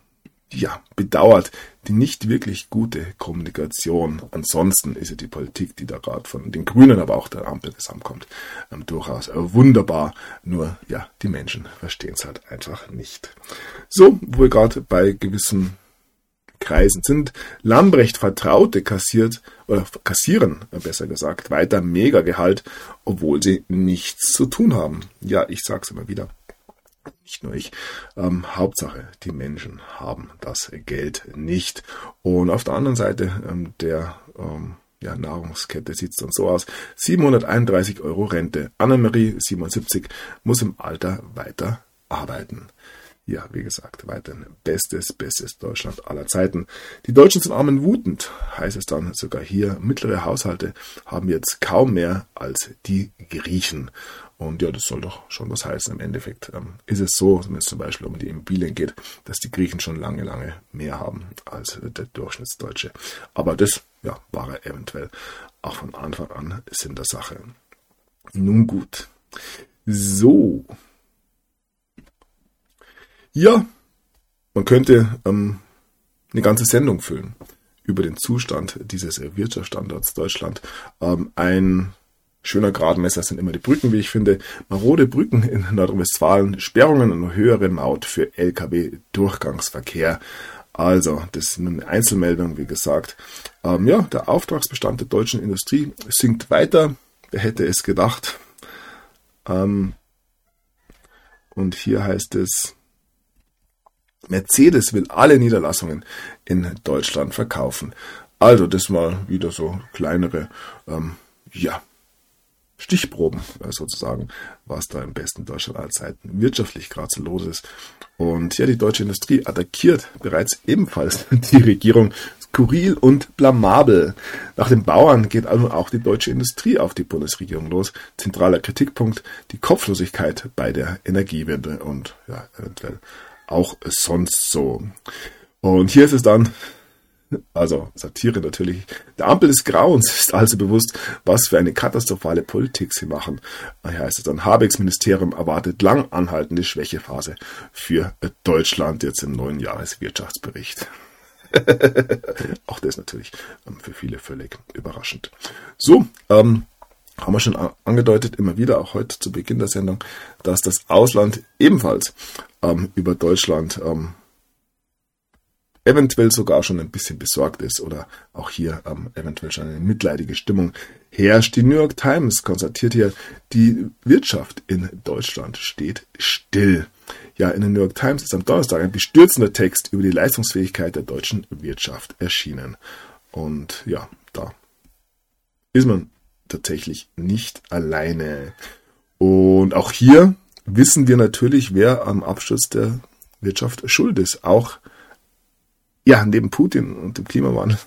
ja, bedauert die nicht wirklich gute Kommunikation. Ansonsten ist ja die Politik, die da gerade von den Grünen, aber auch der Ampel zusammenkommt, ähm, durchaus äh, wunderbar. Nur, ja, die Menschen verstehen es halt einfach nicht. So, wo wir gerade bei gewissen Kreisen sind, Lambrecht Vertraute kassiert, oder kassieren, besser gesagt, weiter Megagehalt, obwohl sie nichts zu tun haben. Ja, ich sag's immer wieder nicht nur ich. Ähm, Hauptsache, die Menschen haben das Geld nicht. Und auf der anderen Seite ähm, der ähm, ja, Nahrungskette sieht es dann so aus. 731 Euro Rente. Annemarie, 77, muss im Alter weiter arbeiten. Ja, wie gesagt, weiterhin bestes, bestes Deutschland aller Zeiten. Die Deutschen sind armen wutend, heißt es dann sogar hier. Mittlere Haushalte haben jetzt kaum mehr als die Griechen. Und ja, das soll doch schon was heißen. Im Endeffekt ähm, ist es so, wenn es zum Beispiel um die Immobilien geht, dass die Griechen schon lange, lange mehr haben als der Durchschnittsdeutsche. Aber das ja, war er eventuell auch von Anfang an Sinn der Sache. Nun gut. So, ja, man könnte ähm, eine ganze Sendung füllen über den Zustand dieses Wirtschaftsstandorts Deutschland. Ähm, ein schöner Gradmesser sind immer die Brücken, wie ich finde. Marode Brücken in Nordrhein-Westfalen, Sperrungen und höhere Maut für Lkw-Durchgangsverkehr. Also, das ist eine Einzelmeldung, wie gesagt. Ähm, ja, der Auftragsbestand der deutschen Industrie sinkt weiter. Wer hätte es gedacht? Ähm, und hier heißt es, Mercedes will alle Niederlassungen in Deutschland verkaufen. Also das mal wieder so kleinere, ähm, ja, Stichproben äh, sozusagen, was da im besten Deutschland aller Zeiten wirtschaftlich gerade so los ist. Und ja, die deutsche Industrie attackiert bereits ebenfalls die Regierung skurril und blamabel. Nach den Bauern geht also auch die deutsche Industrie auf die Bundesregierung los. Zentraler Kritikpunkt, die Kopflosigkeit bei der Energiewende und ja, eventuell auch sonst so. Und hier ist es dann, also Satire natürlich, der Ampel des Grauens ist also bewusst, was für eine katastrophale Politik sie machen. Hier heißt es dann, Habecks Ministerium erwartet lang anhaltende Schwächephase für Deutschland jetzt im neuen Jahreswirtschaftsbericht. Auch das natürlich ähm, für viele völlig überraschend. So, ähm, haben wir schon angedeutet, immer wieder, auch heute zu Beginn der Sendung, dass das Ausland ebenfalls ähm, über Deutschland ähm, eventuell sogar schon ein bisschen besorgt ist oder auch hier ähm, eventuell schon eine mitleidige Stimmung herrscht. Die New York Times konstatiert hier, die Wirtschaft in Deutschland steht still. Ja, in der New York Times ist am Donnerstag ein bestürzender Text über die Leistungsfähigkeit der deutschen Wirtschaft erschienen. Und ja, da ist man tatsächlich nicht alleine. Und auch hier wissen wir natürlich, wer am Absturz der Wirtschaft schuld ist. Auch ja, neben Putin und dem Klimawandel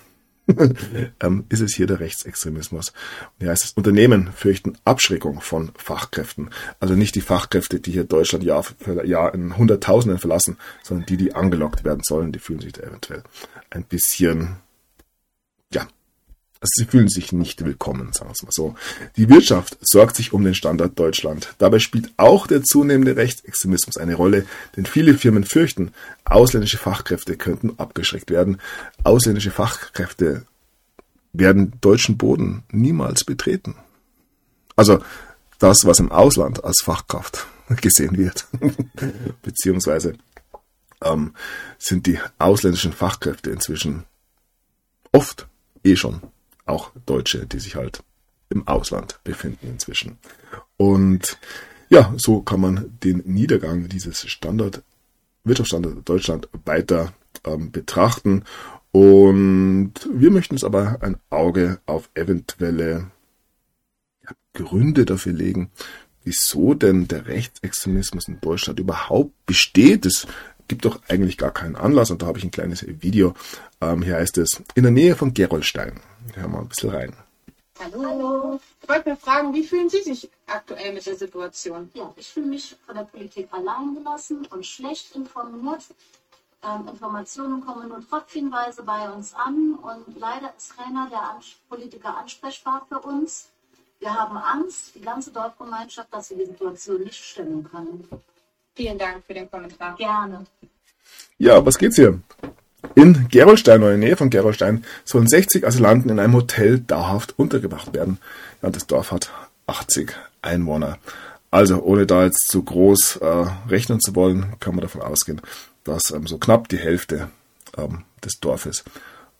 ähm, ist es hier der Rechtsextremismus. Ja, es ist Unternehmen fürchten Abschreckung von Fachkräften. Also nicht die Fachkräfte, die hier Deutschland Jahr für Jahr in Hunderttausenden verlassen, sondern die, die angelockt werden sollen, die fühlen sich da eventuell ein bisschen ja, sie fühlen sich nicht willkommen, sagen wir es mal so. Die Wirtschaft sorgt sich um den Standort Deutschland. Dabei spielt auch der zunehmende Rechtsextremismus eine Rolle, denn viele Firmen fürchten, ausländische Fachkräfte könnten abgeschreckt werden. Ausländische Fachkräfte werden deutschen Boden niemals betreten. Also das, was im Ausland als Fachkraft gesehen wird, beziehungsweise ähm, sind die ausländischen Fachkräfte inzwischen oft eh schon auch Deutsche, die sich halt im Ausland befinden inzwischen. Und ja, so kann man den Niedergang dieses Standard, Wirtschaftsstandard Deutschland weiter ähm, betrachten. Und wir möchten es aber ein Auge auf eventuelle ja, Gründe dafür legen, wieso denn der Rechtsextremismus in Deutschland überhaupt besteht. Es gibt doch eigentlich gar keinen Anlass und da habe ich ein kleines Video. Ähm, hier heißt es, in der Nähe von Gerolstein Hör mal ein bisschen rein. Hallo, wollte mal fragen, wie fühlen Sie sich aktuell mit der Situation? Ja, ich fühle mich von der Politik allein gelassen und schlecht informiert. Ähm, Informationen kommen nur tröpfchenweise bei uns an und leider ist keiner der Ans Politiker ansprechbar für uns. Wir haben Angst, die ganze Dorfgemeinschaft, dass wir die Situation nicht stemmen können. Vielen Dank für den Kommentar. Gerne. Ja, was geht's hier? In Gerolstein oder in der Nähe von Gerolstein sollen 60 Asylanten in einem Hotel dauerhaft untergebracht werden. Ja, das Dorf hat 80 Einwohner. Also, ohne da jetzt zu groß äh, rechnen zu wollen, kann man davon ausgehen, dass ähm, so knapp die Hälfte ähm, des Dorfes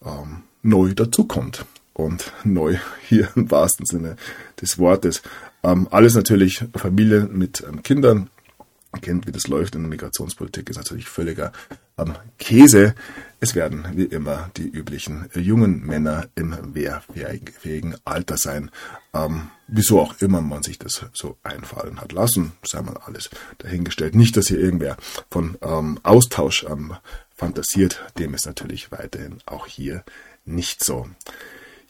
ähm, neu dazukommt. Und neu hier im wahrsten Sinne des Wortes. Ähm, alles natürlich Familien mit ähm, Kindern. Kennt, wie das läuft in der Migrationspolitik, ist natürlich völliger ähm, Käse. Es werden wie immer die üblichen äh, jungen Männer im wehrfähigen Alter sein. Ähm, wieso auch immer man sich das so einfallen hat lassen, sei mal alles dahingestellt. Nicht, dass hier irgendwer von ähm, Austausch ähm, fantasiert, dem ist natürlich weiterhin auch hier nicht so.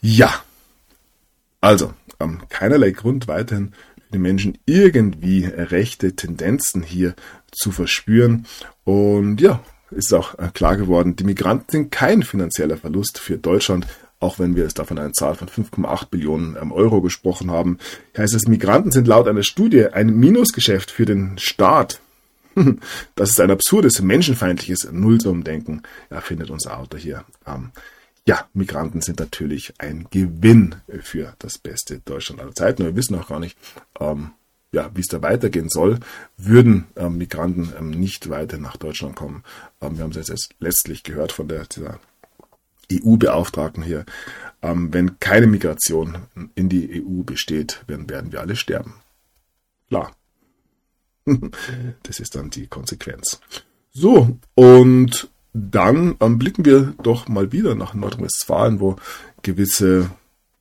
Ja, also ähm, keinerlei Grund weiterhin die Menschen irgendwie rechte Tendenzen hier zu verspüren. Und ja, ist auch äh, klar geworden, die Migranten sind kein finanzieller Verlust für Deutschland, auch wenn wir es da von einer Zahl von 5,8 Billionen ähm, Euro gesprochen haben. Heißt es, Migranten sind laut einer Studie ein Minusgeschäft für den Staat. Das ist ein absurdes, menschenfeindliches Nullsummendenken, ja, findet unser Autor hier. Ähm, ja, Migranten sind natürlich ein Gewinn für das beste Deutschland aller Zeiten. Wir wissen auch gar nicht, ähm, ja, wie es da weitergehen soll, würden ähm, Migranten ähm, nicht weiter nach Deutschland kommen. Ähm, wir haben es jetzt letztlich gehört von der, dieser EU-Beauftragten hier. Ähm, wenn keine Migration in die EU besteht, werden, werden wir alle sterben. Klar. das ist dann die Konsequenz. So, und dann ähm, blicken wir doch mal wieder nach Nordrhein-Westfalen, wo gewisse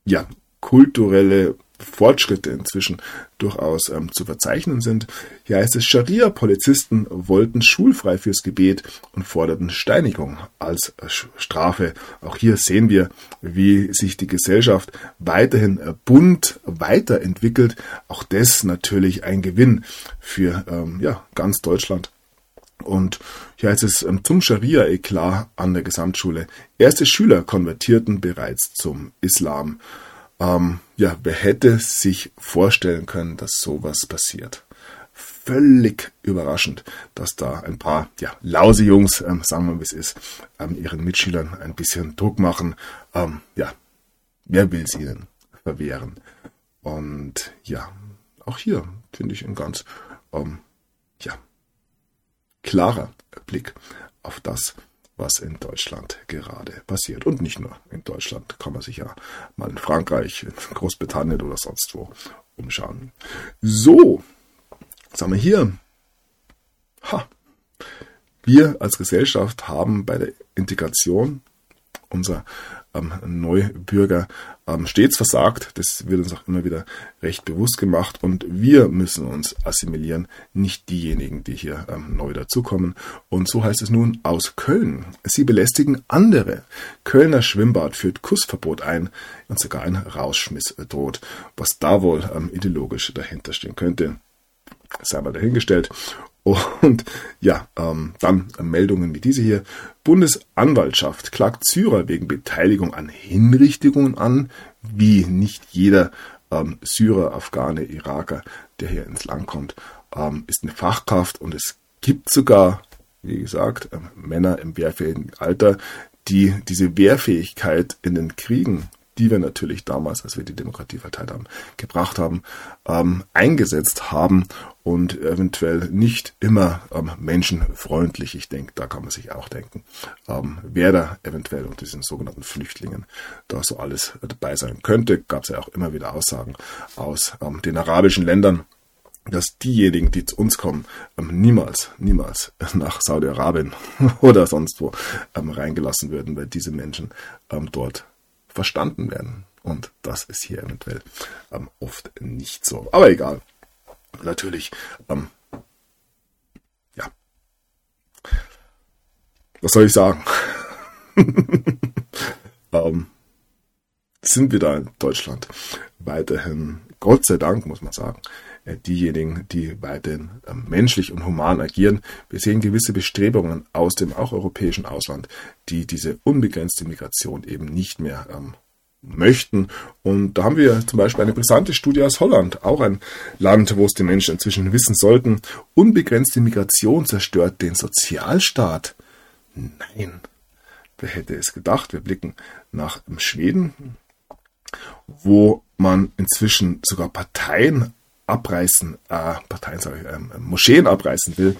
ja, kulturelle Fortschritte inzwischen durchaus ähm, zu verzeichnen sind. Hier heißt es, Scharia-Polizisten wollten schulfrei fürs Gebet und forderten Steinigung als Strafe. Auch hier sehen wir, wie sich die Gesellschaft weiterhin äh, bunt weiterentwickelt. Auch das natürlich ein Gewinn für ähm, ja, ganz Deutschland. Und hier heißt es ähm, zum Scharia-Eklat an der Gesamtschule. Erste Schüler konvertierten bereits zum Islam. Ähm, ja, wer hätte sich vorstellen können, dass sowas passiert? Völlig überraschend, dass da ein paar ja, lause Jungs, ähm, sagen wir mal, wie es ist, ähm, ihren Mitschülern ein bisschen Druck machen. Ähm, ja, wer will sie denn verwehren? Und ja, auch hier finde ich ein ganz ähm, ja, klarer Blick auf das, was in Deutschland gerade passiert. Und nicht nur in Deutschland, kann man sich ja mal in Frankreich, in Großbritannien oder sonst wo umschauen. So, was haben wir hier? Ha. Wir als Gesellschaft haben bei der Integration unserer ähm, Neubürger ähm, stets versagt. Das wird uns auch immer wieder recht bewusst gemacht. Und wir müssen uns assimilieren, nicht diejenigen, die hier ähm, neu dazukommen. Und so heißt es nun aus Köln. Sie belästigen andere. Kölner Schwimmbad führt Kussverbot ein und sogar ein Rausschmiss droht. Was da wohl ähm, ideologisch dahinter stehen könnte, sei mal dahingestellt. Und ja, ähm, dann Meldungen wie diese hier. Bundesanwaltschaft klagt Syrer wegen Beteiligung an Hinrichtungen an, wie nicht jeder ähm, Syrer, Afghane, Iraker, der hier ins Land kommt, ähm, ist eine Fachkraft. Und es gibt sogar, wie gesagt, ähm, Männer im wehrfähigen Alter, die diese Wehrfähigkeit in den Kriegen die wir natürlich damals, als wir die Demokratie verteilt haben, gebracht haben, ähm, eingesetzt haben und eventuell nicht immer ähm, menschenfreundlich. Ich denke, da kann man sich auch denken, ähm, wer da eventuell unter diesen sogenannten Flüchtlingen da so alles dabei sein könnte. Gab es ja auch immer wieder Aussagen aus ähm, den arabischen Ländern, dass diejenigen, die zu uns kommen, ähm, niemals, niemals nach Saudi-Arabien oder sonst wo ähm, reingelassen würden, weil diese Menschen ähm, dort verstanden werden. Und das ist hier eventuell ähm, oft nicht so. Aber egal. Natürlich, ähm, ja. Was soll ich sagen? ähm, sind wir da in Deutschland weiterhin Gott sei Dank, muss man sagen, diejenigen, die weiterhin äh, menschlich und human agieren. Wir sehen gewisse Bestrebungen aus dem auch europäischen Ausland, die diese unbegrenzte Migration eben nicht mehr ähm, möchten. Und da haben wir zum Beispiel eine brisante Studie aus Holland, auch ein Land, wo es die Menschen inzwischen wissen sollten. Unbegrenzte Migration zerstört den Sozialstaat. Nein, wer hätte es gedacht? Wir blicken nach Schweden, wo man inzwischen sogar Parteien abreißen, äh, Parteien, ich, ähm, Moscheen abreißen will,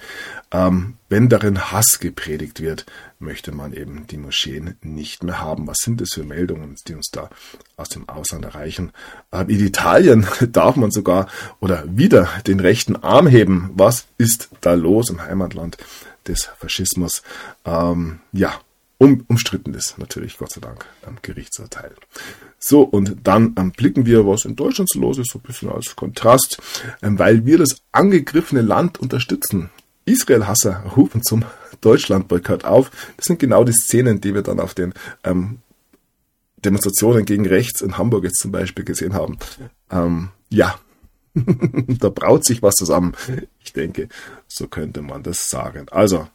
ähm, wenn darin Hass gepredigt wird, möchte man eben die Moscheen nicht mehr haben. Was sind das für Meldungen, die uns da aus dem Ausland erreichen? Ähm, in Italien darf man sogar oder wieder den rechten Arm heben. Was ist da los im Heimatland des Faschismus? Ähm, ja, um, umstritten ist natürlich, Gott sei Dank, am Gerichtsurteil. So, und dann ähm, blicken wir, was in Deutschland so los ist, so ein bisschen als Kontrast, ähm, weil wir das angegriffene Land unterstützen. Israel-Hasser rufen zum Deutschland-Boykott auf. Das sind genau die Szenen, die wir dann auf den ähm, Demonstrationen gegen rechts in Hamburg jetzt zum Beispiel gesehen haben. Ähm, ja, da braut sich was zusammen. Ich denke, so könnte man das sagen. Also,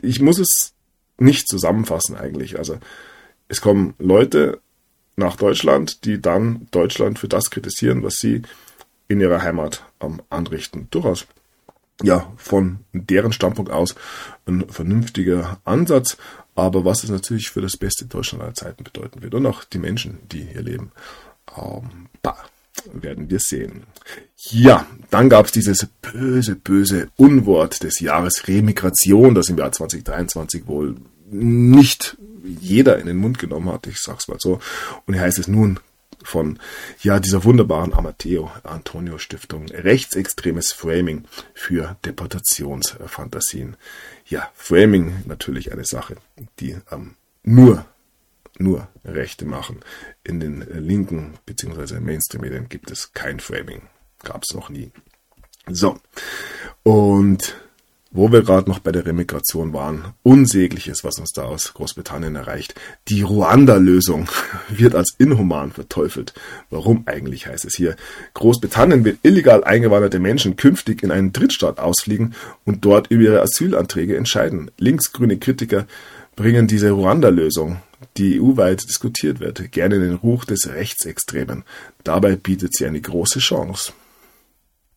ich muss es nicht zusammenfassen eigentlich. Also es kommen Leute nach Deutschland, die dann Deutschland für das kritisieren, was sie in ihrer Heimat ähm, anrichten. Durchaus ja von deren Standpunkt aus ein vernünftiger Ansatz, aber was es natürlich für das beste Deutschland aller Zeiten bedeuten wird und auch die Menschen, die hier leben, ähm, bah, werden wir sehen. Ja, dann gab es dieses böse, böse Unwort des Jahres Remigration, das im Jahr 2023 wohl nicht jeder in den Mund genommen hat, ich sag's mal so. Und hier heißt es nun von ja dieser wunderbaren Amateo Antonio Stiftung rechtsextremes Framing für Deportationsfantasien. Ja, Framing natürlich eine Sache, die ähm, nur nur Rechte machen. In den linken bzw. Mainstream-Medien gibt es kein Framing. Gab es noch nie. So. Und wo wir gerade noch bei der Remigration waren, unsägliches, was uns da aus Großbritannien erreicht. Die Ruanda-Lösung wird als inhuman verteufelt. Warum eigentlich heißt es hier? Großbritannien wird illegal eingewanderte Menschen künftig in einen Drittstaat ausfliegen und dort über ihre Asylanträge entscheiden. Linksgrüne Kritiker bringen diese Ruanda-Lösung, die EU-weit diskutiert wird, gerne den Ruch des Rechtsextremen. Dabei bietet sie eine große Chance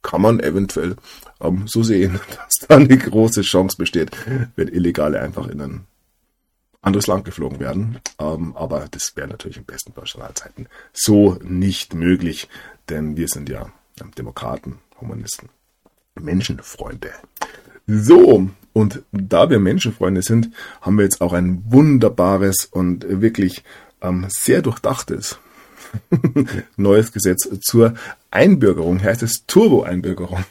kann man eventuell ähm, so sehen, dass da eine große Chance besteht, wenn Illegale einfach in ein anderes Land geflogen werden. Ähm, aber das wäre natürlich im besten Personalzeiten so nicht möglich, denn wir sind ja Demokraten, Humanisten, Menschenfreunde. So, und da wir Menschenfreunde sind, haben wir jetzt auch ein wunderbares und wirklich ähm, sehr durchdachtes neues Gesetz zur Einbürgerung, heißt es Turbo-Einbürgerung.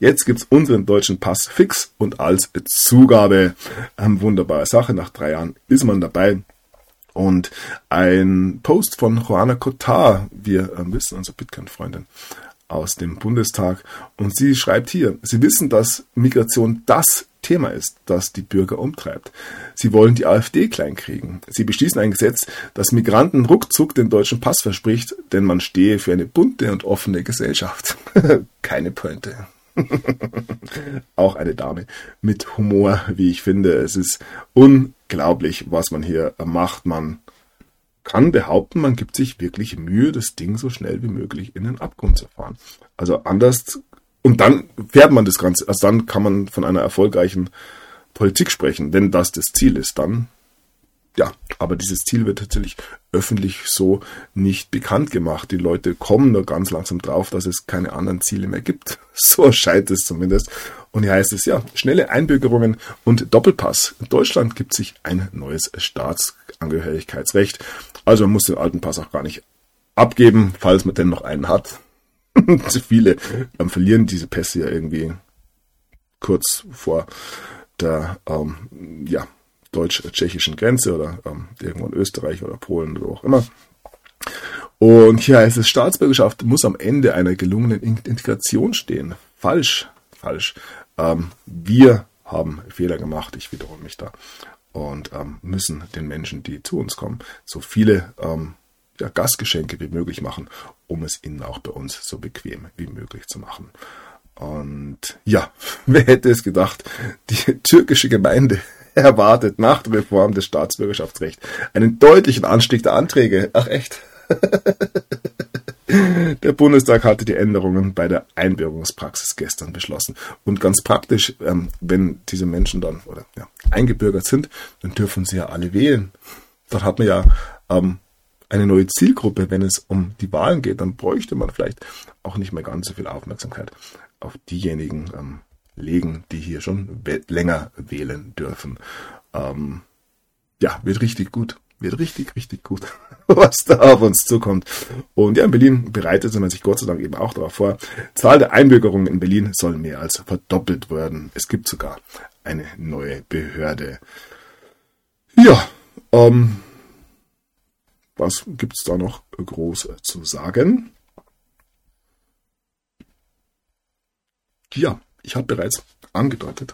Jetzt gibt es unseren deutschen Pass fix und als Zugabe. Ähm, wunderbare Sache, nach drei Jahren ist man dabei. Und ein Post von Juana Cotard, wir äh, wissen, unsere Bitcoin-Freundin aus dem Bundestag. Und sie schreibt hier, Sie wissen, dass Migration das Thema ist, das die Bürger umtreibt. Sie wollen die AfD kleinkriegen. Sie beschließen ein Gesetz, das Migranten ruckzuck den deutschen Pass verspricht, denn man stehe für eine bunte und offene Gesellschaft. Keine Pointe. Auch eine Dame mit Humor, wie ich finde. Es ist unglaublich, was man hier macht. Man kann behaupten, man gibt sich wirklich Mühe, das Ding so schnell wie möglich in den Abgrund zu fahren. Also anders und dann fährt man das Ganze. Also dann kann man von einer erfolgreichen Politik sprechen, wenn das das Ziel ist. Dann ja, aber dieses Ziel wird tatsächlich öffentlich so nicht bekannt gemacht. Die Leute kommen nur ganz langsam drauf, dass es keine anderen Ziele mehr gibt. So erscheint es zumindest. Und hier heißt es ja, schnelle Einbürgerungen und Doppelpass. In Deutschland gibt sich ein neues Staatsangehörigkeitsrecht. Also man muss den alten Pass auch gar nicht abgeben, falls man denn noch einen hat. zu viele ähm, verlieren diese Pässe ja irgendwie kurz vor der ähm, ja, deutsch-tschechischen Grenze oder ähm, irgendwo in Österreich oder Polen oder wo auch immer. Und hier heißt es, Staatsbürgerschaft muss am Ende einer gelungenen Integration stehen. Falsch, falsch. Ähm, wir haben Fehler gemacht, ich wiederhole mich da. Und ähm, müssen den Menschen, die zu uns kommen, so viele ähm, ja, Gastgeschenke wie möglich machen um es ihnen auch bei uns so bequem wie möglich zu machen. Und ja, wer hätte es gedacht, die türkische Gemeinde erwartet nach der Reform des Staatsbürgerschaftsrechts einen deutlichen Anstieg der Anträge. Ach echt. Der Bundestag hatte die Änderungen bei der Einbürgerungspraxis gestern beschlossen. Und ganz praktisch, ähm, wenn diese Menschen dann oder ja, eingebürgert sind, dann dürfen sie ja alle wählen. Dort hat man ja ähm, eine neue Zielgruppe, wenn es um die Wahlen geht, dann bräuchte man vielleicht auch nicht mehr ganz so viel Aufmerksamkeit auf diejenigen ähm, legen, die hier schon länger wählen dürfen. Ähm, ja, wird richtig gut. Wird richtig, richtig gut, was da auf uns zukommt. Und ja, in Berlin bereitet man sich Gott sei Dank eben auch darauf vor. Zahl der Einbürgerungen in Berlin soll mehr als verdoppelt werden. Es gibt sogar eine neue Behörde. Ja, ähm, was gibt's da noch groß zu sagen? Ja, ich habe bereits angedeutet.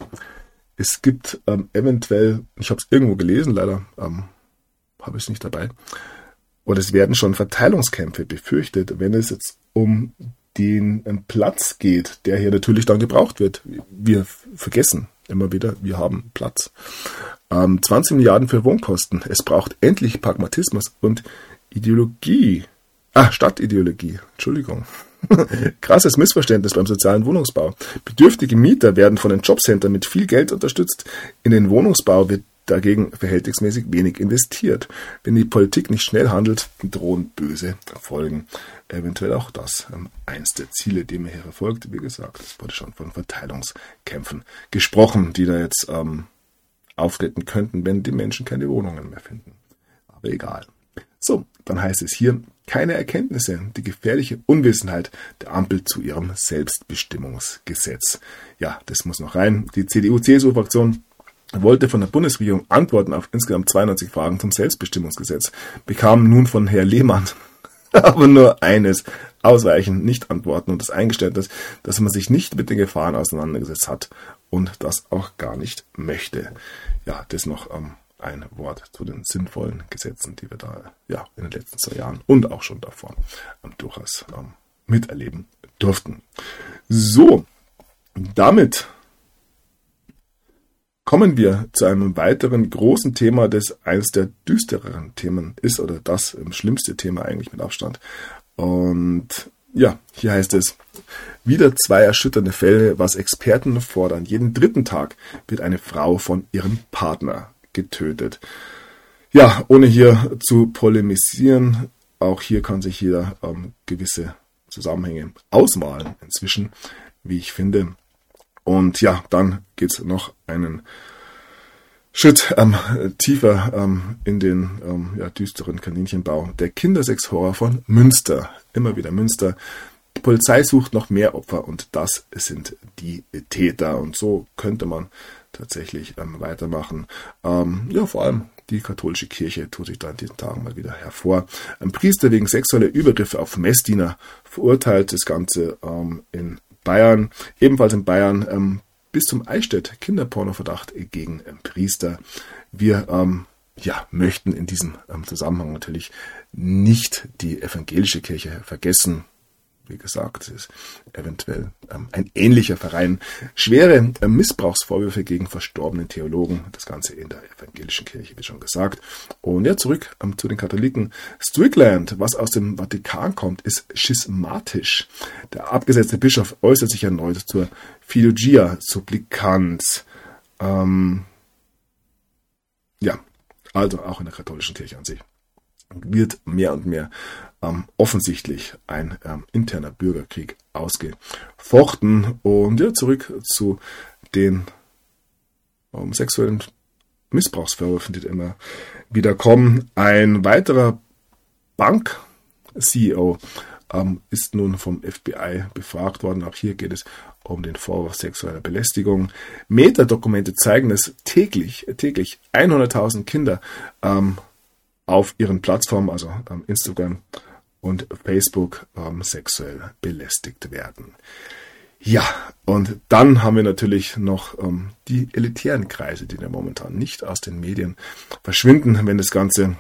Es gibt ähm, eventuell, ich habe es irgendwo gelesen, leider ähm, habe ich es nicht dabei, oder es werden schon Verteilungskämpfe befürchtet, wenn es jetzt um den ähm, Platz geht, der hier natürlich dann gebraucht wird. Wir vergessen immer wieder, wir haben Platz. Ähm, 20 Milliarden für Wohnkosten. Es braucht endlich Pragmatismus und Ideologie. Ah, Stadtideologie. Entschuldigung. Krasses Missverständnis beim sozialen Wohnungsbau. Bedürftige Mieter werden von den Jobcentern mit viel Geld unterstützt. In den Wohnungsbau wird dagegen verhältnismäßig wenig investiert. Wenn die Politik nicht schnell handelt, drohen böse Folgen. Eventuell auch das ähm, eins der Ziele, die mir hier verfolgt. Wie gesagt, es wurde schon von Verteilungskämpfen gesprochen, die da jetzt ähm, auftreten könnten, wenn die Menschen keine Wohnungen mehr finden. Aber egal. So, dann heißt es hier, keine Erkenntnisse, die gefährliche Unwissenheit der Ampel zu ihrem Selbstbestimmungsgesetz. Ja, das muss noch rein. Die CDU-CSU-Fraktion wollte von der Bundesregierung Antworten auf insgesamt 92 Fragen zum Selbstbestimmungsgesetz, bekam nun von Herr Lehmann aber nur eines, ausweichen, nicht antworten und das Eingeständnis, dass man sich nicht mit den Gefahren auseinandergesetzt hat und das auch gar nicht möchte. Ja, das noch ähm, ein Wort zu den sinnvollen Gesetzen, die wir da ja in den letzten zwei Jahren und auch schon davor ähm, durchaus ähm, miterleben durften. So, damit kommen wir zu einem weiteren großen Thema, das eines der düstereren Themen ist oder das schlimmste Thema eigentlich mit Abstand. Und ja, hier heißt es, wieder zwei erschütternde Fälle, was Experten fordern. Jeden dritten Tag wird eine Frau von ihrem Partner getötet. Ja, ohne hier zu polemisieren, auch hier kann sich jeder ähm, gewisse Zusammenhänge ausmalen inzwischen, wie ich finde. Und ja, dann geht es noch einen Schritt ähm, tiefer ähm, in den ähm, ja, düsteren Kaninchenbau. Der Kindersexhorror von Münster. Immer wieder Münster. Die Polizei sucht noch mehr Opfer und das sind die Täter. Und so könnte man tatsächlich ähm, weitermachen. Ähm, ja, vor allem die katholische Kirche tut sich da in diesen Tagen mal wieder hervor. Ein Priester wegen sexueller Übergriffe auf Messdiener verurteilt das Ganze ähm, in Bayern, ebenfalls in Bayern, ähm, bis zum Eichstätt Kinderpornoverdacht gegen ähm, Priester. Wir ähm, ja, möchten in diesem Zusammenhang natürlich nicht die evangelische Kirche vergessen wie gesagt, es ist eventuell ähm, ein ähnlicher Verein. Schwere äh, Missbrauchsvorwürfe gegen verstorbene Theologen, das Ganze in der evangelischen Kirche, wie schon gesagt. Und ja, zurück ähm, zu den Katholiken. Strickland, was aus dem Vatikan kommt, ist schismatisch. Der abgesetzte Bischof äußert sich erneut zur Philogia Supplicanz. Ähm, ja, also auch in der katholischen Kirche an sich wird mehr und mehr ähm, offensichtlich ein ähm, interner Bürgerkrieg ausgefochten. Und ja, zurück zu den ähm, sexuellen Missbrauchsvorwürfen, die immer wieder kommen. Ein weiterer Bank-CEO ähm, ist nun vom FBI befragt worden. Auch hier geht es um den Vorwurf sexueller Belästigung. Metadokumente zeigen, dass täglich, täglich 100.000 Kinder ähm, auf ihren Plattformen, also ähm, Instagram und Facebook, ähm, sexuell belästigt werden. Ja, und dann haben wir natürlich noch ähm, die elitären Kreise, die ja momentan nicht aus den Medien verschwinden, wenn das Ganze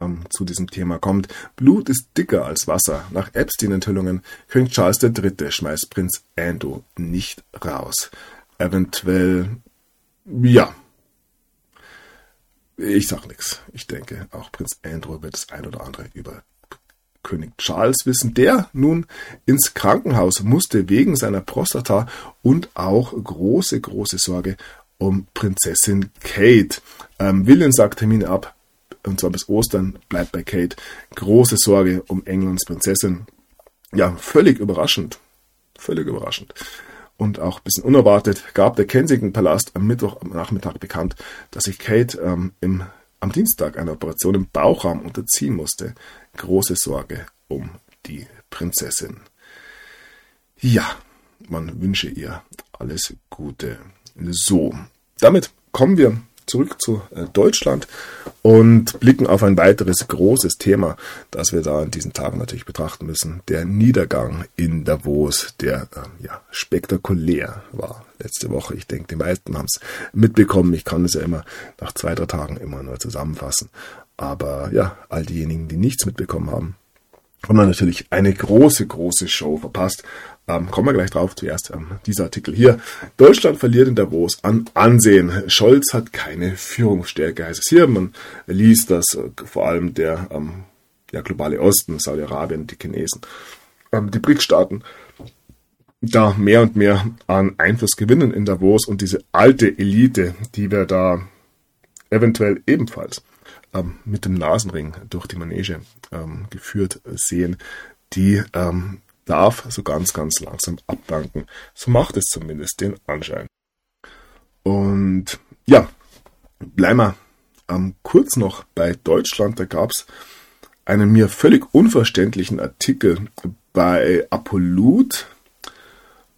ähm, zu diesem Thema kommt. Blut ist dicker als Wasser. Nach Epstein-Enthüllungen König Charles III. schmeißt Prinz Andrew nicht raus. Eventuell, ja. Ich sag nichts. Ich denke, auch Prinz Andrew wird das ein oder andere über König Charles wissen, der nun ins Krankenhaus musste wegen seiner Prostata und auch große, große Sorge um Prinzessin Kate. Ähm, William sagt Termine ab, und zwar bis Ostern, bleibt bei Kate. Große Sorge um Englands Prinzessin. Ja, völlig überraschend. Völlig überraschend. Und auch ein bisschen unerwartet gab der Kensington Palast am Mittwoch am Nachmittag bekannt, dass sich Kate ähm, im, am Dienstag einer Operation im Bauchraum unterziehen musste. Große Sorge um die Prinzessin. Ja, man wünsche ihr alles Gute. So, damit kommen wir zurück zu äh, Deutschland und blicken auf ein weiteres großes Thema, das wir da in diesen Tagen natürlich betrachten müssen. Der Niedergang in Davos, der äh, ja, spektakulär war letzte Woche. Ich denke, die meisten haben es mitbekommen. Ich kann es ja immer nach zwei, drei Tagen immer nur zusammenfassen. Aber ja, all diejenigen, die nichts mitbekommen haben, haben natürlich eine große, große Show verpasst. Ähm, kommen wir gleich drauf. Zuerst ähm, dieser Artikel hier. Deutschland verliert in Davos an Ansehen. Scholz hat keine Führungsstärke, heißt es hier. Man liest, dass äh, vor allem der, ähm, der globale Osten, Saudi-Arabien, die Chinesen, ähm, die BRICS-Staaten, da mehr und mehr an Einfluss gewinnen in Davos und diese alte Elite, die wir da eventuell ebenfalls ähm, mit dem Nasenring durch die Manege ähm, geführt sehen, die ähm, darf so ganz, ganz langsam abdanken. So macht es zumindest den Anschein. Und ja, bleiben wir ähm, kurz noch bei Deutschland. Da gab es einen mir völlig unverständlichen Artikel bei Apollut.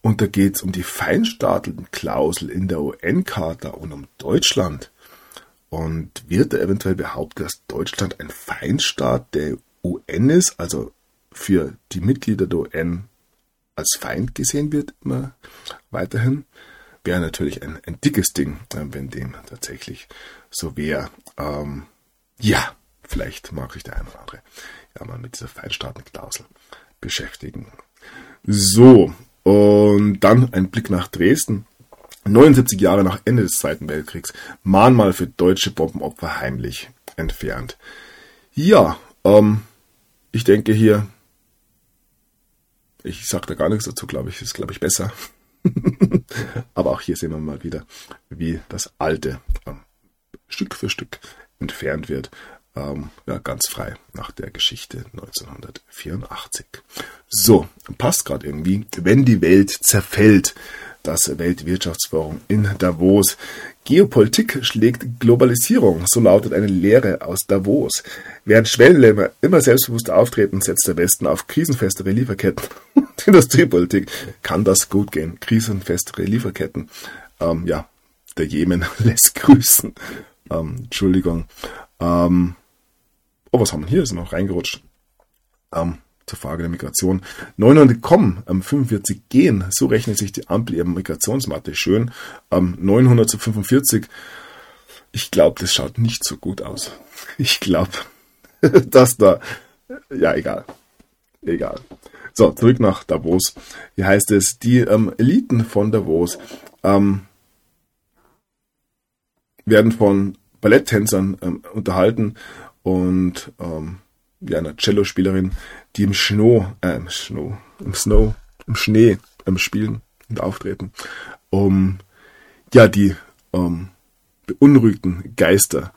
Und da geht es um die Feinstaatenklausel in der UN-Charta und um Deutschland. Und wird da eventuell behauptet, dass Deutschland ein Feinstaat der UN ist, also für die Mitglieder der UN als Feind gesehen wird, immer weiterhin, wäre natürlich ein, ein dickes Ding, äh, wenn dem tatsächlich so wäre. Ähm, ja, vielleicht mag sich der eine oder andere ja mal mit dieser Feinstaatenklausel beschäftigen. So, und dann ein Blick nach Dresden. 79 Jahre nach Ende des Zweiten Weltkriegs, Mahnmal für deutsche Bombenopfer heimlich entfernt. Ja, ähm, ich denke hier ich sage da gar nichts dazu, glaube ich, ist, glaube ich, besser. Aber auch hier sehen wir mal wieder, wie das Alte ähm, Stück für Stück entfernt wird. Ähm, ja, ganz frei nach der Geschichte 1984. So, passt gerade irgendwie. Wenn die Welt zerfällt, das Weltwirtschaftsforum in Davos. Geopolitik schlägt Globalisierung, so lautet eine Lehre aus Davos. Während Schwellenländer immer selbstbewusst auftreten, setzt der Westen auf krisenfestere Lieferketten. Industriepolitik kann das gut gehen. Krisenfestere Lieferketten. Ähm, ja, der Jemen lässt grüßen. Ähm, Entschuldigung. Ähm, oh, was haben wir hier? Ist noch reingerutscht. Ähm, zur Frage der Migration. 900 kommen, ähm, 45 gehen. So rechnet sich die Ampel ihrer Migrationsmatte schön. Ähm, 900 zu 45. Ich glaube, das schaut nicht so gut aus. Ich glaube, dass da, ja, egal. Egal. So, zurück nach Davos. Hier heißt es, die ähm, Eliten von Davos ähm, werden von Balletttänzern ähm, unterhalten und ähm, ja, einer Cello-Spielerin, die im Schnee, äh, im Snow, im Snow, im Schnee ähm, spielen und auftreten, um ja die ähm, beunruhigten Geister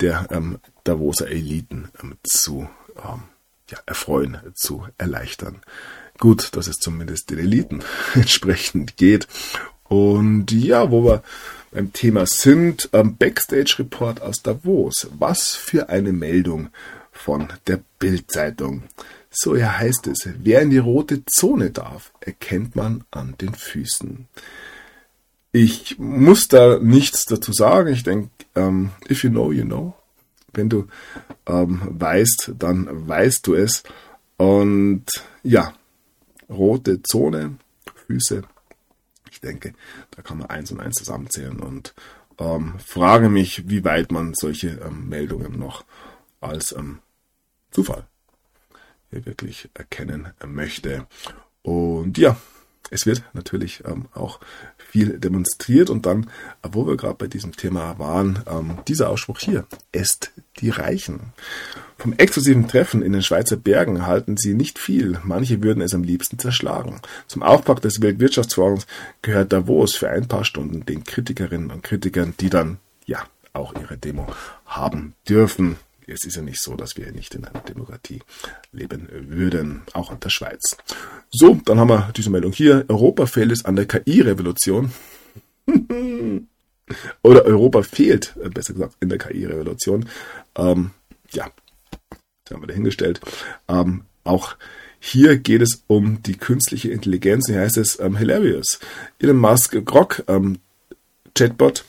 der ähm, Davoser Eliten ähm, zu ähm, ja, erfreuen, zu erleichtern. Gut, dass es zumindest den Eliten entsprechend geht. Und ja, wo wir beim Thema sind, ähm, Backstage Report aus Davos. Was für eine Meldung von der Bildzeitung. So ja heißt es, wer in die rote Zone darf, erkennt man an den Füßen. Ich muss da nichts dazu sagen. Ich denke, ähm, if you know, you know. Wenn du ähm, weißt, dann weißt du es. Und ja, rote Zone, Füße. Ich denke, da kann man eins und eins zusammenzählen und ähm, frage mich, wie weit man solche ähm, Meldungen noch als ähm, Zufall hier wirklich erkennen möchte. Und ja, es wird natürlich ähm, auch viel demonstriert und dann, wo wir gerade bei diesem Thema waren, ähm, dieser Ausspruch hier, esst die Reichen. Vom exklusiven Treffen in den Schweizer Bergen halten sie nicht viel, manche würden es am liebsten zerschlagen. Zum Aufpack des Weltwirtschaftsforums gehört Davos für ein paar Stunden den Kritikerinnen und Kritikern, die dann, ja, auch ihre Demo haben dürfen es ist ja nicht so, dass wir nicht in einer Demokratie leben würden, auch in der Schweiz. So, dann haben wir diese Meldung hier. Europa fehlt es an der KI-Revolution. Oder Europa fehlt, äh, besser gesagt, in der KI-Revolution. Ähm, ja, das haben wir dahingestellt. Ähm, auch hier geht es um die künstliche Intelligenz. Hier heißt es ähm, Hilarious. Elon Musk Grok ähm, Chatbot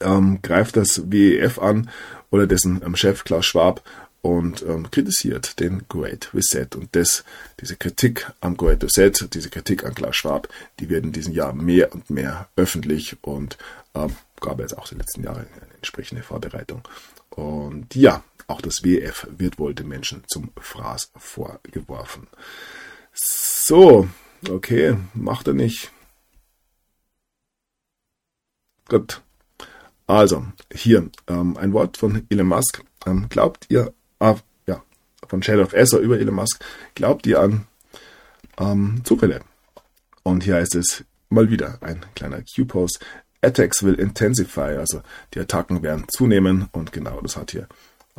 ähm, greift das WEF an oder dessen ähm, Chef Klaus Schwab und ähm, kritisiert den Great Reset. Und das, diese Kritik am Great Reset, diese Kritik an Klaus Schwab, die wird in diesem Jahr mehr und mehr öffentlich und ähm, gab jetzt auch die letzten Jahre eine entsprechende Vorbereitung. Und ja, auch das WF wird wohl den Menschen zum Fraß vorgeworfen. So, okay, macht er nicht. Gut. Also, hier ähm, ein Wort von Elon Musk. Ähm, glaubt ihr, äh, ja, von Shadow of Esser über Elon Musk, glaubt ihr an ähm, Zufälle? Und hier heißt es mal wieder ein kleiner Q-Post. Attacks will intensify, also die Attacken werden zunehmen und genau das hat hier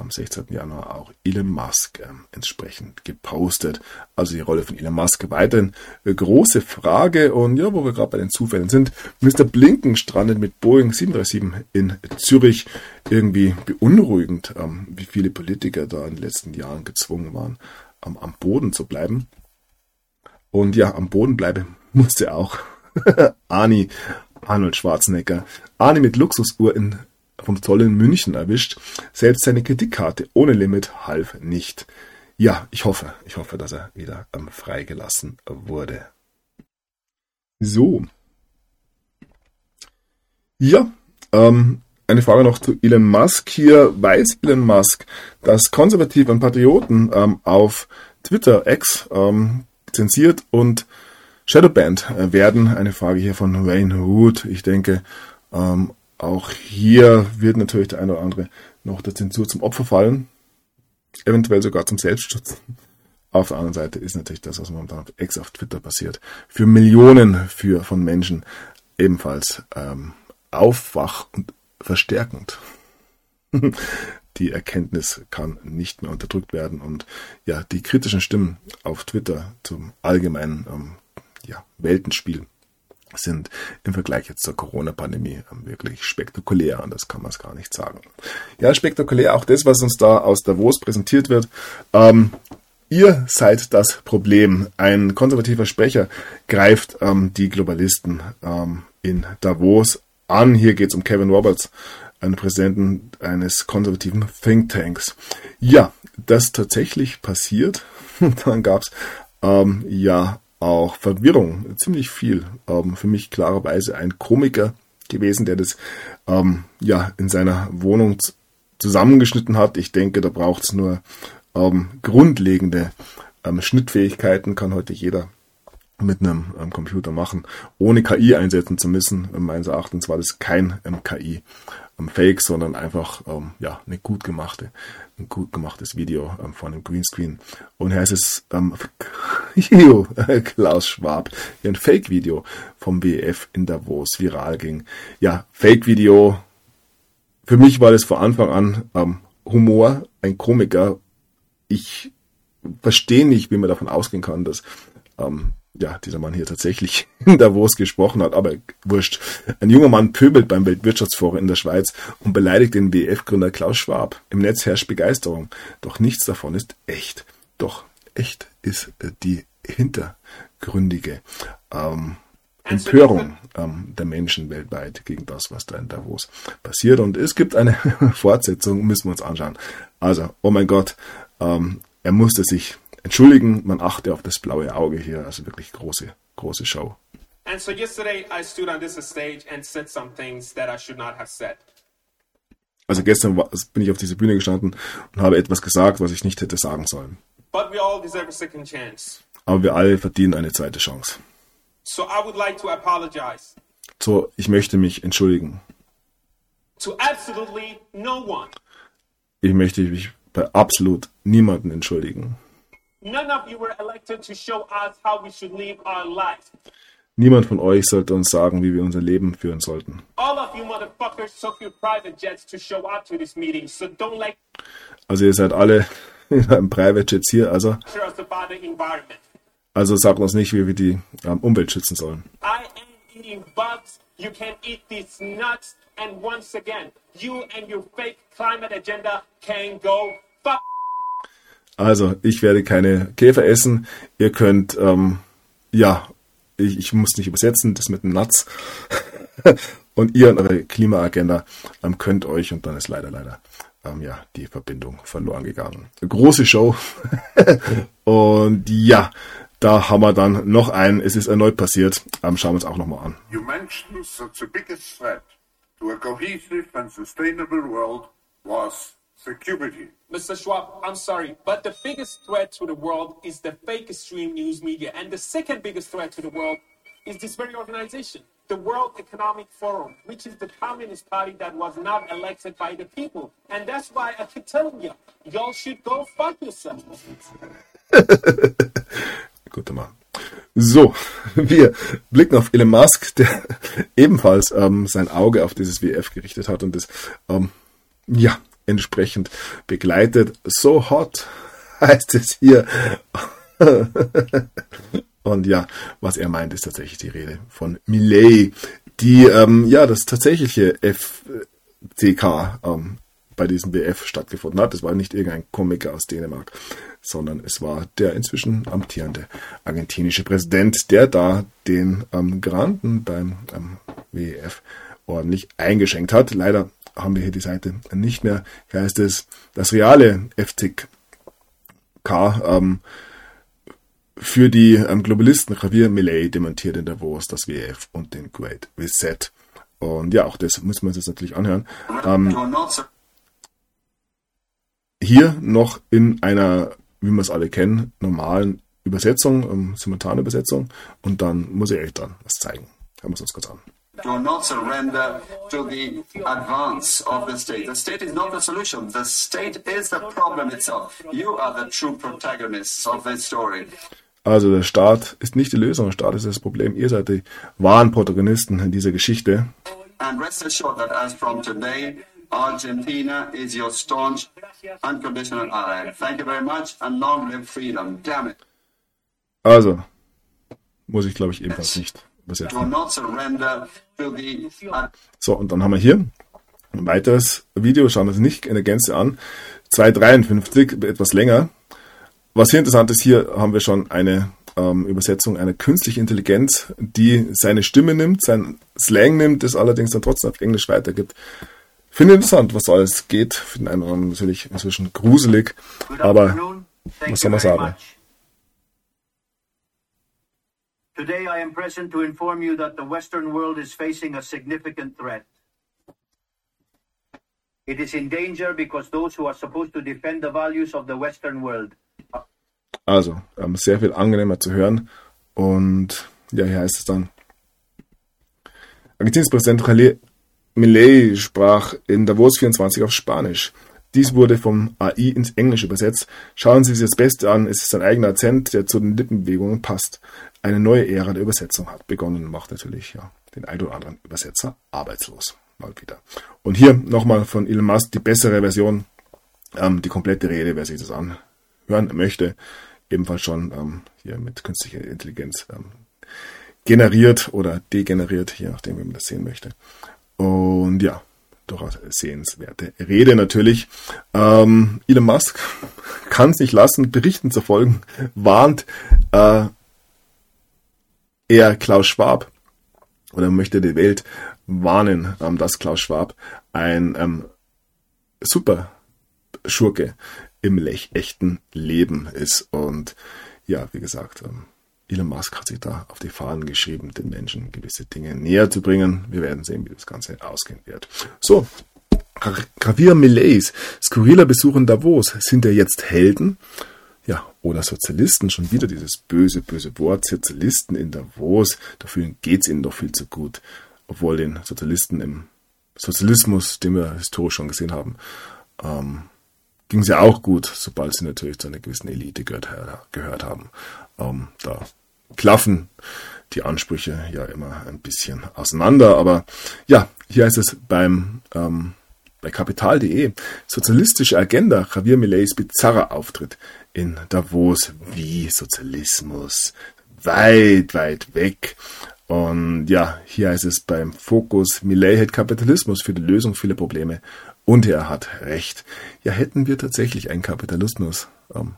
am 16. Januar auch Elon Musk äh, entsprechend gepostet. Also die Rolle von Elon Musk weiterhin äh, große Frage. Und ja, wo wir gerade bei den Zufällen sind, Mr. Blinken strandet mit Boeing 737 in Zürich. Irgendwie beunruhigend, ähm, wie viele Politiker da in den letzten Jahren gezwungen waren, ähm, am Boden zu bleiben. Und ja, am Boden bleiben musste auch Arnie Arnold Schwarzenegger. Arnie mit Luxusuhr in vom Zoll in München erwischt. Selbst seine Kreditkarte ohne Limit half nicht. Ja, ich hoffe, ich hoffe, dass er wieder ähm, freigelassen wurde. So. Ja, ähm, eine Frage noch zu Elon Musk hier. Weiß Elon Musk, dass Konservative und Patrioten ähm, auf Twitter X ähm, zensiert und Shadowbanned äh, werden? Eine Frage hier von Wayne Hood. Ich denke, ähm, auch hier wird natürlich der eine oder andere noch der Zensur zum Opfer fallen, eventuell sogar zum Selbstschutz. Auf der anderen Seite ist natürlich das, was momentan auf Ex auf Twitter passiert, für Millionen für, von Menschen ebenfalls ähm, aufwach und verstärkend. die Erkenntnis kann nicht mehr unterdrückt werden und ja, die kritischen Stimmen auf Twitter zum allgemeinen ähm, ja, Weltenspiel sind im Vergleich jetzt zur Corona-Pandemie wirklich spektakulär und das kann man es gar nicht sagen. Ja, spektakulär auch das, was uns da aus Davos präsentiert wird. Ähm, ihr seid das Problem. Ein konservativer Sprecher greift ähm, die Globalisten ähm, in Davos an. Hier geht es um Kevin Roberts, einen Präsidenten eines konservativen Thinktanks. Ja, das tatsächlich passiert. Dann gab es ähm, ja auch Verwirrung, ziemlich viel. Ähm, für mich klarerweise ein Komiker gewesen, der das ähm, ja in seiner Wohnung zusammengeschnitten hat. Ich denke, da braucht es nur ähm, grundlegende ähm, Schnittfähigkeiten, kann heute jeder mit einem ähm, Computer machen, ohne KI einsetzen zu müssen. Meines Erachtens war das kein ähm, KI ähm, Fake, sondern einfach ähm, ja eine gut gemachte, ein gut gemachtes Video ähm, von einem Greenscreen. Und hier heißt es ähm, Klaus Schwab, ein Fake-Video vom BF in Davos viral ging. Ja, Fake-Video. Für mich war das von Anfang an ähm, Humor, ein Komiker. Ich verstehe nicht, wie man davon ausgehen kann, dass ähm, ja, dieser Mann hier tatsächlich in Davos gesprochen hat, aber wurscht. Ein junger Mann pöbelt beim Weltwirtschaftsforum in der Schweiz und beleidigt den WF-Gründer Klaus Schwab. Im Netz herrscht Begeisterung, doch nichts davon ist echt. Doch echt ist äh, die hintergründige ähm, Empörung ähm, der Menschen weltweit gegen das, was da in Davos passiert. Und es gibt eine Fortsetzung, müssen wir uns anschauen. Also, oh mein Gott, ähm, er musste sich entschuldigen, man achte auf das blaue Auge hier, also wirklich große, große Show. And so yesterday I stood on this stage and said some things that I should not have said. Also gestern war, bin ich auf diese Bühne gestanden und habe etwas gesagt, was ich nicht hätte sagen sollen. But we all deserve a second chance. Aber wir alle verdienen eine zweite Chance. So I would like to apologize So, ich möchte mich entschuldigen. to absolutely no one. Ich möchte mich bei absolut niemanden entschuldigen. Niemand von euch sollte uns sagen, wie wir unser Leben führen sollten. Also ihr seid alle in einem Private Jets hier, also, also sagt uns nicht, wie wir die ähm, Umwelt schützen sollen. You and your fake climate agenda can go fuck. Also, ich werde keine Käfer essen. Ihr könnt, ähm, ja, ich, ich muss nicht übersetzen, das mit dem Nuts. und ihr und eure Klimaagenda ähm, könnt euch, und dann ist leider, leider, ähm, ja, die Verbindung verloren gegangen. Große Show. und ja, da haben wir dann noch einen. Es ist erneut passiert. Ähm, schauen wir uns auch nochmal an. You mentioned that the biggest threat to a cohesive and sustainable world was security. Mr. Schwab, I'm sorry, but the biggest threat to the world is the fake extreme news media. And the second biggest threat to the world is this very organization, the World Economic Forum, which is the Communist Party that was not elected by the people. And that's why I keep telling you, y'all should go fuck yourself. Guter Mann. So, wir blicken auf Elon Musk, der ebenfalls ähm, sein Auge auf dieses WF gerichtet hat und das ähm, ja entsprechend begleitet. So hot heißt es hier. und ja, was er meint, ist tatsächlich die Rede von Millet, die ähm, ja das tatsächliche FCK ähm, bei diesem WF stattgefunden hat. Es war nicht irgendein Komiker aus Dänemark, sondern es war der inzwischen amtierende argentinische Präsident, der da den ähm, Granden beim ähm, WEF ordentlich eingeschenkt hat. Leider haben wir hier die Seite nicht mehr. Hier heißt es, das reale FCK ähm, für die ähm, Globalisten Javier Millet demontiert in Davos das WEF und den Great Reset. Und ja, auch das müssen wir uns jetzt natürlich anhören. Ähm, hier noch in einer, wie wir es alle kennen, normalen Übersetzung, ähm, simultane Übersetzung. Und dann muss ich euch dann was zeigen. Hören wir es uns kurz an. Do not surrender to the advance of the state. The state is not the solution. The state is the problem itself. You are the true protagonists of this story. Also der Staat ist nicht die Lösung, der Staat ist das Problem. Ihr seid die wahren Protagonisten in dieser Geschichte. And rest assured that as from today, Argentina is your staunch, unconditional ally. Thank you very much and long live freedom. Damn it. Also, muss ich glaube ich ebenfalls nicht Ad- So, und dann haben wir hier ein weiteres Video, schauen wir uns nicht in der Gänze an. 253, etwas länger. Was hier interessant ist, hier haben wir schon eine ähm, Übersetzung einer künstlichen Intelligenz, die seine Stimme nimmt, sein Slang nimmt, das allerdings dann trotzdem auf Englisch weitergibt. Finde interessant, was alles geht. Für den einen oder anderen natürlich inzwischen gruselig, aber was soll man sagen? much. Today I am present to inform you that the Western world is facing a significant threat. It is in danger because those who are supposed to defend the values of the Western world Also, ähm, sehr viel angenehmer zu hören. Und ja, hier heißt es dann, Argentiniens Präsident Milei sprach in Davos 24 auf Spanisch. Dies wurde vom AI ins Englische übersetzt. Schauen Sie sich das Beste an, es ist ein eigener Akzent, der zu den Lippenbewegungen passt. Eine neue Ära der Übersetzung hat begonnen und macht natürlich ja, den ein oder anderen Übersetzer arbeitslos. Mal wieder. Und hier nochmal von Elon Musk die bessere Version, ähm, die komplette Rede, wer sich das anhören möchte, ebenfalls schon ähm, hier mit künstlicher Intelligenz ähm, generiert oder degeneriert, je nachdem, wie man das sehen möchte. Und ja, durchaus sehenswerte Rede natürlich. Ähm, Elon Musk kann es nicht lassen, Berichten zu folgen, warnt äh, er Klaus Schwab oder möchte die Welt warnen, ähm, dass Klaus Schwab ein ähm, super Schurke im lech- echten Leben ist. Und ja, wie gesagt, ähm, Elon Musk hat sich da auf die Fahnen geschrieben, den Menschen gewisse Dinge näher zu bringen. Wir werden sehen, wie das Ganze ausgehen wird. So, Gravier Millets, skurriler Besuch in Davos. Sind er jetzt Helden? Ja, oder Sozialisten, schon wieder dieses böse, böse Wort, Sozialisten in Davos, dafür geht's ihnen doch viel zu gut. Obwohl den Sozialisten im Sozialismus, den wir historisch schon gesehen haben, ähm, ging es ja auch gut, sobald sie natürlich zu einer gewissen Elite gehört, gehört haben. Ähm, da klaffen die Ansprüche ja immer ein bisschen auseinander. Aber ja, hier heißt es beim ähm, bei Kapital.de sozialistische Agenda Javier Millets bizarrer Auftritt in Davos wie Sozialismus weit, weit weg. Und ja, hier heißt es beim Fokus, Millet hält Kapitalismus für die Lösung vieler Probleme und er hat recht. Ja, hätten wir tatsächlich einen Kapitalismus, ähm,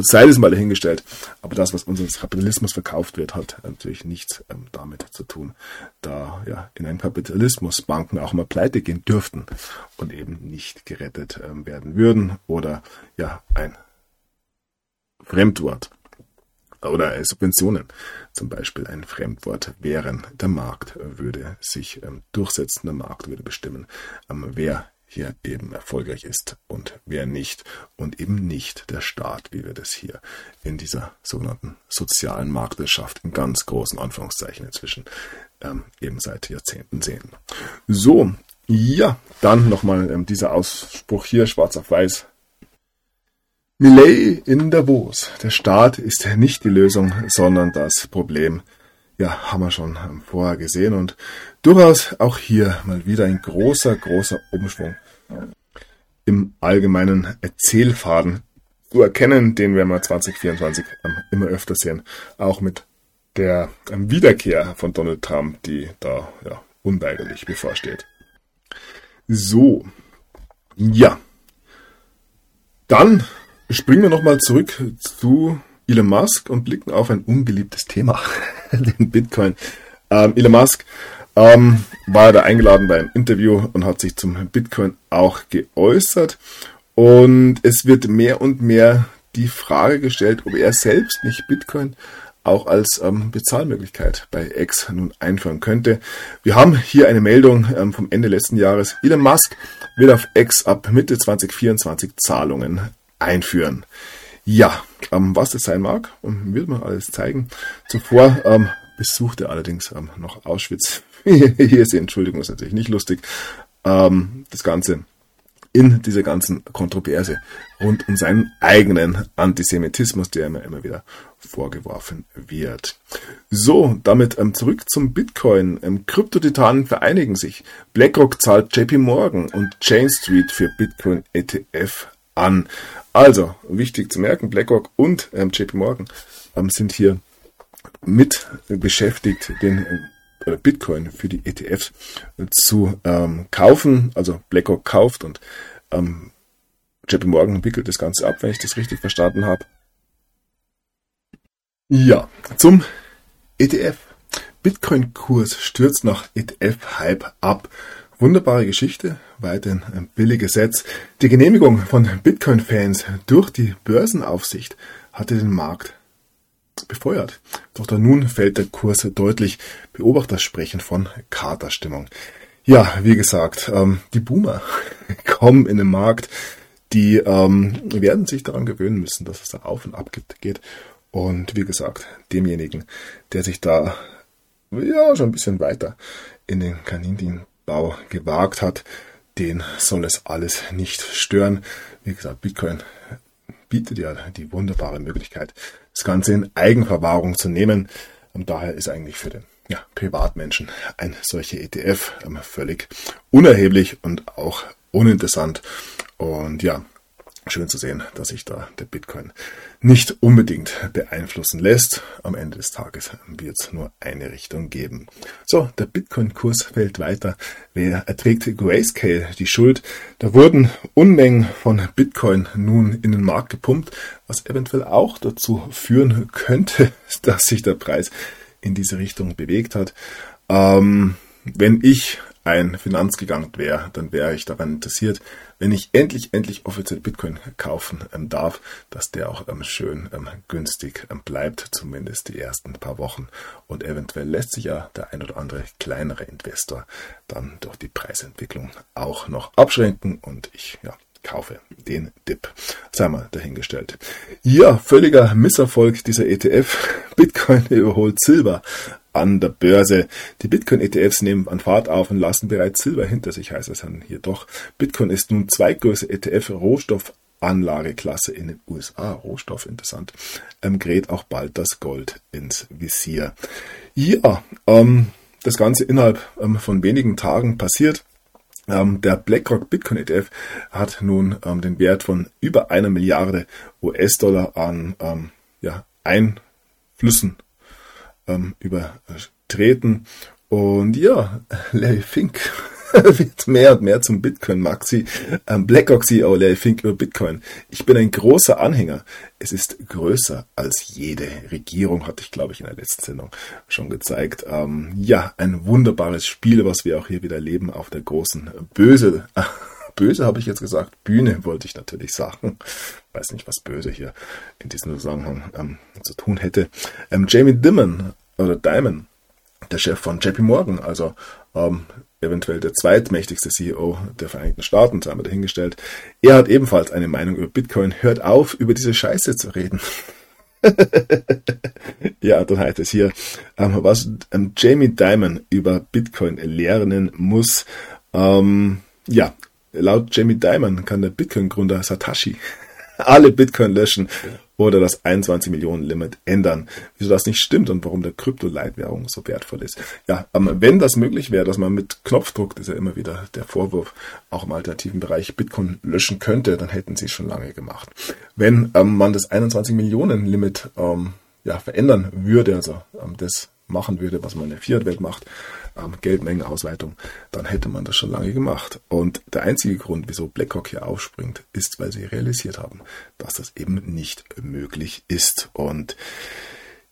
sei es mal dahingestellt, aber das, was uns als Kapitalismus verkauft wird, hat natürlich nichts ähm, damit zu tun, da ja in einem Kapitalismus Banken auch mal pleite gehen dürften und eben nicht gerettet ähm, werden würden oder ja ein Fremdwort oder Subventionen zum Beispiel ein Fremdwort wären. Der Markt würde sich ähm, durchsetzen, der Markt würde bestimmen, ähm, wer hier eben erfolgreich ist und wer nicht und eben nicht der Staat, wie wir das hier in dieser sogenannten sozialen Marktwirtschaft in ganz großen Anführungszeichen inzwischen ähm, eben seit Jahrzehnten sehen. So, ja, dann nochmal ähm, dieser Ausspruch hier, schwarz auf weiß, Millet in Davos. Der Staat ist nicht die Lösung, sondern das Problem. Ja, haben wir schon vorher gesehen und durchaus auch hier mal wieder ein großer, großer Umschwung im allgemeinen Erzählfaden zu erkennen, den werden wir 2024 immer öfter sehen. Auch mit der Wiederkehr von Donald Trump, die da ja, unweigerlich bevorsteht. So, ja. Dann Springen wir nochmal zurück zu Elon Musk und blicken auf ein ungeliebtes Thema, den Bitcoin. Ähm, Elon Musk ähm, war da eingeladen bei einem Interview und hat sich zum Bitcoin auch geäußert. Und es wird mehr und mehr die Frage gestellt, ob er selbst nicht Bitcoin auch als ähm, Bezahlmöglichkeit bei X nun einführen könnte. Wir haben hier eine Meldung ähm, vom Ende letzten Jahres. Elon Musk wird auf X ab Mitte 2024 Zahlungen einführen. Ja, ähm, was das sein mag, wird man alles zeigen. Zuvor ähm, besuchte allerdings ähm, noch Auschwitz. Hier ist die Entschuldigung, ist natürlich nicht lustig. Ähm, das Ganze in dieser ganzen Kontroverse rund um seinen eigenen Antisemitismus, der immer, immer wieder vorgeworfen wird. So, damit ähm, zurück zum Bitcoin. Ähm, Kryptotitanen vereinigen sich. BlackRock zahlt JP Morgan und Chain Street für Bitcoin ETF an. Also, wichtig zu merken, BlackRock und ähm, JP Morgan ähm, sind hier mit beschäftigt, den äh, Bitcoin für die ETFs zu ähm, kaufen. Also BlackRock kauft und ähm, JP Morgan wickelt das Ganze ab, wenn ich das richtig verstanden habe. Ja, zum ETF. Bitcoin-Kurs stürzt nach ETF-Hype ab. Wunderbare Geschichte, weiterhin ein billiges Setz. Die Genehmigung von Bitcoin-Fans durch die Börsenaufsicht hatte den Markt befeuert. Doch da nun fällt der Kurs deutlich. Beobachter sprechen von Katerstimmung. Ja, wie gesagt, ähm, die Boomer kommen in den Markt. Die ähm, werden sich daran gewöhnen müssen, dass es da auf und ab geht. Und wie gesagt, demjenigen, der sich da ja schon ein bisschen weiter in den Kaninchen Bau gewagt hat, den soll es alles nicht stören. Wie gesagt, Bitcoin bietet ja die wunderbare Möglichkeit, das Ganze in Eigenverwahrung zu nehmen. Und daher ist eigentlich für den ja, Privatmenschen ein solcher ETF ähm, völlig unerheblich und auch uninteressant. Und ja, Schön zu sehen, dass sich da der Bitcoin nicht unbedingt beeinflussen lässt. Am Ende des Tages wird es nur eine Richtung geben. So, der Bitcoin-Kurs fällt weiter. Wer erträgt Grayscale die Schuld? Da wurden Unmengen von Bitcoin nun in den Markt gepumpt, was eventuell auch dazu führen könnte, dass sich der Preis in diese Richtung bewegt hat. Ähm, wenn ich ein Finanzgigant wäre, dann wäre ich daran interessiert, wenn ich endlich, endlich offiziell Bitcoin kaufen ähm, darf, dass der auch ähm, schön ähm, günstig ähm, bleibt, zumindest die ersten paar Wochen. Und eventuell lässt sich ja der ein oder andere kleinere Investor dann durch die Preisentwicklung auch noch abschränken und ich, ja, kaufe den Dip. Sei mal dahingestellt. Ja, völliger Misserfolg dieser ETF. Bitcoin überholt Silber an der Börse. Die Bitcoin-ETFs nehmen an Fahrt auf und lassen bereits Silber hinter sich, heißt es dann hier doch. Bitcoin ist nun zweitgrößte ETF-Rohstoffanlageklasse in den USA. Rohstoff, interessant. Ähm, gerät auch bald das Gold ins Visier. Ja, ähm, das Ganze innerhalb ähm, von wenigen Tagen passiert. Ähm, der BlackRock Bitcoin ETF hat nun ähm, den Wert von über einer Milliarde US-Dollar an ähm, ja, Einflüssen ähm, übertreten. Und ja, Larry Fink wird mehr und mehr zum Bitcoin-Maxi. Ähm, BlackRock CEO Larry Fink über Bitcoin. Ich bin ein großer Anhänger. Es ist größer als jede Regierung, hatte ich, glaube ich, in der letzten Sendung schon gezeigt. Ähm, ja, ein wunderbares Spiel, was wir auch hier wieder erleben auf der großen Böse. Böse habe ich jetzt gesagt. Bühne wollte ich natürlich sagen. Weiß nicht, was böse hier in diesem Zusammenhang ähm, zu tun hätte. Ähm, Jamie Dimon oder Dimon, der Chef von JP Morgan, also ähm, eventuell der zweitmächtigste CEO der Vereinigten Staaten, sei mal dahingestellt. Er hat ebenfalls eine Meinung über Bitcoin. Hört auf, über diese Scheiße zu reden. ja, dann heißt es hier, ähm, was ähm, Jamie Dimon über Bitcoin lernen muss. Ähm, ja, laut Jamie Dimon kann der Bitcoin-Gründer Satoshi alle Bitcoin löschen oder das 21 Millionen Limit ändern. Wieso das nicht stimmt und warum der Krypto-Leitwährung so wertvoll ist. Ja, ähm, wenn das möglich wäre, dass man mit Knopfdruck, das ist ja immer wieder der Vorwurf, auch im alternativen Bereich Bitcoin löschen könnte, dann hätten sie es schon lange gemacht. Wenn ähm, man das 21 Millionen Limit ähm, ja, verändern würde, also ähm, das machen würde, was man in der Fiat-Welt macht, ähm, Geldmengenausweitung, dann hätte man das schon lange gemacht. Und der einzige Grund, wieso BlackRock hier aufspringt, ist, weil sie realisiert haben, dass das eben nicht möglich ist. Und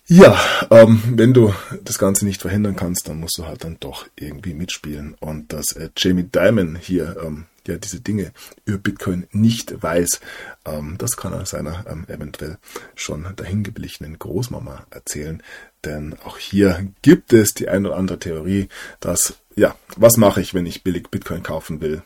ja, ähm, wenn du das Ganze nicht verhindern kannst, dann musst du halt dann doch irgendwie mitspielen. Und dass äh, Jamie Dimon hier ähm, ja diese Dinge über Bitcoin nicht weiß, ähm, das kann er seiner ähm, eventuell schon dahingeblichenen Großmama erzählen. Denn auch hier gibt es die eine oder andere Theorie, dass, ja, was mache ich, wenn ich billig Bitcoin kaufen will?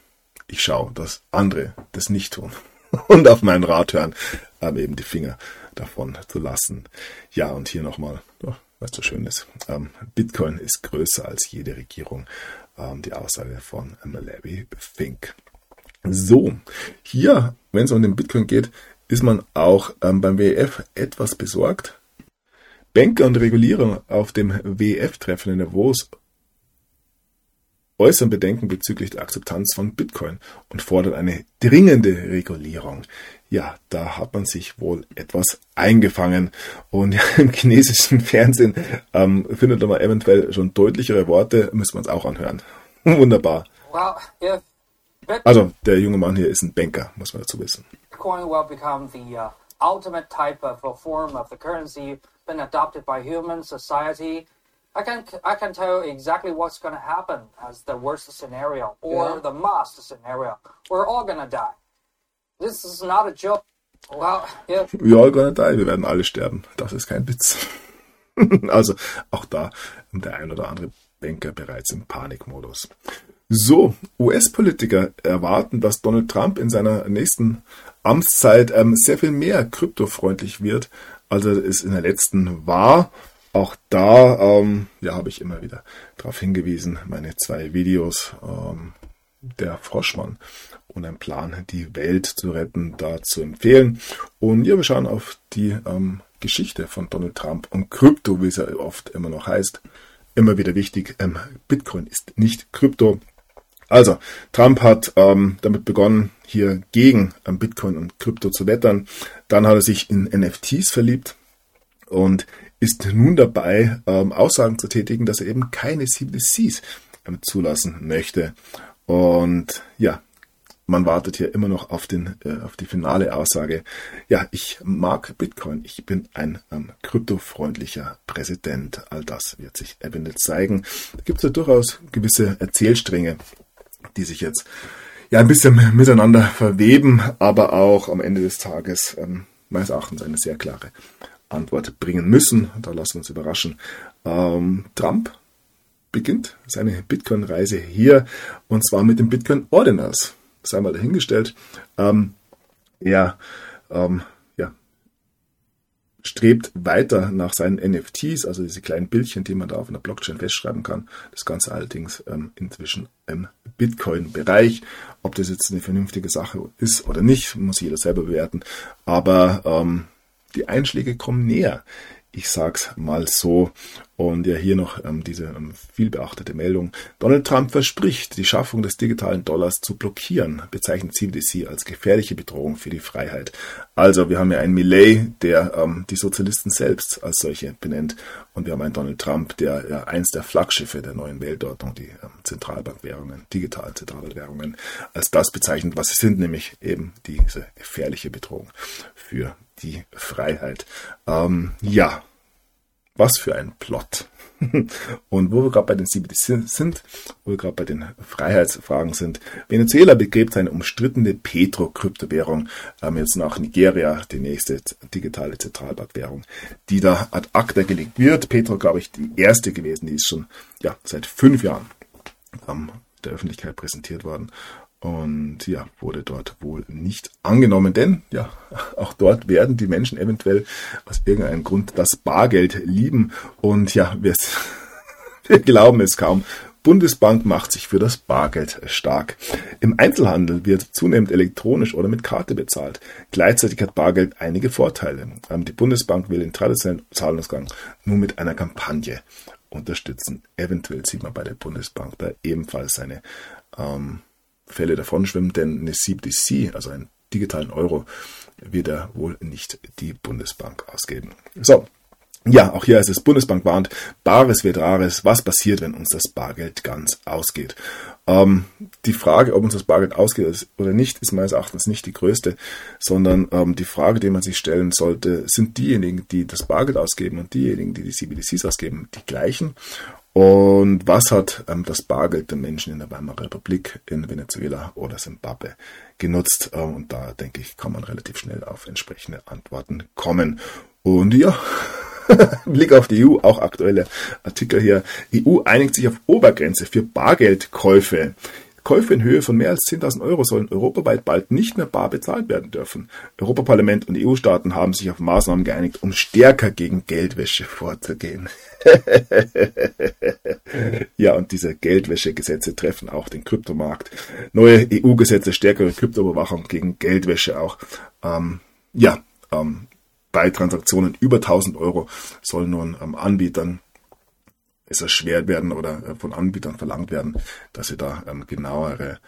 Ich schaue, dass andere das nicht tun und auf meinen Rat hören, ähm, eben die Finger davon zu lassen. Ja, und hier nochmal, oh, was so schön ist. Bitcoin ist größer als jede Regierung. Die Aussage von Larry Fink. So, hier, wenn es um den Bitcoin geht, ist man auch ähm, beim WEF etwas besorgt. Banker und Regulierer auf dem WEF-Treffen in Davos äußern Bedenken bezüglich der Akzeptanz von Bitcoin und fordern eine dringende Regulierung. Ja, da hat man sich wohl etwas eingefangen. Und ja, im chinesischen Fernsehen ähm, findet man eventuell schon deutlichere Worte, müssen wir uns auch anhören. Wunderbar. Well, also, der junge Mann hier ist ein Banker, muss man dazu wissen. Bitcoin will become the uh, ultimate type of a form of the currency been adopted by human society. I can I can tell you exactly what's going to happen as the worst scenario or yeah. the must scenario. We're all going to die. This is not a joke. Well, yeah. We're all gonna die. Wir werden alle sterben. Das ist kein Witz. also auch da der ein oder andere Banker bereits im Panikmodus. So, US-Politiker erwarten, dass Donald Trump in seiner nächsten Amtszeit ähm, sehr viel mehr kryptofreundlich wird, als er es in der letzten war. Auch da ähm, ja, habe ich immer wieder darauf hingewiesen, meine zwei Videos, ähm, der Froschmann und ein Plan, die Welt zu retten, da zu empfehlen. Und ja, wir schauen auf die ähm, Geschichte von Donald Trump und Krypto, wie es ja oft immer noch heißt. Immer wieder wichtig, ähm, Bitcoin ist nicht Krypto. Also, Trump hat ähm, damit begonnen, hier gegen ähm, Bitcoin und Krypto zu wettern. Dann hat er sich in NFTs verliebt und ist nun dabei, ähm, Aussagen zu tätigen, dass er eben keine CBDCs ähm, zulassen möchte. Und ja, man wartet hier immer noch auf, den, äh, auf die finale Aussage. Ja, ich mag Bitcoin. Ich bin ein ähm, kryptofreundlicher Präsident. All das wird sich eventuell zeigen. Da gibt es ja durchaus gewisse Erzählstränge, die sich jetzt ja ein bisschen miteinander verweben, aber auch am Ende des Tages ähm, meines Erachtens eine sehr klare Antwort bringen müssen. Da lassen wir uns überraschen. Ähm, Trump beginnt seine Bitcoin-Reise hier und zwar mit den Bitcoin Ordinals sei mal dahingestellt. Ähm, er ähm, strebt weiter nach seinen NFTs, also diese kleinen Bildchen, die man da auf einer Blockchain festschreiben kann. Das Ganze allerdings ähm, inzwischen im Bitcoin-Bereich. Ob das jetzt eine vernünftige Sache ist oder nicht, muss jeder selber bewerten. Aber ähm, die Einschläge kommen näher. Ich sag's mal so. Und ja, hier noch ähm, diese ähm, viel beachtete Meldung. Donald Trump verspricht, die Schaffung des digitalen Dollars zu blockieren, bezeichnet CBDC als gefährliche Bedrohung für die Freiheit. Also, wir haben ja einen Millet, der ähm, die Sozialisten selbst als solche benennt. Und wir haben einen Donald Trump, der ja eins der Flaggschiffe der neuen Weltordnung, die ähm, Zentralbankwährungen, digitalen Zentralbankwährungen, als das bezeichnet, was sie sind, nämlich eben diese gefährliche Bedrohung für die Freiheit. Ähm, ja, was für ein Plot. Und wo wir gerade bei den CBDC sind, wo wir gerade bei den Freiheitsfragen sind, Venezuela begräbt seine umstrittene Petro-Kryptowährung, ähm, jetzt nach Nigeria, die nächste digitale Zentralbankwährung, die da ad acta gelegt wird. Petro, glaube ich, die erste gewesen, die ist schon ja, seit fünf Jahren ähm, der Öffentlichkeit präsentiert worden und ja, wurde dort wohl nicht angenommen, denn ja, auch dort werden die Menschen eventuell aus irgendeinem Grund das Bargeld lieben. Und ja, wir, wir glauben es kaum. Bundesbank macht sich für das Bargeld stark. Im Einzelhandel wird zunehmend elektronisch oder mit Karte bezahlt. Gleichzeitig hat Bargeld einige Vorteile. Ähm, die Bundesbank will den traditionellen Zahlungsgang nur mit einer Kampagne unterstützen. Eventuell sieht man bei der Bundesbank da ebenfalls seine ähm, Fälle davonschwimmen, denn eine CBDC, also einen digitalen Euro, wird er wohl nicht die Bundesbank ausgeben. So. Ja, auch hier ist es Bundesbank warnt, Bares wird Rares. Was passiert, wenn uns das Bargeld ganz ausgeht? Ähm, die Frage, ob uns das Bargeld ausgeht oder nicht, ist meines Erachtens nicht die größte, sondern ähm, die Frage, die man sich stellen sollte, sind diejenigen, die das Bargeld ausgeben und diejenigen, die die CBDCs ausgeben, die gleichen? Und was hat ähm, das Bargeld der Menschen in der Weimarer Republik, in Venezuela oder Zimbabwe genutzt? Ähm, und da denke ich, kann man relativ schnell auf entsprechende Antworten kommen. Und ja, Blick auf die EU, auch aktuelle Artikel hier. EU einigt sich auf Obergrenze für Bargeldkäufe. Käufe in Höhe von mehr als 10.000 Euro sollen europaweit bald nicht mehr bar bezahlt werden dürfen. Europaparlament und EU-Staaten haben sich auf Maßnahmen geeinigt, um stärker gegen Geldwäsche vorzugehen. ja, und diese Geldwäschegesetze treffen auch den Kryptomarkt. Neue EU-Gesetze, stärkere Kryptoüberwachung gegen Geldwäsche auch. Ähm, ja, ähm, bei Transaktionen über 1000 Euro sollen nun ähm, Anbietern es erschwert werden oder äh, von Anbietern verlangt werden, dass sie da ähm, genauere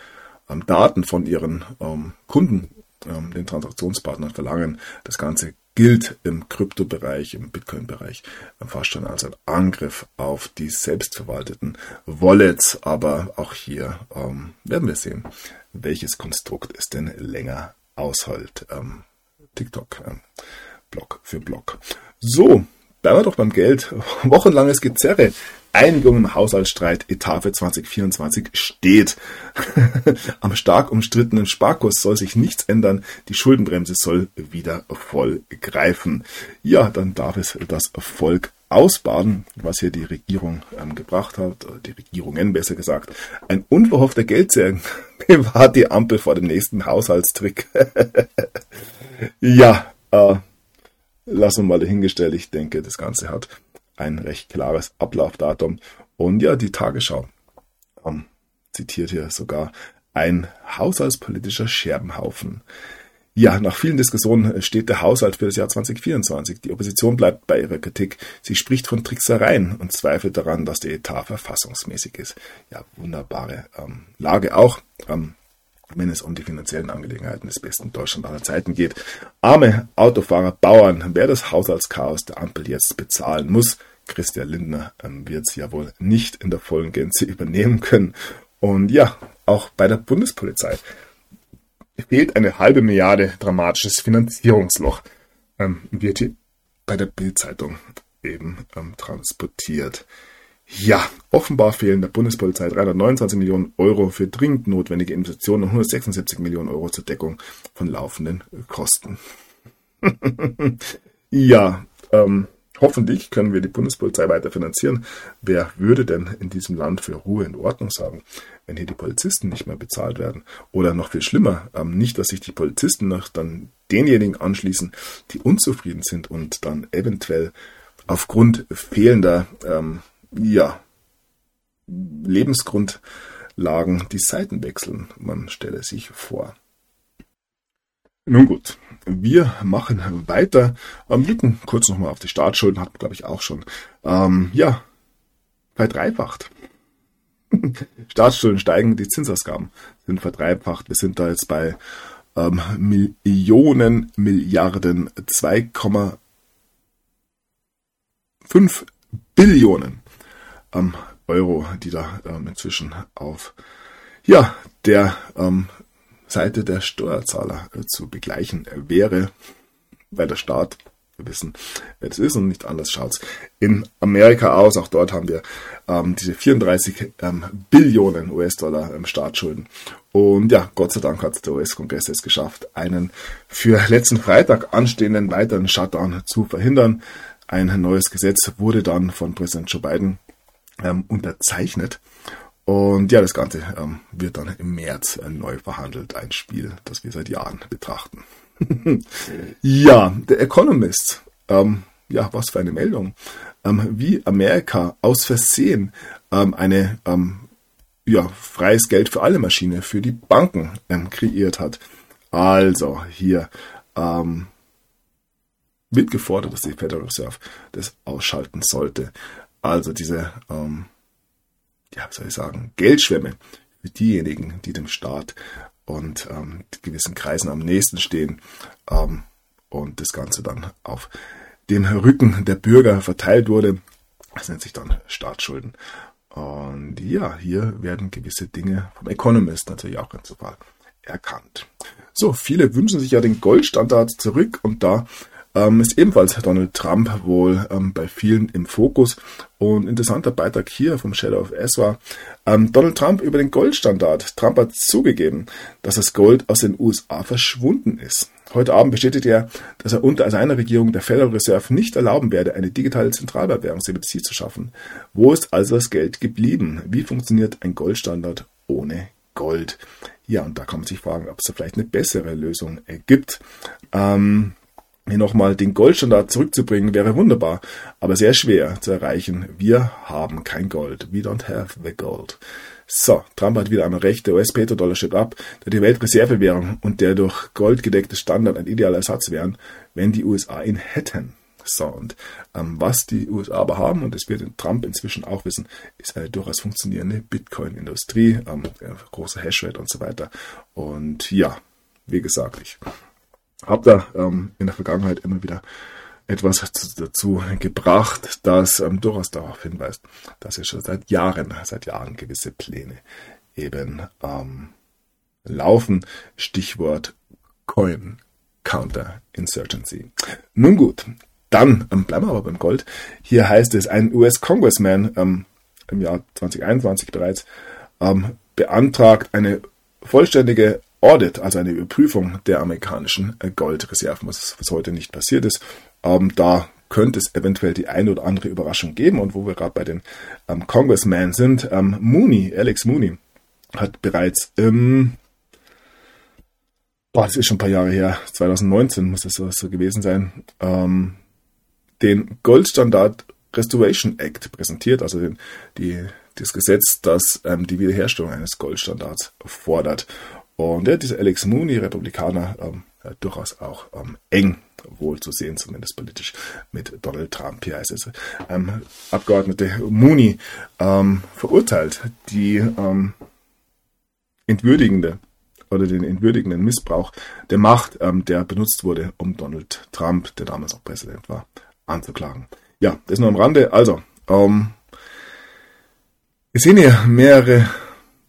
ähm, Daten von ihren ähm, Kunden, ähm, den Transaktionspartnern verlangen. Das Ganze gilt im Kryptobereich, im Bitcoin-Bereich fast schon als ein Angriff auf die selbstverwalteten Wallets. Aber auch hier ähm, werden wir sehen, welches Konstrukt es denn länger aushält. Ähm, TikTok, ähm, Block für Block. So, Bleiben wir doch beim Geld. Wochenlanges Gezerre. Einigung im Haushaltsstreit Etat für 2024 steht. Am stark umstrittenen Sparkurs soll sich nichts ändern. Die Schuldenbremse soll wieder voll greifen. Ja, dann darf es das Volk ausbaden, was hier die Regierung ähm, gebracht hat, die Regierungen besser gesagt. Ein unverhoffter Geldsegen bewahrt die Ampel vor dem nächsten Haushaltstrick. ja, äh, lassen wir mal dahingestellt. Ich denke, das Ganze hat ein recht klares Ablaufdatum. Und ja, die Tagesschau ähm, zitiert hier sogar ein haushaltspolitischer Scherbenhaufen. Ja, nach vielen Diskussionen steht der Haushalt für das Jahr 2024. Die Opposition bleibt bei ihrer Kritik. Sie spricht von Tricksereien und zweifelt daran, dass der Etat verfassungsmäßig ist. Ja, wunderbare ähm, Lage auch. Ähm, wenn es um die finanziellen Angelegenheiten des besten Deutschland aller Zeiten geht. Arme Autofahrer, Bauern, wer das Haushaltschaos der Ampel jetzt bezahlen muss, Christian Lindner ähm, wird es ja wohl nicht in der vollen Gänze übernehmen können. Und ja, auch bei der Bundespolizei. fehlt eine halbe Milliarde dramatisches Finanzierungsloch, ähm, wird hier bei der Bildzeitung eben ähm, transportiert. Ja, offenbar fehlen der Bundespolizei 329 Millionen Euro für dringend notwendige Investitionen und 176 Millionen Euro zur Deckung von laufenden Kosten. ja, ähm, hoffentlich können wir die Bundespolizei weiter finanzieren. Wer würde denn in diesem Land für Ruhe und Ordnung sagen, wenn hier die Polizisten nicht mehr bezahlt werden? Oder noch viel schlimmer, ähm, nicht, dass sich die Polizisten noch dann denjenigen anschließen, die unzufrieden sind und dann eventuell aufgrund fehlender ähm, ja, Lebensgrundlagen die Seiten wechseln. Man stelle sich vor. Nun gut, wir machen weiter. Ähm, blicken kurz nochmal auf die Staatsschulden, hat man glaube ich auch schon. Ähm, ja, verdreifacht. Staatsschulden steigen, die Zinsausgaben sind verdreifacht. Wir sind da jetzt bei ähm, Millionen, Milliarden, 2,5 Billionen ähm, Euro, die da ähm, inzwischen auf ja, der ähm, Seite der Steuerzahler äh, zu begleichen wäre, weil der Staat, wir wissen, wer das ist und nicht anders schaut's in Amerika aus. Auch dort haben wir ähm, diese 34 ähm, Billionen US-Dollar ähm, Staatsschulden. Und ja, Gott sei Dank hat der US-Kongress es geschafft, einen für letzten Freitag anstehenden weiteren Shutdown zu verhindern. Ein neues Gesetz wurde dann von Präsident Joe Biden ähm, unterzeichnet. Und ja, das Ganze ähm, wird dann im März äh, neu verhandelt. Ein Spiel, das wir seit Jahren betrachten. ja, der Economist. Ähm, ja, was für eine Meldung. Ähm, wie Amerika aus Versehen ähm, eine ähm, ja, freies Geld für alle Maschine für die Banken kreiert hat. Also hier wird gefordert, dass die Federal Reserve das ausschalten sollte. Also diese, ähm, ja, was soll ich sagen, Geldschwemme für diejenigen, die dem Staat und ähm, gewissen Kreisen am nächsten stehen ähm, und das Ganze dann auf dem Rücken der Bürger verteilt wurde. Das nennt sich dann Staatsschulden. Und ja, hier werden gewisse Dinge vom Economist natürlich auch ganz super erkannt. So, viele wünschen sich ja den Goldstandard zurück und da ähm, ist ebenfalls Donald Trump wohl ähm, bei vielen im Fokus. Und interessanter Beitrag hier vom Shadow of Ezra. Ähm, Donald Trump über den Goldstandard. Trump hat zugegeben, dass das Gold aus den USA verschwunden ist. Heute Abend bestätigt er, dass er unter seiner Regierung der Federal Reserve nicht erlauben werde, eine digitale Zentralwährung CBDC zu schaffen. Wo ist also das Geld geblieben? Wie funktioniert ein Goldstandard ohne Gold? Ja, und da kann man sich fragen, ob es da vielleicht eine bessere Lösung gibt. Ähm, hier nochmal den Goldstandard zurückzubringen, wäre wunderbar, aber sehr schwer zu erreichen. Wir haben kein Gold. We don't have the gold. So, Trump hat wieder einmal recht, der US-Petrodollar steht ab, der die Weltreservewährung und der durch Gold gedeckte Standard ein idealer Ersatz wären, wenn die USA ihn hätten. So, und ähm, was die USA aber haben, und das wird Trump inzwischen auch wissen, ist eine durchaus funktionierende Bitcoin-Industrie, ähm, große Hashrate und so weiter. Und ja, wie gesagt, ich habe da ähm, in der Vergangenheit immer wieder etwas dazu gebracht, das ähm, durchaus darauf hinweist, dass es schon seit Jahren, seit Jahren gewisse Pläne eben ähm, laufen. Stichwort Coin Counter Insurgency. Nun gut, dann ähm, bleiben wir aber beim Gold. Hier heißt es, ein US-Congressman ähm, im Jahr 2021 bereits ähm, beantragt eine vollständige Audit, also eine Überprüfung der amerikanischen äh, Goldreserven, was, was heute nicht passiert ist. Ähm, da könnte es eventuell die eine oder andere Überraschung geben. Und wo wir gerade bei den ähm, Congressmen sind, ähm, Mooney, Alex Mooney, hat bereits im, boah, das ist schon ein paar Jahre her, 2019 muss es so, so gewesen sein, ähm, den Goldstandard Restoration Act präsentiert, also den, die, das Gesetz, das ähm, die Wiederherstellung eines Goldstandards fordert. Und ja, dieser Alex Mooney, Republikaner, ähm, ja, durchaus auch ähm, eng wohl zu sehen, zumindest politisch, mit Donald Trump. Hier heißt es, ähm, Abgeordnete Mooney ähm, verurteilt die ähm, entwürdigende oder den entwürdigenden Missbrauch der Macht, ähm, der benutzt wurde, um Donald Trump, der damals auch Präsident war, anzuklagen. Ja, das nur am Rande. Also, ähm, wir sehen hier mehrere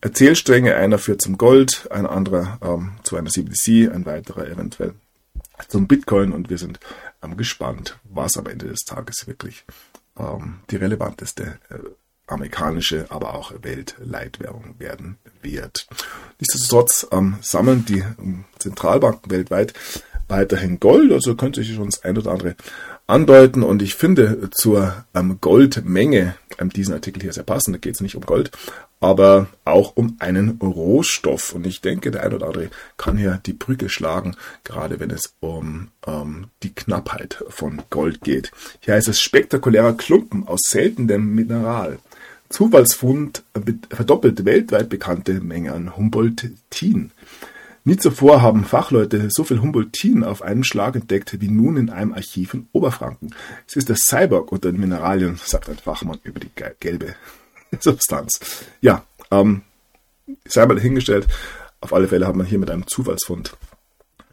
Erzählstränge. Einer führt zum Gold, ein anderer ähm, zu einer CBDC, ein weiterer eventuell zum Bitcoin und wir sind ähm, gespannt, was am Ende des Tages wirklich ähm, die relevanteste äh, amerikanische, aber auch Weltleitwährung werden wird. Nichtsdestotrotz ähm, sammeln die ähm, Zentralbanken weltweit weiterhin Gold, also könnte sich schon das ein oder andere andeuten und ich finde zur ähm, Goldmenge ähm, diesen Artikel hier sehr passend, da geht es nicht um Gold, aber auch um einen Rohstoff und ich denke, der ein oder andere kann hier die Brücke schlagen, gerade wenn es um ähm, die Knappheit von Gold geht. Hier heißt es spektakulärer Klumpen aus seltenem Mineral. Zufallsfund verdoppelt weltweit bekannte Menge an Humboldtin. Nie zuvor haben Fachleute so viel Humboldtin auf einen Schlag entdeckt wie nun in einem Archiv in Oberfranken. Es ist der Cyborg unter den Mineralien, sagt ein Fachmann über die gelbe Substanz. Ja, ähm, sei mal dahingestellt. Auf alle Fälle hat man hier mit einem Zufallsfund,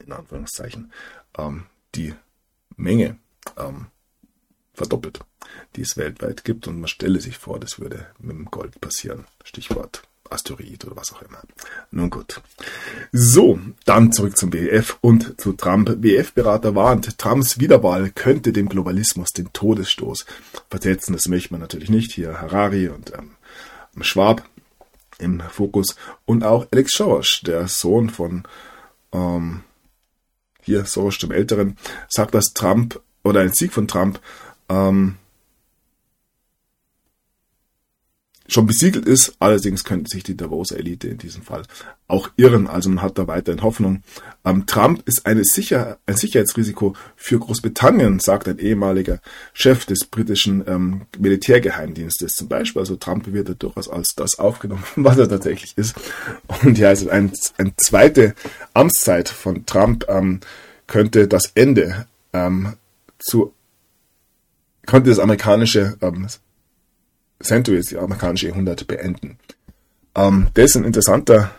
in Anführungszeichen, ähm, die Menge ähm, verdoppelt, die es weltweit gibt. Und man stelle sich vor, das würde mit dem Gold passieren. Stichwort Asteroid oder was auch immer. Nun gut. So, dann zurück zum WEF und zu Trump. WEF-Berater warnt, Trumps Wiederwahl könnte dem Globalismus den Todesstoß versetzen. Das möchte man natürlich nicht. Hier Harari und ähm, Schwab im Fokus und auch Alex Schorsch, der Sohn von ähm, hier Soros dem Älteren, sagt, dass Trump oder ein Sieg von Trump ähm, schon besiegelt ist. Allerdings könnte sich die Davoser Elite in diesem Fall auch irren. Also man hat da weiterhin Hoffnung. Ähm, Trump ist eine Sicher ein Sicherheitsrisiko für Großbritannien, sagt ein ehemaliger Chef des britischen ähm, Militärgeheimdienstes zum Beispiel. Also Trump wird ja durchaus als das aufgenommen, was er tatsächlich ist. Und ja, also ein, eine zweite Amtszeit von Trump ähm, könnte das Ende ähm, zu könnte das amerikanische ähm, Century, die amerikanische Jahrhundert, beenden. Ähm, das ist ein interessanter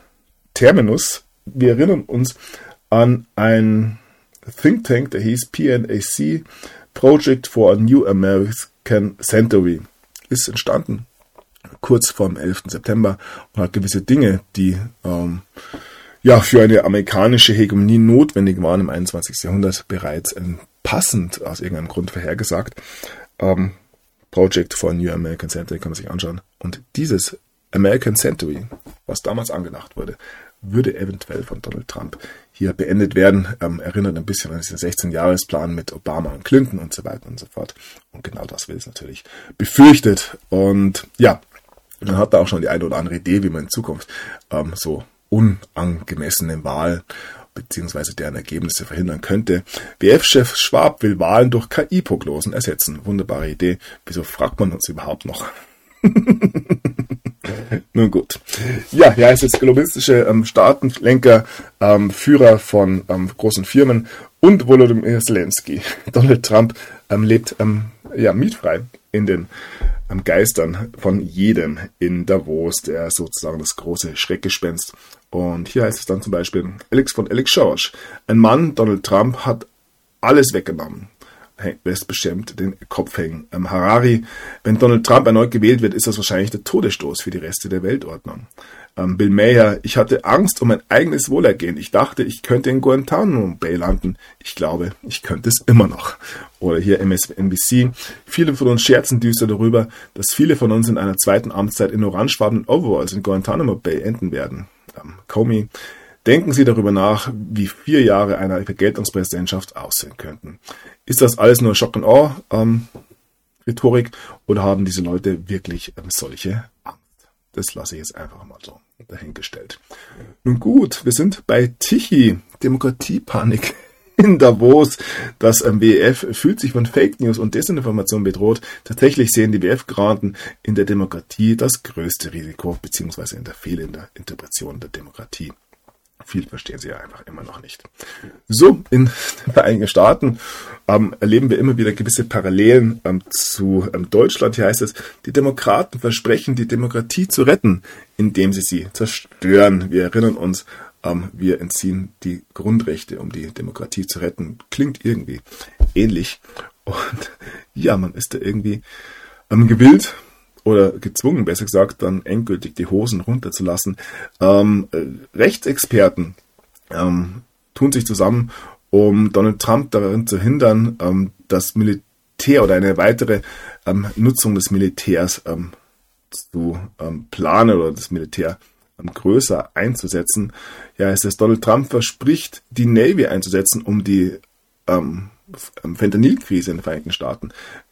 Terminus. Wir erinnern uns an ein Think Tank, der hieß PNAC, Project for a New American Century. Ist entstanden kurz vor dem 11. September und hat gewisse Dinge, die ähm, ja für eine amerikanische Hegemonie notwendig waren im 21. Jahrhundert, bereits ähm, passend aus irgendeinem Grund vorhergesagt. Ähm, Project for New American Century kann man sich anschauen. Und dieses American Century, was damals angedacht wurde, würde eventuell von Donald Trump hier beendet werden. Ähm, erinnert ein bisschen an diesen 16-Jahres-Plan mit Obama und Clinton und so weiter und so fort. Und genau das wird es natürlich befürchtet. Und ja, man hat da auch schon die eine oder andere Idee, wie man in Zukunft ähm, so unangemessene Wahl bzw. deren Ergebnisse verhindern könnte. WF-Chef Schwab will Wahlen durch KI-Prognosen ersetzen. Wunderbare Idee. Wieso fragt man uns überhaupt noch? Nun gut. Ja, hier heißt es globalistische ähm, Staatenlenker, ähm, Führer von ähm, großen Firmen und Volodymyr Zelensky. Donald Trump ähm, lebt ähm, ja, mietfrei in den ähm, Geistern von jedem in Davos, der sozusagen das große Schreckgespenst und hier heißt es dann zum Beispiel Alex von Alex George. Ein Mann, Donald Trump, hat alles weggenommen. Lässt bestimmt den Kopf hängen. Ähm, Harari, wenn Donald Trump erneut gewählt wird, ist das wahrscheinlich der Todesstoß für die Reste der Weltordnung. Ähm, Bill Mayer, ich hatte Angst um mein eigenes Wohlergehen. Ich dachte, ich könnte in Guantanamo Bay landen. Ich glaube, ich könnte es immer noch. Oder hier MSNBC. Viele von uns scherzen düster darüber, dass viele von uns in einer zweiten Amtszeit in orangefarbenen Overalls in Guantanamo Bay enden werden ähm, Comey. Denken Sie darüber nach, wie vier Jahre einer Vergeltungspräsidentschaft aussehen könnten. Ist das alles nur Schock und Awe ähm, Rhetorik oder haben diese Leute wirklich ähm, solche Angst? Das lasse ich jetzt einfach mal so dahingestellt. Nun gut, wir sind bei Tichy, Demokratiepanik in Davos. Das ähm, WEF fühlt sich von Fake News und Desinformation bedroht. Tatsächlich sehen die WF-Granten in der Demokratie das größte Risiko, beziehungsweise in der fehlenden Interpretation der Demokratie. Viel verstehen sie ja einfach immer noch nicht. So, in den Vereinigten Staaten ähm, erleben wir immer wieder gewisse Parallelen ähm, zu ähm, Deutschland. Hier heißt es, die Demokraten versprechen, die Demokratie zu retten, indem sie sie zerstören. Wir erinnern uns ähm, wir entziehen die Grundrechte, um die Demokratie zu retten. Klingt irgendwie ähnlich. Und ja, man ist da irgendwie ähm, gewillt oder gezwungen, besser gesagt, dann endgültig die Hosen runterzulassen. Ähm, Rechtsexperten ähm, tun sich zusammen, um Donald Trump darin zu hindern, ähm, das Militär oder eine weitere ähm, Nutzung des Militärs ähm, zu ähm, planen oder das Militär ähm, größer einzusetzen. Ja, es ist Donald Trump verspricht, die Navy einzusetzen, um die ähm, Fentanylkrise in den Vereinigten Staaten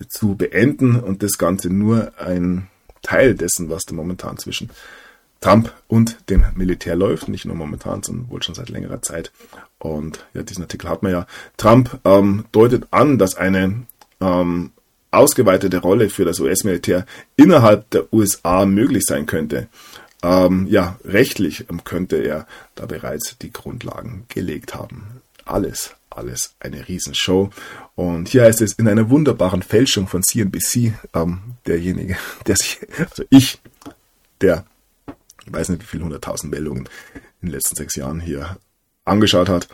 zu beenden und das Ganze nur ein Teil dessen, was da momentan zwischen Trump und dem Militär läuft, nicht nur momentan, sondern wohl schon seit längerer Zeit. Und ja, diesen Artikel hat man ja. Trump ähm, deutet an, dass eine ähm, ausgeweitete Rolle für das US-Militär innerhalb der USA möglich sein könnte. Ähm, ja, rechtlich ähm, könnte er da bereits die Grundlagen gelegt haben. Alles, alles eine Riesenshow. Und hier heißt es in einer wunderbaren Fälschung von CNBC, ähm, derjenige, der sich, also ich, der, ich weiß nicht wie viele hunderttausend Meldungen in den letzten sechs Jahren hier angeschaut hat,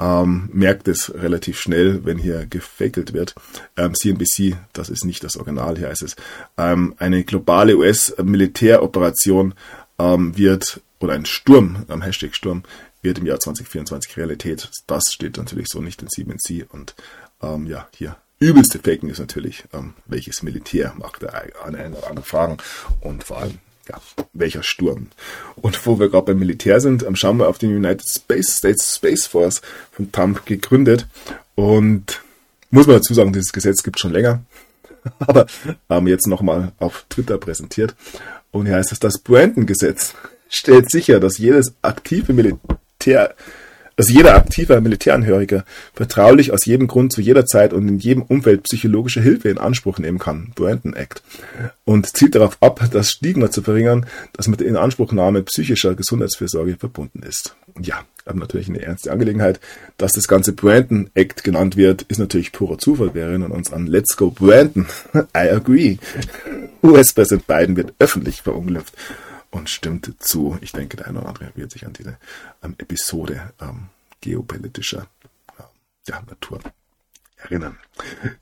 ähm, merkt es relativ schnell, wenn hier gefakelt wird. Ähm, CNBC, das ist nicht das Original, hier heißt es, ähm, eine globale US-Militäroperation ähm, wird, oder ein Sturm, ähm, Hashtag Sturm, wird im Jahr 2024 Realität. Das steht natürlich so nicht in CNBC und ähm, ja, hier übelste Faken ist natürlich, ähm, welches Militär macht er eine oder andere Fragen und vor allem ja, welcher Sturm. Und wo wir gerade beim Militär sind, ähm, schauen wir auf den United Space States Space Force von Trump gegründet. Und muss man dazu sagen, dieses Gesetz gibt es schon länger, aber ähm, jetzt nochmal auf Twitter präsentiert. Und heißt es, das Brandon-Gesetz stellt sicher, dass jedes aktive Militär dass jeder aktive Militärangehörige vertraulich aus jedem Grund zu jeder Zeit und in jedem Umfeld psychologische Hilfe in Anspruch nehmen kann, Brandon Act, und zielt darauf ab, das Stigma zu verringern, das mit der Inanspruchnahme psychischer Gesundheitsfürsorge verbunden ist. Ja, aber natürlich eine ernste Angelegenheit. Dass das ganze Brandon Act genannt wird, ist natürlich purer Zufall. Wir erinnern uns an Let's Go Brandon. I agree. US-Präsident Biden wird öffentlich verunglimpft und stimmt zu. Ich denke, der eine oder andere wird sich an diese ähm, Episode ähm, geopolitischer äh, ja, Natur erinnern.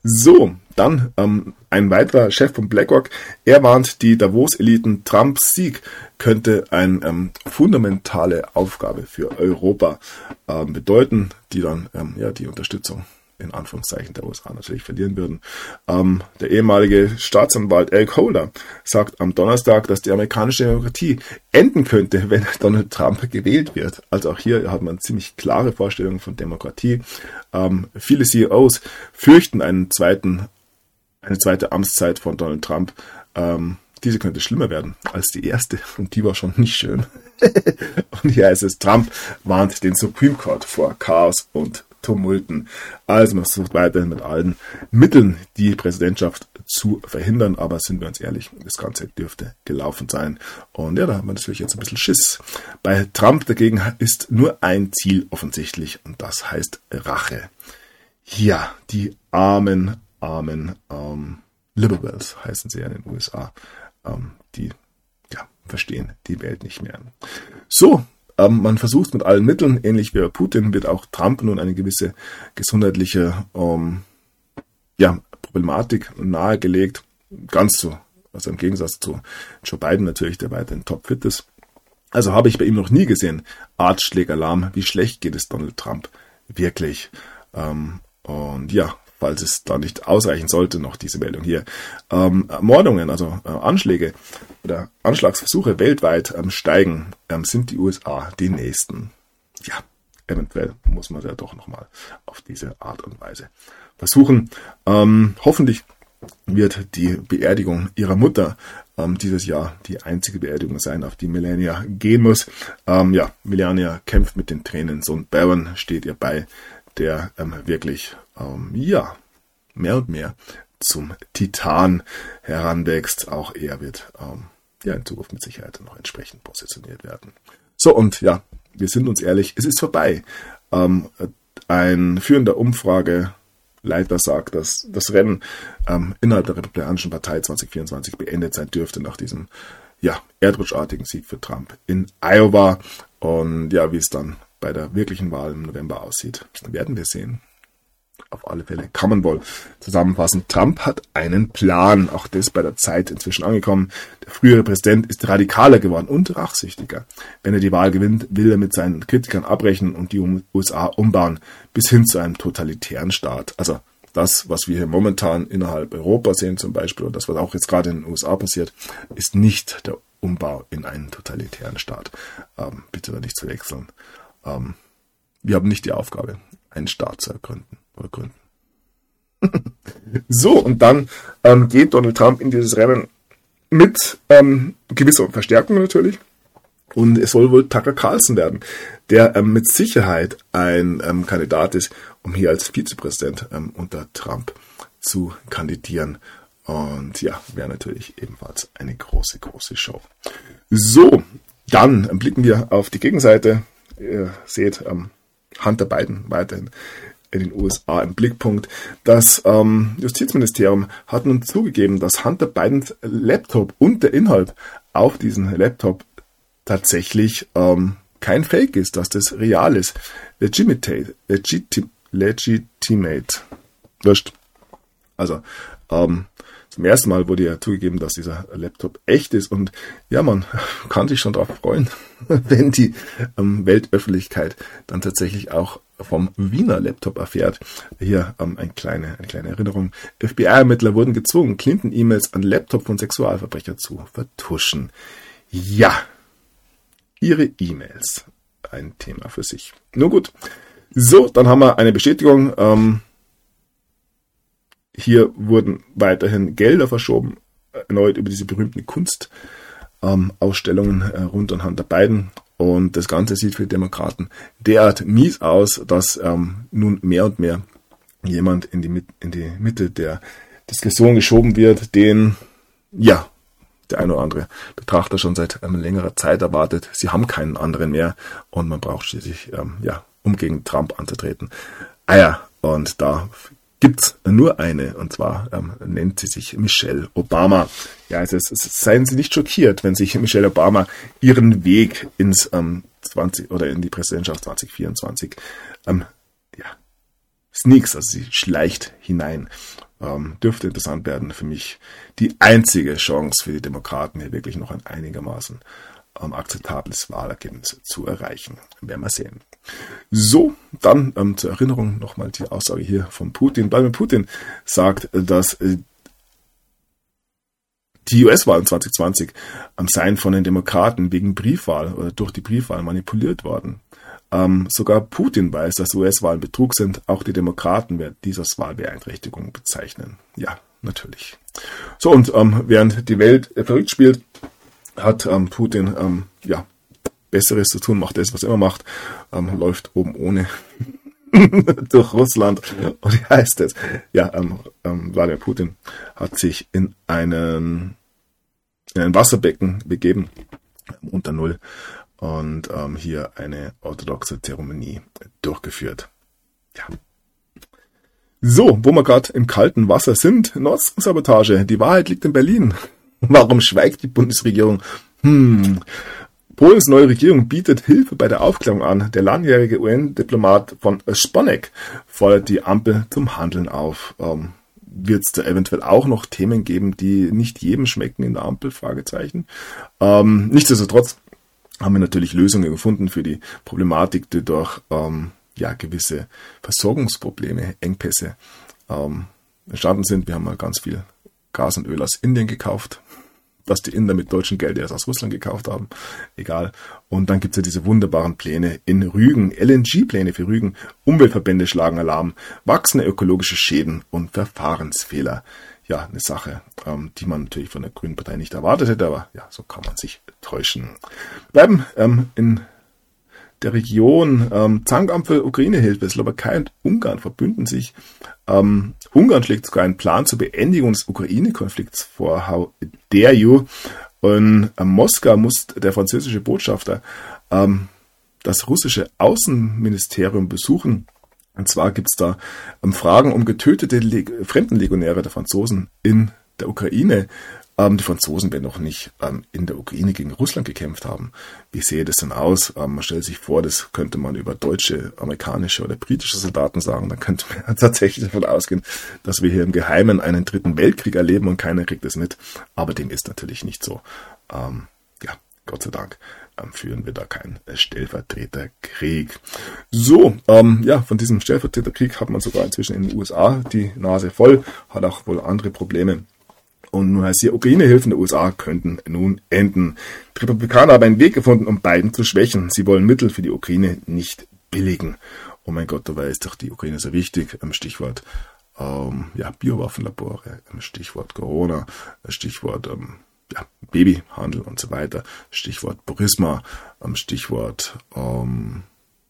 So, dann ähm, ein weiterer Chef von BlackRock. Er warnt die Davos-Eliten, Trumps Sieg könnte eine ähm, fundamentale Aufgabe für Europa ähm, bedeuten, die dann ähm, ja die Unterstützung in Anführungszeichen der USA natürlich verlieren würden. Ähm, der ehemalige Staatsanwalt Al Holder sagt am Donnerstag, dass die amerikanische Demokratie enden könnte, wenn Donald Trump gewählt wird. Also auch hier hat man ziemlich klare Vorstellungen von Demokratie. Ähm, viele CEOs fürchten einen zweiten, eine zweite Amtszeit von Donald Trump. Ähm, diese könnte schlimmer werden als die erste und die war schon nicht schön. und hier heißt es, Trump warnt den Supreme Court vor Chaos und Tumulten. Also man versucht weiterhin mit allen Mitteln die Präsidentschaft zu verhindern, aber sind wir uns ehrlich, das Ganze dürfte gelaufen sein. Und ja, da haben wir natürlich jetzt ein bisschen Schiss. Bei Trump dagegen ist nur ein Ziel offensichtlich und das heißt Rache. Ja, die armen, armen ähm, Liberals heißen sie ja in den USA, ähm, die ja, verstehen die Welt nicht mehr. So, ähm, man versucht mit allen Mitteln, ähnlich wie bei Putin, wird auch Trump nun eine gewisse gesundheitliche ähm, ja, Problematik nahegelegt. Ganz so, also im Gegensatz zu Joe Biden natürlich, der weiterhin topfit ist. Also habe ich bei ihm noch nie gesehen, Artschlägalarm, wie schlecht geht es Donald Trump wirklich. Ähm, und ja, falls es da nicht ausreichen sollte, noch diese Meldung hier. Ähm, Mordungen, also äh, Anschläge oder Anschlagsversuche weltweit ähm, steigen, ähm, sind die USA die nächsten. Ja, eventuell muss man ja doch nochmal auf diese Art und Weise versuchen. Ähm, hoffentlich wird die Beerdigung ihrer Mutter ähm, dieses Jahr die einzige Beerdigung sein, auf die Melania gehen muss. Ähm, ja, Melania kämpft mit den Tränen. Sohn Baron steht ihr bei, der ähm, wirklich, ähm, ja, mehr und mehr zum Titan heranwächst. Auch er wird ähm, ja in Zukunft mit Sicherheit noch entsprechend positioniert werden. So, und ja, wir sind uns ehrlich, es ist vorbei. Ähm, ein führender Umfrageleiter sagt, dass das Rennen ähm, innerhalb der Republikanischen Partei 2024 beendet sein dürfte nach diesem ja, erdrutschartigen Sieg für Trump in Iowa. Und ja, wie es dann bei der wirklichen Wahl im November aussieht, werden wir sehen. auf alle Fälle kann man wohl zusammenfassen. Trump hat einen Plan. Auch das bei der Zeit inzwischen angekommen. Der frühere Präsident ist radikaler geworden und rachsüchtiger. Wenn er die Wahl gewinnt, will er mit seinen Kritikern abrechnen und die USA umbauen bis hin zu einem totalitären Staat. Also das, was wir hier momentan innerhalb Europas sehen zum Beispiel und das, was auch jetzt gerade in den USA passiert, ist nicht der Umbau in einen totalitären Staat. Ähm, bitte da nicht zu wechseln. Ähm, wir haben nicht die Aufgabe, einen Staat zu ergründen oder gründen. so, und dann ähm, geht Donald Trump in dieses Rennen mit ähm, gewisser Verstärkung natürlich. Und es soll wohl Tucker Carlson werden, der ähm, mit Sicherheit ein ähm, Kandidat ist, um hier als Vizepräsident ähm, unter Trump zu kandidieren. Und ja, wäre natürlich ebenfalls eine große, große Show. So, dann blicken wir auf die Gegenseite. Ihr seht ähm, Hunter Biden weiterhin in den USA im Blickpunkt. Das ähm, Justizministerium hat nun zugegeben, dass Hunter Bidens Laptop und der Inhalt auf diesem Laptop tatsächlich ähm, kein Fake ist, dass das real ist. Legitimate. Legitim, legitimate. Wurscht. Also, ähm, zum ersten Mal wurde ja zugegeben, dass dieser Laptop echt ist und ja, man kann sich schon darauf freuen, wenn die ähm, Weltöffentlichkeit dann tatsächlich auch vom Wiener Laptop erfährt. Hier ähm, eine, kleine, eine kleine Erinnerung. FBI-Ermittler wurden gezwungen, Clinton-E-Mails an Laptop von Sexualverbrechern zu vertuschen. Ja, ihre E-Mails. Ein Thema für sich. Nur gut. So, dann haben wir eine Bestätigung. Ähm, hier wurden weiterhin Gelder verschoben, erneut über diese berühmten Kunstausstellungen ähm, äh, rund an Hunter Biden. Und das Ganze sieht für die Demokraten derart mies aus, dass ähm, nun mehr und mehr jemand in die, in die Mitte der Diskussion geschoben wird, den, ja, der eine oder andere Betrachter schon seit ähm, längerer Zeit erwartet. Sie haben keinen anderen mehr und man braucht schließlich, ähm, ja, um gegen Trump anzutreten. Ah ja, und da gibt's nur eine, und zwar ähm, nennt sie sich Michelle Obama. Ja, also es, es, seien Sie nicht schockiert, wenn sich Michelle Obama ihren Weg ins ähm, 20 oder in die Präsidentschaft 2024 ähm, ja, sneaks, also sie schleicht hinein. Ähm, dürfte interessant werden für mich. Die einzige Chance für die Demokraten hier wirklich noch ein einigermaßen ähm, akzeptables Wahlergebnis zu erreichen. Werden wir sehen. So, dann ähm, zur Erinnerung nochmal die Aussage hier von Putin. Vladimir Putin sagt, dass äh, die US-Wahlen 2020 ähm, seien von den Demokraten wegen Briefwahl oder durch die Briefwahl manipuliert worden. Ähm, sogar Putin weiß, dass US-Wahlen Betrug sind. Auch die Demokraten werden dies als Wahlbeeinträchtigung bezeichnen. Ja, natürlich. So, und ähm, während die Welt verrückt spielt, hat ähm, Putin ähm, ja Besseres zu tun, macht das, was er immer macht, ähm, läuft oben ohne durch Russland. Und wie heißt es? Ja, ähm, ähm, Wladimir Putin hat sich in einen, in ein Wasserbecken begeben, unter Null, und ähm, hier eine orthodoxe Zeremonie durchgeführt. Ja. So, wo wir gerade im kalten Wasser sind, Nord Sabotage. Die Wahrheit liegt in Berlin. Warum schweigt die Bundesregierung? Hm. Polens neue Regierung bietet Hilfe bei der Aufklärung an. Der langjährige UN-Diplomat von Sponek fordert die Ampel zum Handeln auf. Ähm, Wird es da eventuell auch noch Themen geben, die nicht jedem schmecken in der Ampel? Fragezeichen. Ähm, nichtsdestotrotz haben wir natürlich Lösungen gefunden für die Problematik, die durch ähm, ja, gewisse Versorgungsprobleme, Engpässe ähm, entstanden sind. Wir haben mal ganz viel Gas und Öl aus Indien gekauft, was die Inder mit deutschem Geld erst aus Russland gekauft haben. Egal. Und dann gibt's ja diese wunderbaren Pläne in Rügen, LNG-Pläne für Rügen. Umweltverbände schlagen Alarm, wachsende ökologische Schäden und Verfahrensfehler. Ja, eine Sache, ähm, die man natürlich von der Grünen Partei nicht erwartet hätte, aber ja, so kann man sich täuschen. Bleiben ähm, in der Region ähm, für Ukraine-Hilfe, Slowakei und Ungarn verbünden sich. Ähm, Ungarn schlägt sogar einen Plan zur Beendigung des Ukraine-Konflikts vor. How dare you? Und äh, Moskau muss der französische Botschafter ähm, das russische Außenministerium besuchen. Und zwar gibt's da ähm, Fragen um getötete Leg Fremdenlegionäre der Franzosen in der Ukraine. Ähm, die Franzosen werden noch nicht ähm, in der Ukraine gegen Russland gekämpft haben. Wie sehe das denn aus? Ähm, man stellt sich vor, das könnte man über deutsche, amerikanische oder britische Soldaten sagen. Dann könnte man tatsächlich davon ausgehen, dass wir hier im Geheimen einen dritten Weltkrieg erleben und keiner kriegt es mit. Aber dem ist natürlich nicht so. Ähm, ja, Gott sei Dank ähm, führen wir da keinen Stellvertreterkrieg. So, ähm, ja, von diesem Stellvertreterkrieg hat man sogar inzwischen in den USA die Nase voll, hat auch wohl andere Probleme. Und nun heißt hier, Ukraine-Hilfen der USA könnten nun enden. Die Republikaner haben einen Weg gefunden, um Biden zu schwächen. Sie wollen Mittel für die Ukraine nicht billigen. Oh mein Gott, dabei ist doch die Ukraine so wichtig. Stichwort ähm, ja, Biowaffenlabore, Stichwort Corona, Stichwort ähm, ja, Babyhandel und so weiter. Stichwort Burisma, Stichwort, ähm,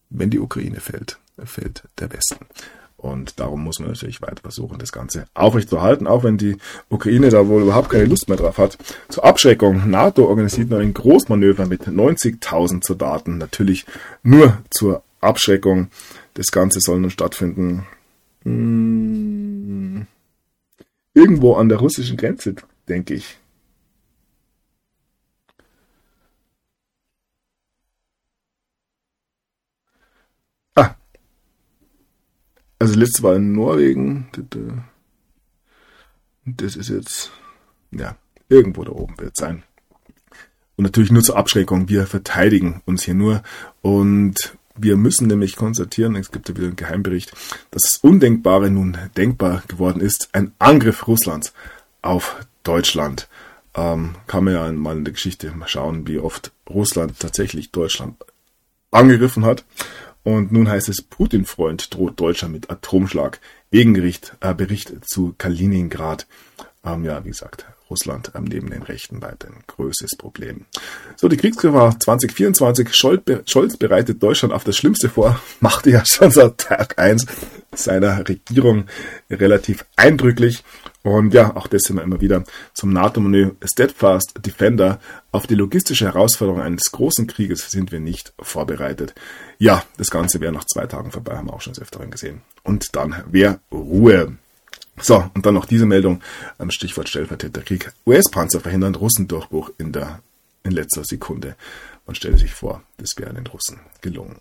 wenn die Ukraine fällt, fällt der Westen. Und darum muss man natürlich weiter versuchen, das Ganze aufrechtzuerhalten, auch wenn die Ukraine da wohl überhaupt keine Lust mehr drauf hat. Zur Abschreckung, NATO organisiert noch ein Großmanöver mit 90.000 Soldaten, natürlich nur zur Abschreckung. Das Ganze soll nun stattfinden hm, irgendwo an der russischen Grenze, denke ich. Also letztes war in Norwegen. Das ist jetzt, ja, irgendwo da oben wird es sein. Und natürlich nur zur Abschreckung. Wir verteidigen uns hier nur. Und wir müssen nämlich konstatieren, es gibt ja wieder einen Geheimbericht, dass das Undenkbare nun denkbar geworden ist. Ein Angriff Russlands auf Deutschland. Ähm, kann man ja mal in der Geschichte mal schauen, wie oft Russland tatsächlich Deutschland angegriffen hat. Und nun heißt es, Putin-Freund droht Deutschland mit Atomschlag. Gegengericht, äh, Bericht zu Kaliningrad. Ähm, ja, wie gesagt, Russland neben den Rechten weiter ein größtes Problem. So, die Kriegsgefahr 2024. Scholz, Scholz bereitet Deutschland auf das Schlimmste vor. Machte ja schon seit Tag 1 seiner Regierung relativ eindrücklich. Und ja, auch das sind wir immer wieder zum NATO-Menü Steadfast Defender. Auf die logistische Herausforderung eines großen Krieges sind wir nicht vorbereitet. Ja, das Ganze wäre nach zwei Tagen vorbei, haben wir auch schon des Öfteren gesehen. Und dann wäre Ruhe. So, und dann noch diese Meldung, Stichwort Stellvertreterkrieg. US-Panzer verhindern Russendurchbruch in der in letzter Sekunde. Man stelle sich vor, das wäre den Russen gelungen.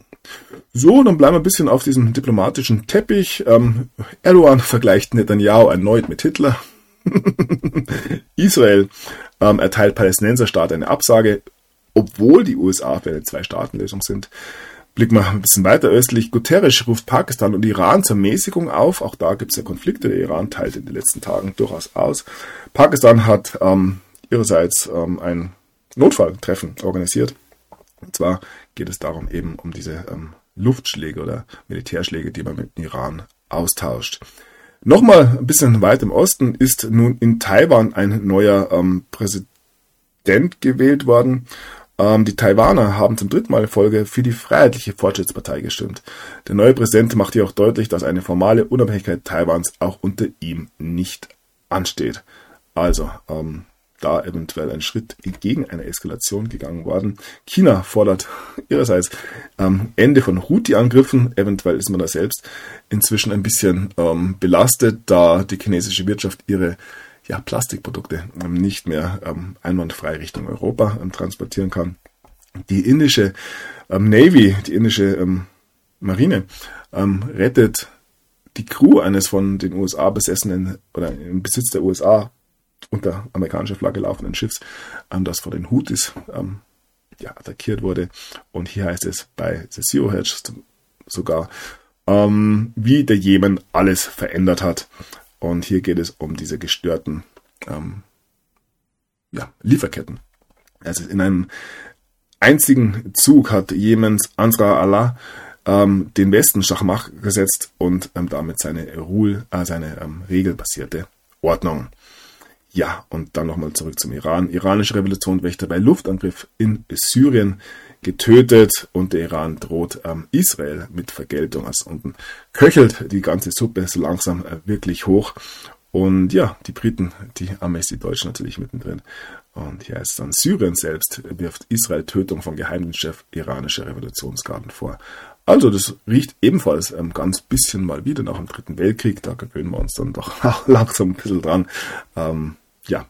So, dann bleiben wir ein bisschen auf diesem diplomatischen Teppich. Ähm, Erdogan vergleicht Netanyahu erneut mit Hitler. Israel ähm, erteilt Palästinenserstaat eine Absage, obwohl die USA für eine Zwei-Staaten-Lösung sind. Blicken wir ein bisschen weiter östlich. Guterres ruft Pakistan und Iran zur Mäßigung auf. Auch da gibt es ja Konflikte. Der Iran teilt in den letzten Tagen durchaus aus. Pakistan hat ähm, ihrerseits ähm, ein Notfalltreffen organisiert. Und zwar geht es darum eben um diese ähm, Luftschläge oder Militärschläge, die man mit Iran austauscht. Nochmal ein bisschen weit im Osten ist nun in Taiwan ein neuer ähm, Präsident gewählt worden. Ähm, die Taiwaner haben zum dritten Mal in Folge für die Freiheitliche Fortschrittspartei gestimmt. Der neue Präsident macht hier auch deutlich, dass eine formale Unabhängigkeit Taiwans auch unter ihm nicht ansteht. Also, ähm, da eventuell ein Schritt entgegen einer Eskalation gegangen worden. China fordert ihrerseits ähm, Ende von Houthi-Angriffen. Eventuell ist man da selbst inzwischen ein bisschen ähm, belastet, da die chinesische Wirtschaft ihre ja, Plastikprodukte ähm, nicht mehr ähm, einwandfrei Richtung Europa ähm, transportieren kann. Die indische Navy, die indische Marine, rettet die Crew eines von den USA besessenen oder im Besitz der USA unter amerikanischer Flagge laufenden Schiffs, das von den Houthis ja, attackiert wurde. Und hier heißt es bei The Zero Hedge sogar, ähm, wie der Jemen alles verändert hat. Und hier geht es um diese gestörten ähm, ja, Lieferketten. Also in einem einzigen Zug hat Jemens Ansra Allah ähm, den Westen Schachmach gesetzt und ähm, damit seine, Ruhl, äh, seine ähm, regelbasierte Ordnung ja, und dann nochmal zurück zum Iran. Iranische Revolutionswächter bei Luftangriff in Syrien getötet und der Iran droht ähm, Israel mit Vergeltung. Also unten köchelt die ganze Suppe so langsam äh, wirklich hoch. Und ja, die Briten, die Amis, die Deutschen natürlich mittendrin. Und hier ist dann Syrien selbst, wirft Israel Tötung vom Geheimdienstchef iranischer Revolutionsgarden vor. Also das riecht ebenfalls ähm, ganz bisschen mal wieder nach dem Dritten Weltkrieg. Da gewöhnen wir uns dann doch langsam ein bisschen dran. Ähm, ja,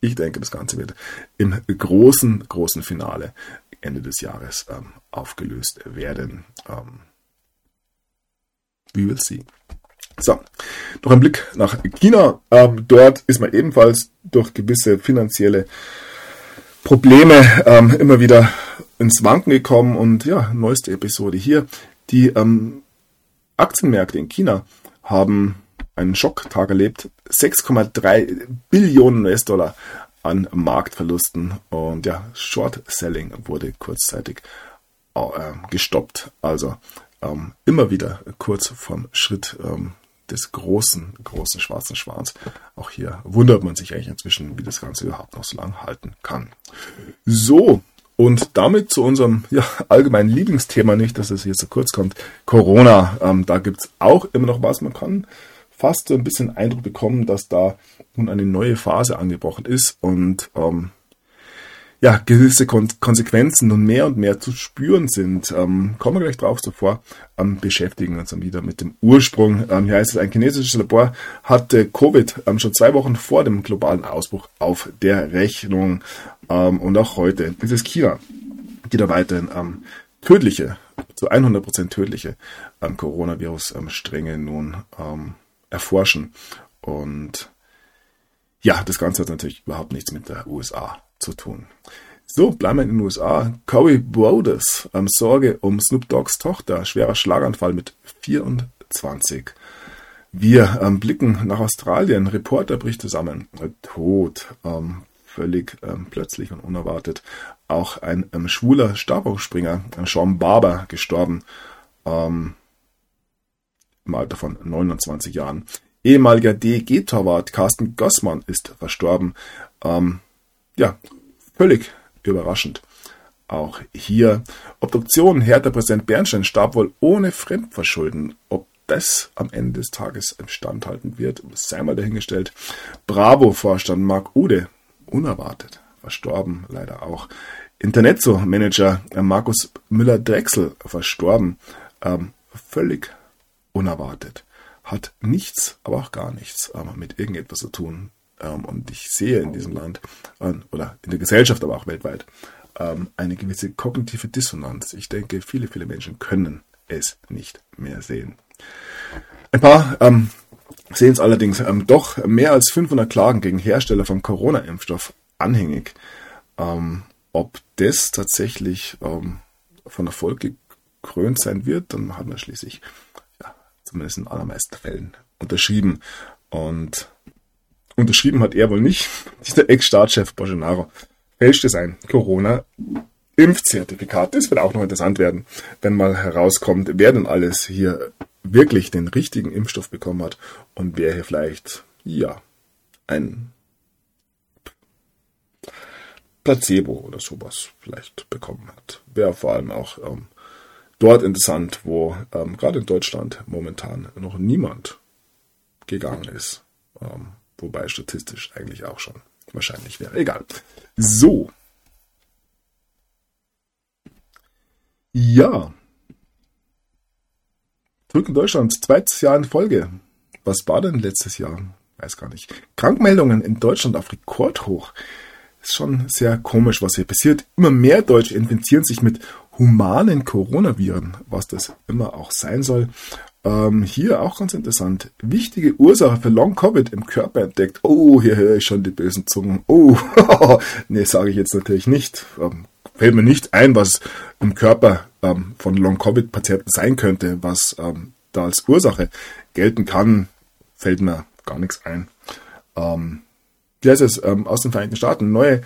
ich denke, das Ganze wird im großen, großen Finale Ende des Jahres ähm, aufgelöst werden. Ähm, we will see. So, noch ein Blick nach China. Ähm, dort ist man ebenfalls durch gewisse finanzielle Probleme ähm, immer wieder ins Wanken gekommen und ja, neueste Episode hier. Die ähm, Aktienmärkte in China haben einen Schocktag erlebt. 6,3 Billionen US-Dollar an Marktverlusten und ja, Short Selling wurde kurzzeitig äh, gestoppt. Also ähm, immer wieder kurz vom Schritt ähm, des großen, großen schwarzen Schwans. Auch hier wundert man sich eigentlich inzwischen, wie das Ganze überhaupt noch so lange halten kann. So, und damit zu unserem ja, allgemeinen Lieblingsthema, nicht, dass es hier zu kurz kommt, Corona. Ähm, da gibt's auch immer noch was. Man kann fast so ein bisschen Eindruck bekommen, dass da nun eine neue Phase angebrochen ist und ähm, ja, gewisse Kon Konsequenzen nun mehr und mehr zu spüren sind. Ähm, kommen wir gleich drauf zuvor. Ähm, beschäftigen uns dann wieder mit dem Ursprung. Ähm, hier heißt es, ein chinesisches Labor hatte Covid ähm, schon zwei Wochen vor dem globalen Ausbruch auf der Rechnung. Ähm, und auch heute ist es China, die da weiterhin ähm, tödliche, zu 100% tödliche ähm, Coronavirus-Stränge nun ähm, erforschen. Und ja, das Ganze hat natürlich überhaupt nichts mit der USA zu tun. So, bleiben wir in den USA. Corey Broders, ähm, Sorge um Snoop Dogs Tochter, schwerer Schlaganfall mit 24. Wir ähm, blicken nach Australien, Reporter bricht zusammen, tot, ähm, völlig ähm, plötzlich und unerwartet. Auch ein ähm, schwuler Stabhochspringer, Sean Barber, gestorben, ähm, im Alter von 29 Jahren. Ehemaliger DEG-Torwart Carsten Gossmann ist verstorben. Ähm, ja, völlig überraschend. Auch hier Obduktion. Hertha-Präsident Bernstein starb wohl ohne Fremdverschulden. Ob das am Ende des Tages standhalten wird, sei mal dahingestellt. Bravo-Vorstand Marc Ude, unerwartet, verstorben, leider auch. Internetso-Manager Markus Müller-Drechsel, verstorben, ähm, völlig unerwartet. Hat nichts, aber auch gar nichts mit irgendetwas zu tun, ähm, und ich sehe in diesem Land oder in der Gesellschaft, aber auch weltweit, ähm, eine gewisse kognitive Dissonanz. Ich denke, viele, viele Menschen können es nicht mehr sehen. Ein paar ähm, sehen es allerdings ähm, doch mehr als 500 Klagen gegen Hersteller von Corona-Impfstoff anhängig. Ähm, ob das tatsächlich ähm, von Erfolg gekrönt sein wird, dann hat man schließlich, zumindest in allermeisten Fällen unterschrieben. Und Unterschrieben hat er wohl nicht. Dieser Ex-Staatschef Bolsonaro fälschte sein Corona-Impfzertifikat. Das wird auch noch interessant werden, wenn mal herauskommt, wer denn alles hier wirklich den richtigen Impfstoff bekommen hat und wer hier vielleicht, ja, ein Placebo oder sowas vielleicht bekommen hat. Wäre vor allem auch ähm, dort interessant, wo ähm, gerade in Deutschland momentan noch niemand gegangen ist. Ähm, Wobei statistisch eigentlich auch schon wahrscheinlich wäre. Egal. So. Ja. Zurück in Deutschland, zweites Jahr in Folge. Was war denn letztes Jahr? Weiß gar nicht. Krankmeldungen in Deutschland auf Rekordhoch. Ist schon sehr komisch, was hier passiert. Immer mehr Deutsche infizieren sich mit humanen Coronaviren, was das immer auch sein soll. Ähm, hier auch ganz interessant. Wichtige Ursache für Long Covid im Körper entdeckt. Oh, hier höre ich schon die bösen Zungen. Oh, nee, sage ich jetzt natürlich nicht. Ähm, fällt mir nicht ein, was im Körper ähm, von Long Covid Patienten sein könnte, was ähm, da als Ursache gelten kann, fällt mir gar nichts ein. Ähm, wie heißt es ähm, aus den Vereinigten Staaten? Neue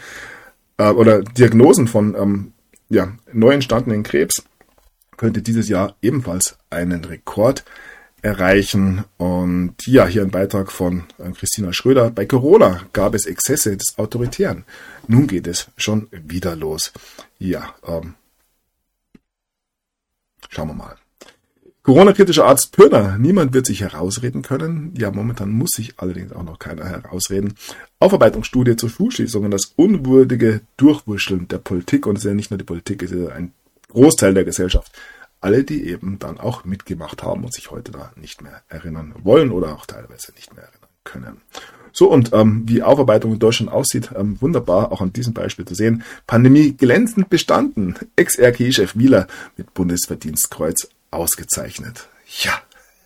äh, oder Diagnosen von ähm, ja, neu entstandenen Krebs könnte dieses Jahr ebenfalls einen Rekord erreichen. Und ja, hier ein Beitrag von äh, Christina Schröder. Bei Corona gab es Exzesse des Autoritären. Nun geht es schon wieder los. Ja, ähm, schauen wir mal. Corona-kritischer Arzt Pörner. Niemand wird sich herausreden können. Ja, momentan muss sich allerdings auch noch keiner herausreden. Aufarbeitungsstudie zur Schulschließungen, das unwürdige Durchwurschteln der Politik. Und es ist ja nicht nur die Politik, es ist ja ein Großteil der Gesellschaft. Alle, die eben dann auch mitgemacht haben und sich heute da nicht mehr erinnern wollen oder auch teilweise nicht mehr erinnern können. So, und ähm, wie Aufarbeitung in Deutschland aussieht, ähm, wunderbar auch an diesem Beispiel zu sehen. Pandemie glänzend bestanden. Ex-RK-Chef Wieler mit Bundesverdienstkreuz ausgezeichnet. Ja.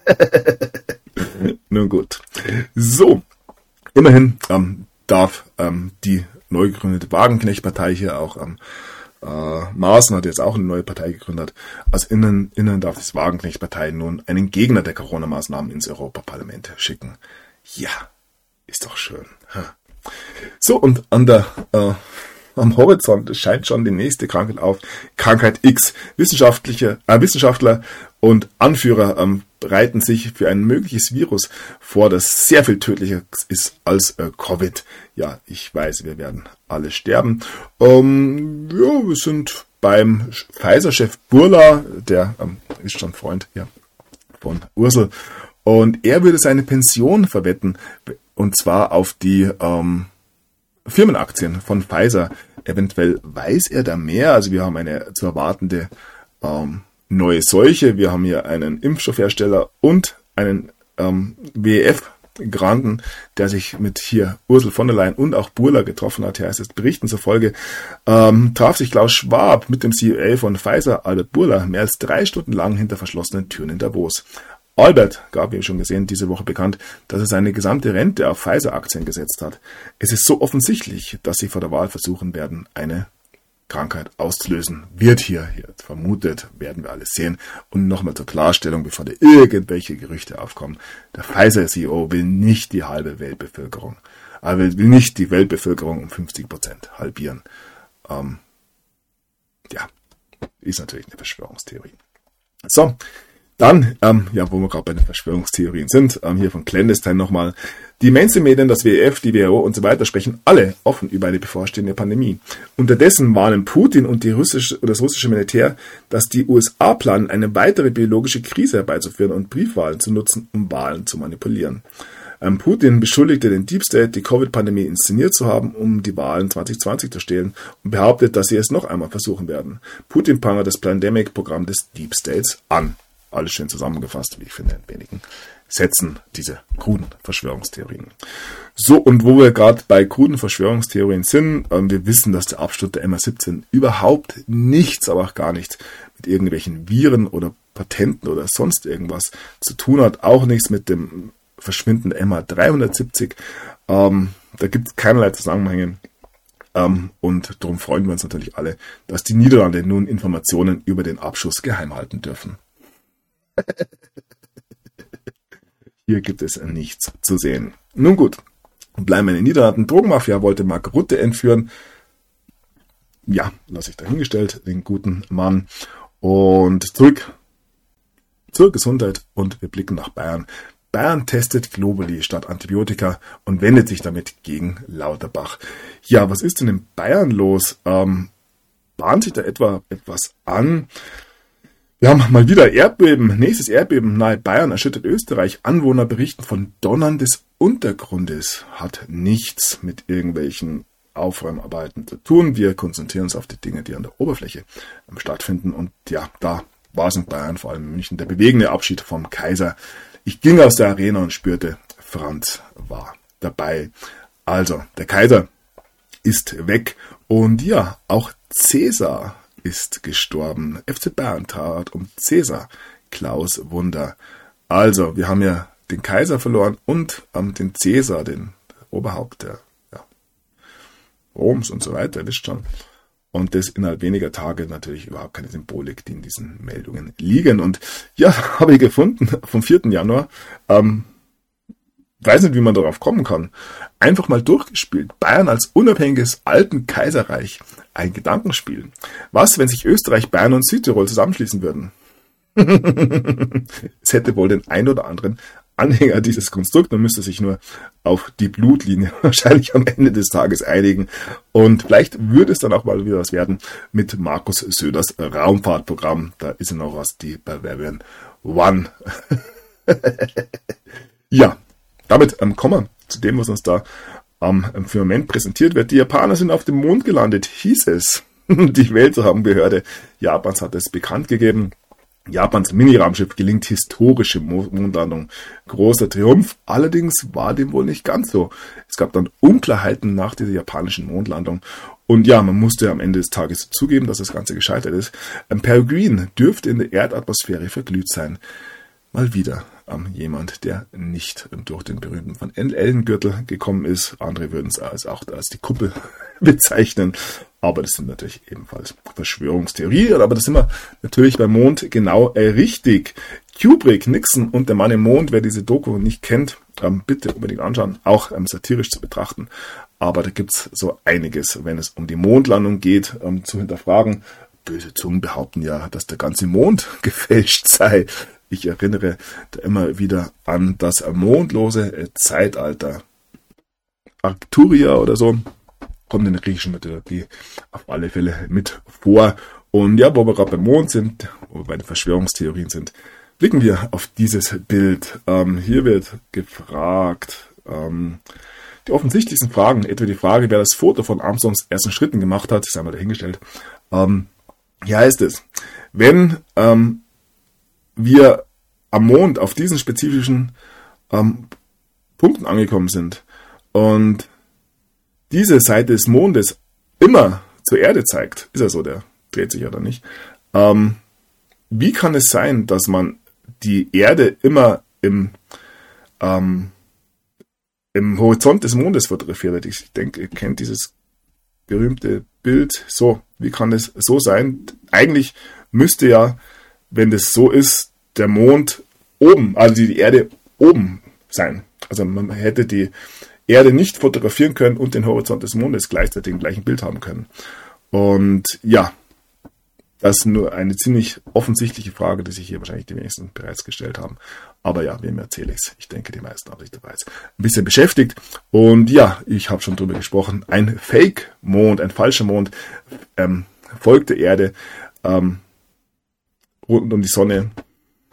Nun gut. So, immerhin ähm, darf ähm, die neu gegründete Wagenknecht-Partei hier auch ähm, äh, Maaßen hat jetzt auch eine neue Partei gegründet. Aus innen, innen darf die Wagenknecht-Partei nun einen Gegner der Corona-Maßnahmen ins Europaparlament schicken. Ja, ist doch schön. So, und an der, äh, am Horizont scheint schon die nächste Krankheit auf. Krankheit X. Wissenschaftliche, äh, Wissenschaftler und Anführer ähm, bereiten sich für ein mögliches Virus vor, das sehr viel tödlicher ist als äh, Covid. Ja, ich weiß, wir werden alle sterben. Ähm, ja, wir sind beim Pfizer-Chef Burla, der ähm, ist schon Freund ja, von Ursel. Und er würde seine Pension verwetten, und zwar auf die ähm, Firmenaktien von Pfizer. Eventuell weiß er da mehr. Also wir haben eine zu erwartende ähm, neue Seuche. Wir haben hier einen Impfstoffhersteller und einen ähm, WEF Granden, der sich mit hier Ursel von der Leyen und auch Burla getroffen hat, hier heißt es Berichten zufolge, ähm, traf sich Klaus Schwab mit dem CEO von Pfizer, Albert Burla, mehr als drei Stunden lang hinter verschlossenen Türen in Davos. Albert gab, wie schon gesehen, diese Woche bekannt, dass er seine gesamte Rente auf Pfizer-Aktien gesetzt hat. Es ist so offensichtlich, dass sie vor der Wahl versuchen werden, eine Krankheit auslösen wird hier, hier vermutet, werden wir alles sehen. Und nochmal zur Klarstellung, bevor da irgendwelche Gerüchte aufkommen. Der Pfizer-CEO will nicht die halbe Weltbevölkerung, er will nicht die Weltbevölkerung um 50 Prozent halbieren. Ähm, ja, ist natürlich eine Verschwörungstheorie. So, dann, ähm, ja, wo wir gerade bei den Verschwörungstheorien sind, ähm, hier von Clandestine nochmal. Die Mainstream-Medien, das WEF, die WHO und so weiter sprechen alle offen über eine bevorstehende Pandemie. Unterdessen warnen Putin und die russische, das russische Militär, dass die USA planen, eine weitere biologische Krise herbeizuführen und Briefwahlen zu nutzen, um Wahlen zu manipulieren. Ähm, Putin beschuldigte den Deep State, die Covid-Pandemie inszeniert zu haben, um die Wahlen 2020 zu stehlen und behauptet, dass sie es noch einmal versuchen werden. Putin prangert das Pandemic-Programm des Deep States an alles schön zusammengefasst, wie ich finde, in wenigen Sätzen diese kruden Verschwörungstheorien. So, und wo wir gerade bei kruden Verschwörungstheorien sind, äh, wir wissen, dass der Absturz der MA17 überhaupt nichts, aber auch gar nichts mit irgendwelchen Viren oder Patenten oder sonst irgendwas zu tun hat, auch nichts mit dem Verschwinden der MA370. Ähm, da gibt es keinerlei Zusammenhänge. Ähm, und darum freuen wir uns natürlich alle, dass die Niederlande nun Informationen über den Abschuss geheim halten dürfen. Hier gibt es nichts zu sehen. Nun gut, bleiben wir in den Niederlanden. Drogenmafia wollte Mark Rutte entführen. Ja, lasse ich dahingestellt, den guten Mann. Und zurück zur Gesundheit und wir blicken nach Bayern. Bayern testet Globally statt Antibiotika und wendet sich damit gegen Lauterbach. Ja, was ist denn in Bayern los? Ähm, bahnt sich da etwa etwas an? Wir haben mal wieder Erdbeben. Nächstes Erdbeben nahe Bayern erschüttert Österreich. Anwohner berichten von Donnern des Untergrundes. Hat nichts mit irgendwelchen Aufräumarbeiten zu tun. Wir konzentrieren uns auf die Dinge, die an der Oberfläche ähm, stattfinden. Und ja, da war es in Bayern, vor allem in München, der bewegende Abschied vom Kaiser. Ich ging aus der Arena und spürte, Franz war dabei. Also, der Kaiser ist weg. Und ja, auch Cäsar ist gestorben. FC Bayern tat um Cäsar. Klaus Wunder. Also, wir haben ja den Kaiser verloren und ähm, den Cäsar, den Oberhaupt der ja, Roms und so weiter, wisst schon. Und das innerhalb weniger Tage natürlich überhaupt keine Symbolik, die in diesen Meldungen liegen. Und ja, habe ich gefunden vom 4. Januar. Ähm, weiß nicht, wie man darauf kommen kann. Einfach mal durchgespielt. Bayern als unabhängiges alten Kaiserreich. Ein Gedankenspiel. Was, wenn sich Österreich, Bayern und Südtirol zusammenschließen würden? es hätte wohl den ein oder anderen Anhänger dieses Konstrukt. Man müsste sich nur auf die Blutlinie wahrscheinlich am Ende des Tages einigen. Und vielleicht würde es dann auch mal wieder was werden mit Markus Söders Raumfahrtprogramm. Da ist ja noch was, die Bavarian One. ja, damit ähm, kommen wir zu dem, was uns da am ähm, Firmament präsentiert wird. Die Japaner sind auf dem Mond gelandet, hieß es. Die Weltraumgebehörde Japans hat es bekannt gegeben. Japans Mini-Raumschiff gelingt historische Mondlandung. Großer Triumph. Allerdings war dem wohl nicht ganz so. Es gab dann Unklarheiten nach dieser japanischen Mondlandung. Und ja, man musste am Ende des Tages zugeben, dass das Ganze gescheitert ist. Ein Peregrine dürfte in der Erdatmosphäre verglüht sein. Mal wieder ähm, jemand, der nicht durch den berühmten Van Ellengürtel gekommen ist. Andere würden es als auch als die Kuppel bezeichnen. Aber das sind natürlich ebenfalls Verschwörungstheorien. Aber das sind wir natürlich beim Mond genau äh, richtig. Kubrick, Nixon und der Mann im Mond, wer diese Doku nicht kennt, ähm, bitte unbedingt anschauen, auch ähm, satirisch zu betrachten. Aber da gibt's so einiges, wenn es um die Mondlandung geht, ähm, zu hinterfragen. Böse Zungen behaupten ja, dass der ganze Mond gefälscht sei. Ich erinnere da immer wieder an das mondlose äh, Zeitalter. Arcturia oder so kommt in der griechischen Mythologie auf alle Fälle mit vor. Und ja, wo wir gerade beim Mond sind, wo wir bei den Verschwörungstheorien sind, blicken wir auf dieses Bild. Ähm, hier wird gefragt, ähm, die offensichtlichsten Fragen, etwa die Frage, wer das Foto von Armstrongs ersten Schritten gemacht hat, ist einmal dahingestellt. Ähm, hier heißt es, wenn ähm, wir am Mond auf diesen spezifischen ähm, Punkten angekommen sind und diese Seite des Mondes immer zur Erde zeigt, ist ja so, der dreht sich ja dann nicht. Ähm, wie kann es sein, dass man die Erde immer im, ähm, im Horizont des Mondes fotografiert? Ich denke, ihr kennt dieses berühmte Bild. So, wie kann es so sein? Eigentlich müsste ja, wenn das so ist, der Mond oben, also die Erde oben sein. Also man hätte die Erde nicht fotografieren können und den Horizont des Mondes gleichzeitig im gleichen Bild haben können. Und ja, das ist nur eine ziemlich offensichtliche Frage, die sich hier wahrscheinlich die wenigsten bereits gestellt haben. Aber ja, wem erzähle ich es? Ich denke, die meisten haben sich dabei ein bisschen beschäftigt. Und ja, ich habe schon drüber gesprochen. Ein Fake-Mond, ein falscher Mond ähm, folgt der Erde ähm, rund um die Sonne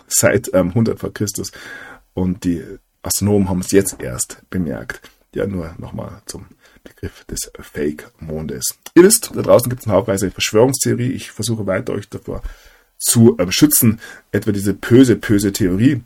seit ähm, 100 vor Christus. Und die Astronomen haben es jetzt erst bemerkt. Ja, nur nochmal zum Begriff des Fake-Mondes. Ihr wisst, da draußen gibt es eine haufenweise Verschwörungstheorie. Ich versuche weiter euch davor zu äh, schützen. Etwa diese böse, böse Theorie,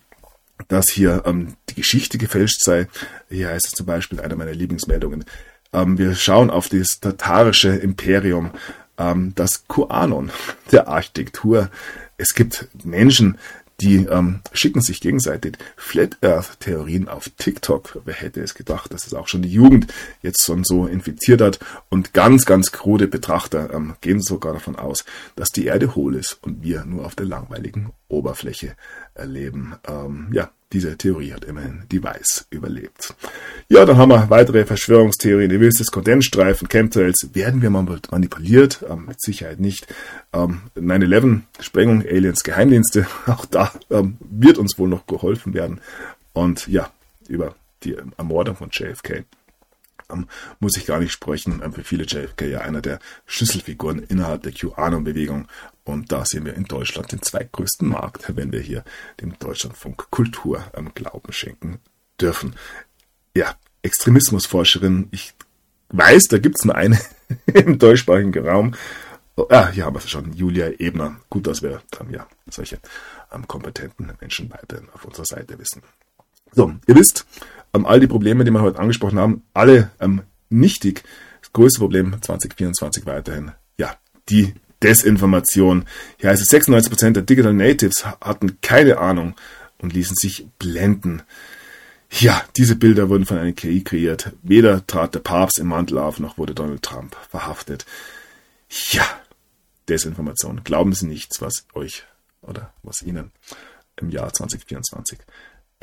dass hier ähm, die Geschichte gefälscht sei. Hier heißt es zum Beispiel einer meiner Lieblingsmeldungen. Ähm, wir schauen auf das tatarische Imperium, ähm, das QAnon der Architektur. Es gibt Menschen, die ähm, schicken sich gegenseitig Flat Earth Theorien auf TikTok. Wer hätte es gedacht, dass es auch schon die Jugend jetzt schon so infiziert hat? Und ganz, ganz krude Betrachter ähm, gehen sogar davon aus, dass die Erde hohl ist und wir nur auf der langweiligen Oberfläche erleben. Ähm, ja, diese Theorie hat immerhin die Weiß überlebt. Ja, dann haben wir weitere Verschwörungstheorien. Ihr wisst es, Kondensstreifen, Chemtrails. Werden wir manipuliert? Ähm, mit Sicherheit nicht. Ähm, 9-11, Sprengung, Aliens, Geheimdienste. Auch da ähm, wird uns wohl noch geholfen werden. Und ja, über die Ermordung von JFK ähm, muss ich gar nicht sprechen. Ähm, für viele JFK ja einer der Schlüsselfiguren innerhalb der QAnon-Bewegung. Und da sehen wir in Deutschland den zweitgrößten Markt, wenn wir hier dem Deutschlandfunk Kultur am Glauben schenken dürfen. Ja, Extremismusforscherin, ich weiß, da gibt es nur eine im deutschsprachigen Raum. Oh, ah, hier haben wir es schon, Julia Ebner. Gut, dass wir dann ja solche ähm, kompetenten Menschen weiterhin auf unserer Seite wissen. So, ihr wisst, ähm, all die Probleme, die wir heute angesprochen haben, alle ähm, nichtig. Das größte Problem 2024 weiterhin, ja, die Desinformation. Hier heißt es, 96% der Digital Natives hatten keine Ahnung und ließen sich blenden. Ja, diese Bilder wurden von einer KI kreiert. Weder trat der Papst im Mantel auf, noch wurde Donald Trump verhaftet. Ja, Desinformation. Glauben Sie nichts, was euch oder was Ihnen im Jahr 2024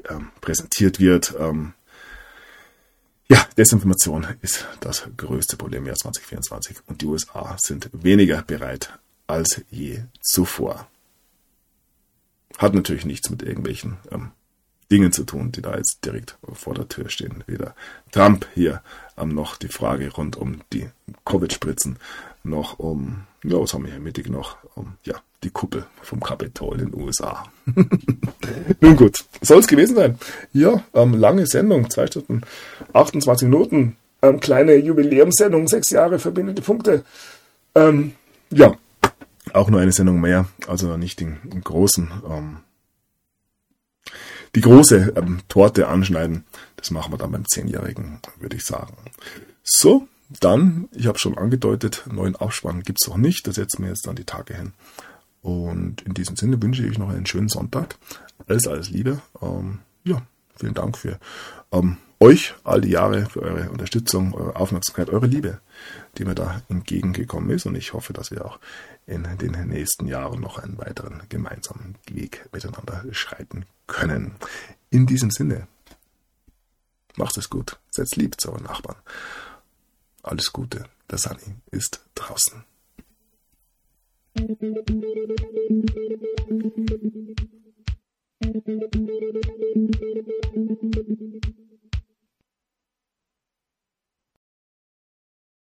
ähm, präsentiert wird. Ähm, ja, Desinformation ist das größte Problem im Jahr 2024 und die USA sind weniger bereit als je zuvor. Hat natürlich nichts mit irgendwelchen ähm, Dingen zu tun, die da jetzt direkt vor der Tür stehen. Weder Trump hier ähm, noch die Frage rund um die Covid-Spritzen, noch um, ja, was haben wir hier mittig noch? Um, ja, die Kuppel vom Kapitol in den USA. Nun gut, soll es gewesen sein. Ja, ähm, lange Sendung, zwei Stunden, 28 Minuten, ähm, kleine Jubiläumssendung, sechs Jahre verbindende Punkte. Ähm, ja, auch nur eine Sendung mehr, also nicht den, den großen, ähm, die große ähm, Torte anschneiden. Das machen wir dann beim Zehnjährigen, würde ich sagen. So, dann, ich habe schon angedeutet, neuen Abspann gibt's noch nicht. Da setzen wir jetzt dann die Tage hin. Und in diesem Sinne wünsche ich noch einen schönen Sonntag. Alles, alles Liebe. Ähm, ja, vielen Dank für ähm, euch all die Jahre, für eure Unterstützung, eure Aufmerksamkeit, eure Liebe, die mir da entgegengekommen ist. Und ich hoffe, dass wir auch in den nächsten Jahren noch einen weiteren gemeinsamen Weg miteinander schreiten können. In diesem Sinne, macht es gut, setzt lieb zu euren Nachbarn. Alles Gute, der Sunny ist draußen. Thank you.